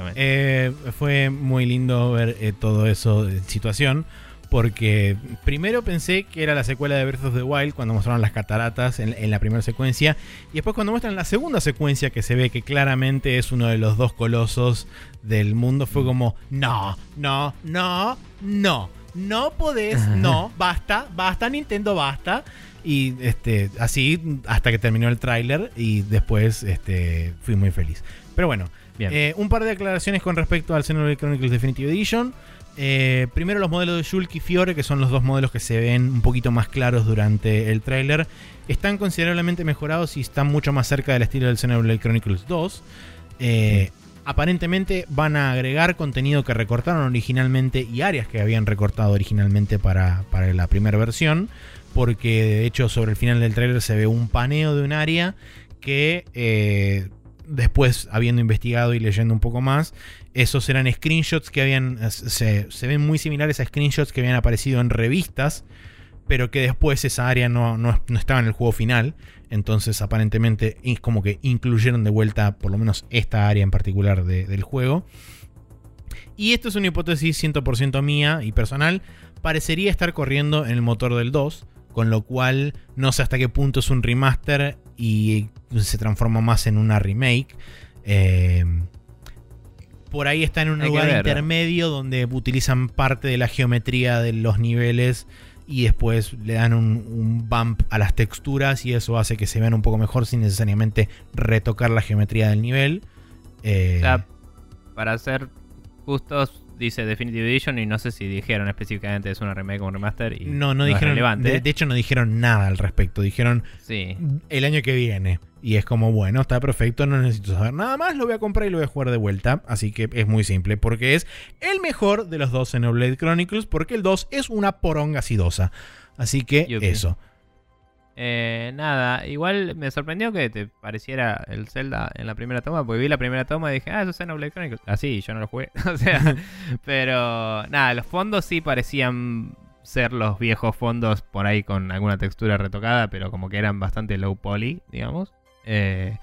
fue muy lindo ver todo eso de situación. Porque primero pensé que era la secuela de Breath of the Wild cuando mostraron las cataratas en, en la primera secuencia. Y después cuando muestran la segunda secuencia que se ve que claramente es uno de los dos colosos del mundo, fue como, no, no, no, no, no podés, no, basta, basta Nintendo, basta. Y este, así hasta que terminó el tráiler y después este, fui muy feliz. Pero bueno, Bien. eh, un par de aclaraciones con respecto al Xenoblade Chronicles Definitive Edition. Eh, primero los modelos de Shulk y Fiore, que son los dos modelos que se ven un poquito más claros durante el tráiler, están considerablemente mejorados y están mucho más cerca del estilo del Xenoblade Chronicles 2. Eh, Aparentemente van a agregar contenido que recortaron originalmente y áreas que habían recortado originalmente para, para la primera versión. Porque de hecho sobre el final del tráiler se ve un paneo de un área que eh, después, habiendo investigado y leyendo un poco más, esos eran screenshots que habían. Se, ven muy similares a screenshots que habían aparecido en revistas, pero que después esa área no, no- no estaba en el juego final. Entonces, aparentemente, es como que incluyeron de vuelta, por lo menos, esta área en particular de- del juego. Y esto es una hipótesis 100% mía y personal. Parecería estar corriendo en el motor del 2, con lo cual no sé hasta qué punto es un remaster y se transforma más en una remake. Eh, por ahí está en un Hay lugar intermedio donde utilizan parte de la geometría de los niveles y después le dan un, un bump a las texturas y eso hace que se vean un poco mejor sin necesariamente retocar la geometría del nivel. Eh, O sea, para ser justos, dice Definitive Edition y no sé si dijeron específicamente es una remake o un remaster. Y no, no dijeron. De, de hecho, no dijeron nada al respecto. Dijeron Sí. el año que viene. Y es como, bueno, está perfecto, no necesito saber nada más, lo voy a comprar y lo voy a jugar de vuelta. Así que es muy simple, porque es el mejor de los dos Xenoblade Chronicles, porque el 2 es una poronga acidosa. Así que eso. Eh, nada, igual me sorprendió que te pareciera el Zelda en la primera toma, porque vi la primera toma y dije, ah, eso es Xenoblade Chronicles. Así, yo no lo jugué. o sea, pero nada, los fondos sí parecían ser los viejos fondos por ahí con alguna textura retocada, pero como que eran bastante low poly, digamos. Eh,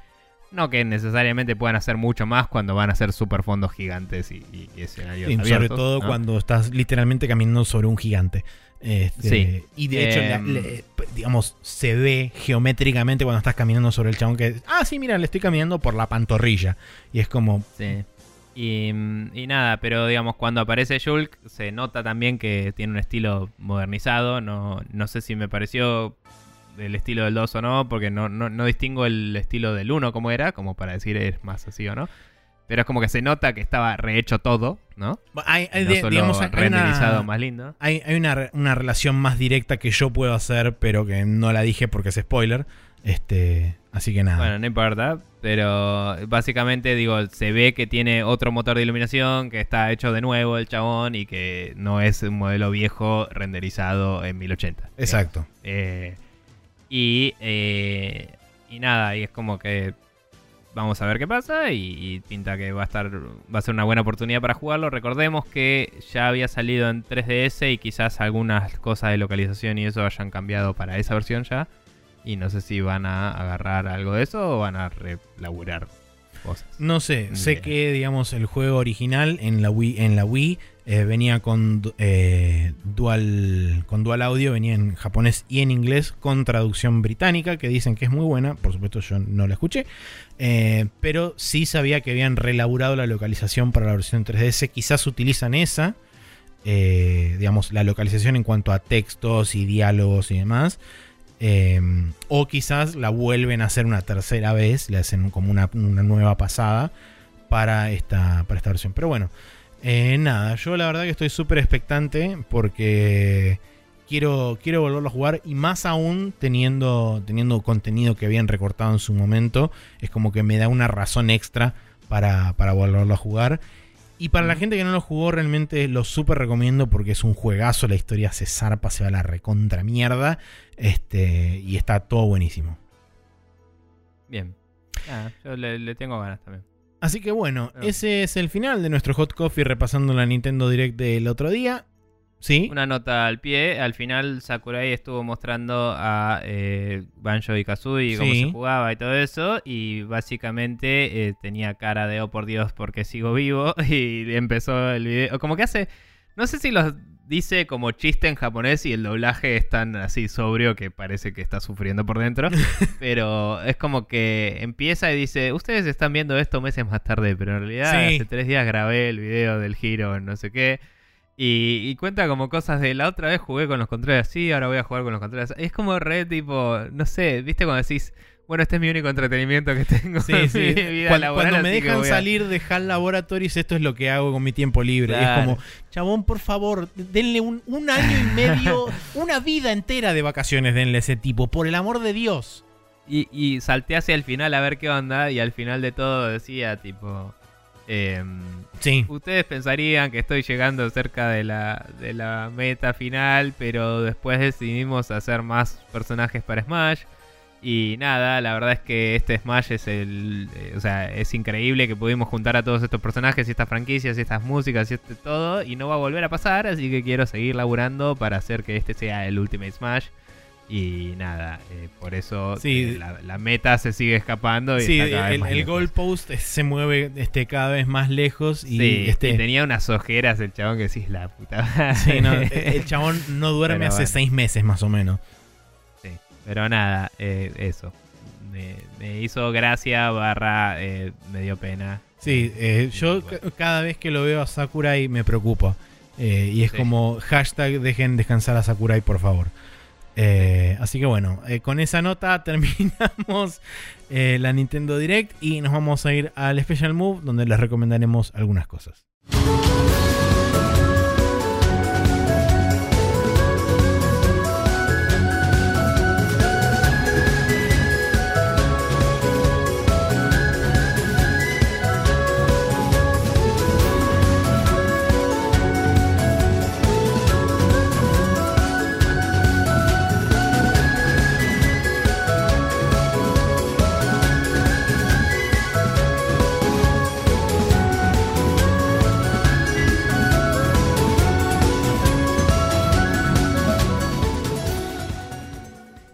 no que necesariamente puedan hacer mucho más cuando van a ser super fondos gigantes y, y- y escenarios Sí, sobre abiertos, todo ¿no? cuando estás literalmente caminando sobre un gigante. Este, Sí. Y de hecho, Em. le- digamos, se ve geométricamente cuando estás caminando sobre el chabón que... Ah, sí, mira, le estoy caminando por la pantorrilla. Y es como... Sí. Y, mm, y nada, pero digamos, cuando aparece Shulk, se nota también que tiene un estilo modernizado. No, no sé si me pareció del estilo del 2 o no, porque no, no, no distingo el estilo del 1 como era, como para decir es más así o no. Pero es como que se nota que estaba rehecho todo, ¿no? Hay, hay no solo digamos, hay renderizado una- más lindo. Hay, hay una, re- una relación más directa que yo puedo hacer, pero que no la dije porque es spoiler. Este, así que nada. Bueno, no importa, pero básicamente digo, se ve que tiene otro motor de iluminación, que está hecho de nuevo el chabón y que no es un modelo viejo renderizado en 1080. Exacto. Eh, y, eh, y nada, y es como que vamos a ver qué pasa y, y pinta que va a estar va a ser una buena oportunidad para jugarlo. Recordemos que ya había salido en 3DS y quizás algunas cosas de localización y eso hayan cambiado para esa versión ya. Y no sé si van a agarrar algo de eso o van a relaburar cosas. No sé, sé que, digamos, el juego original en la Wii, en la Wii eh, venía con, eh, dual, con dual audio, venía en japonés y en inglés con traducción británica, que dicen que es muy buena, por supuesto yo no la escuché, eh, pero sí sabía que habían relaburado la localización para la versión 3DS, quizás utilizan esa, digamos, la localización en cuanto a textos y diálogos y demás. O quizás la vuelven a hacer una tercera vez, le hacen como una, una nueva pasada para esta, para esta versión. Pero bueno, eh, nada, yo la verdad que estoy súper expectante porque quiero, quiero volverlo a jugar y más aún teniendo, teniendo contenido que habían recortado en su momento, es como que me da una razón extra para, para volverlo a jugar. Y para la gente que no lo jugó, realmente lo súper recomiendo porque es un juegazo. La historia se zarpa, se va a la recontra mierda. Este, y está todo buenísimo. Bien. Ah, yo le, le tengo ganas también. Así que bueno, Ah. ese es el final de nuestro Hot Coffee repasando la Nintendo Direct del otro día. ¿Sí? Una nota al pie, al final Sakurai estuvo mostrando a eh, Banjo y Kazooie cómo se jugaba y todo eso, y básicamente eh, tenía cara de oh por Dios porque sigo vivo, y empezó el video, como que hace, no sé si los dice como chiste en japonés y el doblaje es tan así sobrio que parece que está sufriendo por dentro, pero es como que empieza y dice, ustedes están viendo esto meses más tarde, pero en realidad Sí. hace tres días grabé el video del giro en no sé qué. Y, y cuenta como cosas de la otra vez jugué con los controles así, ahora voy a jugar con los controles así. Es como re tipo, no sé, ¿viste cuando decís, bueno, este es mi único entretenimiento que tengo Sí, en sí. mi vida Cuando, laboral, cuando me dejan a- salir de HAL Laboratories, esto es lo que hago con mi tiempo libre. Claro. Es como, chabón, por favor, denle un, un año y medio, una vida entera de vacaciones, denle a ese tipo, por el amor de Dios. Y, y salté hacia el final a ver qué onda y al final de todo decía tipo... em, Sí. Ustedes pensarían que estoy llegando cerca de la, de la meta final, pero después decidimos hacer más personajes para Smash. Y nada, la verdad es que este Smash es el. eh, o sea, es increíble que pudimos juntar a todos estos personajes y estas franquicias y estas músicas y este todo. Y no va a volver a pasar, así que quiero seguir laburando para hacer que este sea el Ultimate Smash. Y nada, eh, por eso Sí. eh, la, la meta se sigue escapando. Y Sí, está cada vez el, goalpost se mueve este, cada vez más lejos y Sí, este, y tenía unas ojeras el chabón que decís la puta. madre". sí, no, el chabón no duerme Pero hace bueno. seis meses más o menos. Pero nada, eh, eso. Me, me hizo gracia, barra, eh, me dio pena. Sí, eh, yo Bueno. cada vez que lo veo a Sakurai me preocupa. Y es Sí. como hashtag dejen descansar a Sakurai, por favor. Eh, así que bueno, eh, con esa nota terminamos eh, la Nintendo Direct y nos vamos a ir al Special Move donde les recomendaremos algunas cosas.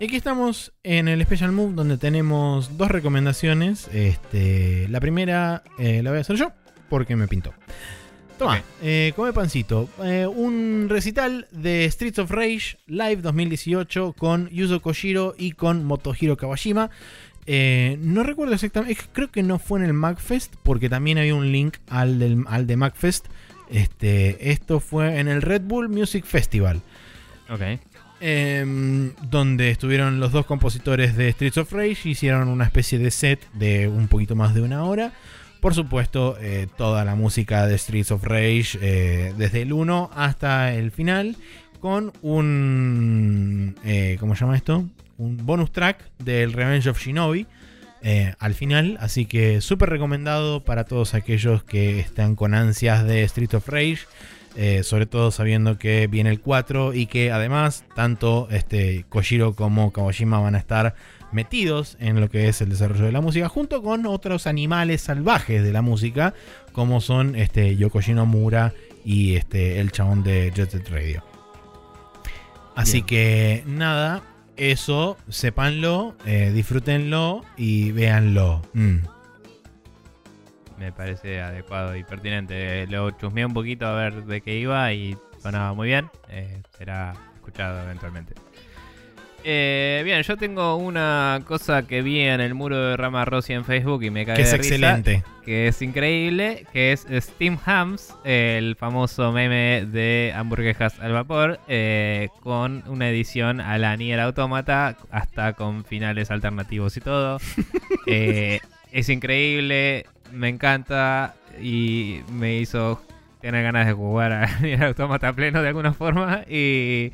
Aquí estamos en el Special Move donde tenemos dos recomendaciones. Este, la primera eh, la voy a hacer yo porque me pintó. Toma, eh, come pancito. Eh, un recital de Streets of Rage Live 2018 con Yuzo Koshiro y con Motohiro Kawashima. Eh, no recuerdo exactamente, creo que no fue en el MagFest porque también había un link al, del, al de MagFest. Este, esto fue en el Red Bull Music Festival. Ok. Em, donde estuvieron los dos compositores de Streets of Rage, hicieron una especie de set de un poquito más de una hora. Por supuesto, eh, toda la música de Streets of Rage, eh, desde el 1 hasta el final, con un... eh, ¿Cómo se llama esto? Un bonus track del Revenge of Shinobi. al final, así que súper recomendado para todos aquellos que están con ansias de Streets of Rage, eh, sobre todo sabiendo que viene el 4 y que además tanto este, Koshiro como Kawashima van a estar metidos en lo que es el desarrollo de la música, junto con otros animales salvajes de la música, como son este, Yokoshi Nomura y este, el chabón de Jet Set Radio. Así Bien. que nada, eso, sépanlo, eh, disfrútenlo y véanlo. Mm. Me parece adecuado y pertinente. Lo chusmeé un poquito a ver de qué iba y sonaba muy bien. Eh, será escuchado eventualmente. Eh, bien, yo tengo una cosa que vi en el muro de Rama Rossi en Facebook y me cae Que es risa, excelente. que es increíble, que es Steam Hams, el famoso meme de hamburguesas al vapor, eh, con una edición a la Nier Automata, hasta con finales alternativos y todo. Eh, es increíble, me encanta y me hizo tener ganas de jugar a Nier Automata pleno de alguna forma y...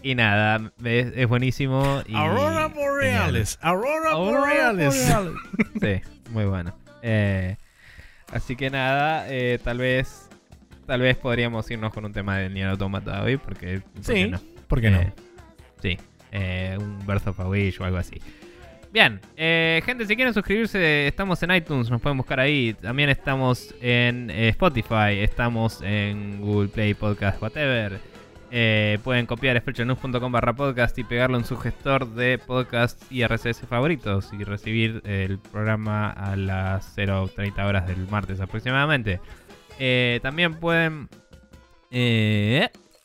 Y nada, es, es buenísimo. Y Aurora Borealis. Aurora, Aurora Borealis. Sí, muy bueno. Eh, así que nada, eh, tal vez tal vez podríamos irnos con un tema de Nier Automata hoy, porque ¿por Sí, qué no? ¿por qué no? Eh, sí, eh, un Birth of a Wish o algo así. Bien, eh, gente, si quieren suscribirse, estamos en iTunes, nos pueden buscar ahí. También estamos en eh, Spotify, estamos en Google Play Podcast, whatever. Eh, pueden copiar sprechonews.com barra podcast y pegarlo en su gestor de podcast y RSS favoritos y recibir el programa a las 0.30 horas del martes aproximadamente. Eh, también pueden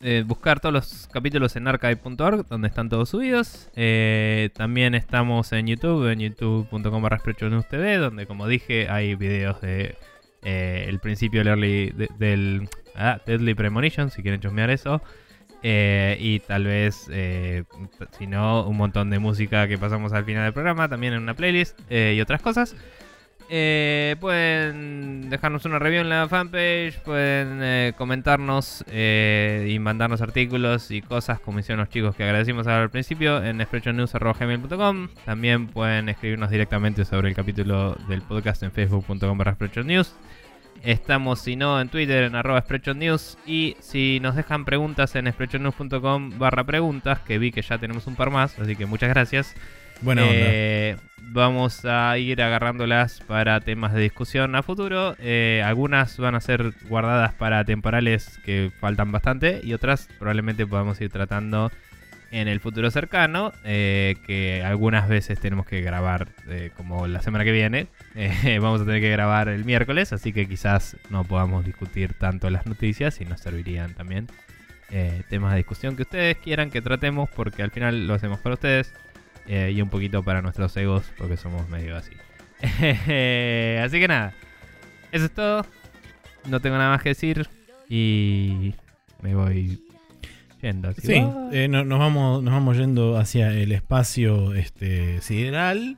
eh, buscar todos los capítulos en archive.org, donde están todos subidos. Eh, también estamos en YouTube, en youtube.com TV, donde como dije hay videos de eh, el principio del early de- del ah, Deadly Premonition, si quieren chusmear eso. Y tal vez, si no, un montón de música que pasamos al final del programa, también en una playlist y otras cosas. Eh, pueden dejarnos una review en la fanpage, pueden eh, comentarnos eh, y mandarnos artículos y cosas como hicieron los chicos que agradecimos al principio en expressionnews.gmail.com También pueden escribirnos directamente sobre el capítulo del podcast en facebook.com barra expressionnews Estamos, si no, en Twitter, en arroba expressionnews Y si nos dejan preguntas en expressionnews.com barra preguntas, que vi que ya tenemos un par más, así que muchas gracias. Buena onda. Eh, vamos a ir agarrándolas para temas de discusión a futuro. Eh, algunas van a ser guardadas para temporales que faltan bastante y otras probablemente podamos ir tratando en el futuro cercano, eh, que algunas veces tenemos que grabar como la semana que viene. Vamos a tener que grabar el miércoles, así que quizás no podamos discutir tanto las noticias y nos servirían también temas de discusión que ustedes quieran que tratemos, porque al final lo hacemos para ustedes eh, y un poquito para nuestros egos, porque somos medio así. así que nada, eso es todo. No tengo nada más que decir y me voy yendo. así, Sí, eh, no- nos, vamos, nos vamos yendo hacia el espacio este, sideral,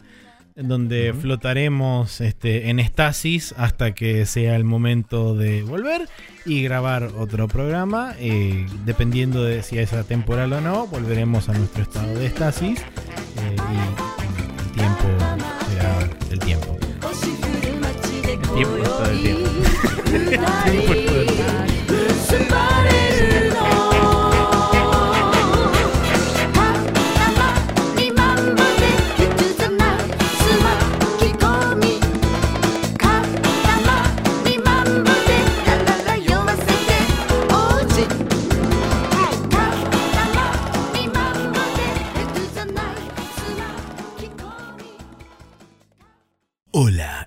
en donde flotaremos este, en estasis hasta que sea el momento de volver y grabar otro programa. eh, dependiendo de si es temporal o no, volveremos a nuestro estado de estasis eh, y el tiempo será el tiempo. El tiempo es todo el tiempo. El tiempo.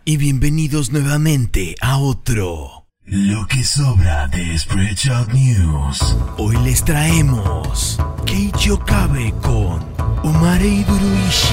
Y bienvenidos nuevamente a otro Lo que sobra de Spreadshot News. Hoy les traemos Keiichi Okabe con Umare Iburuishi.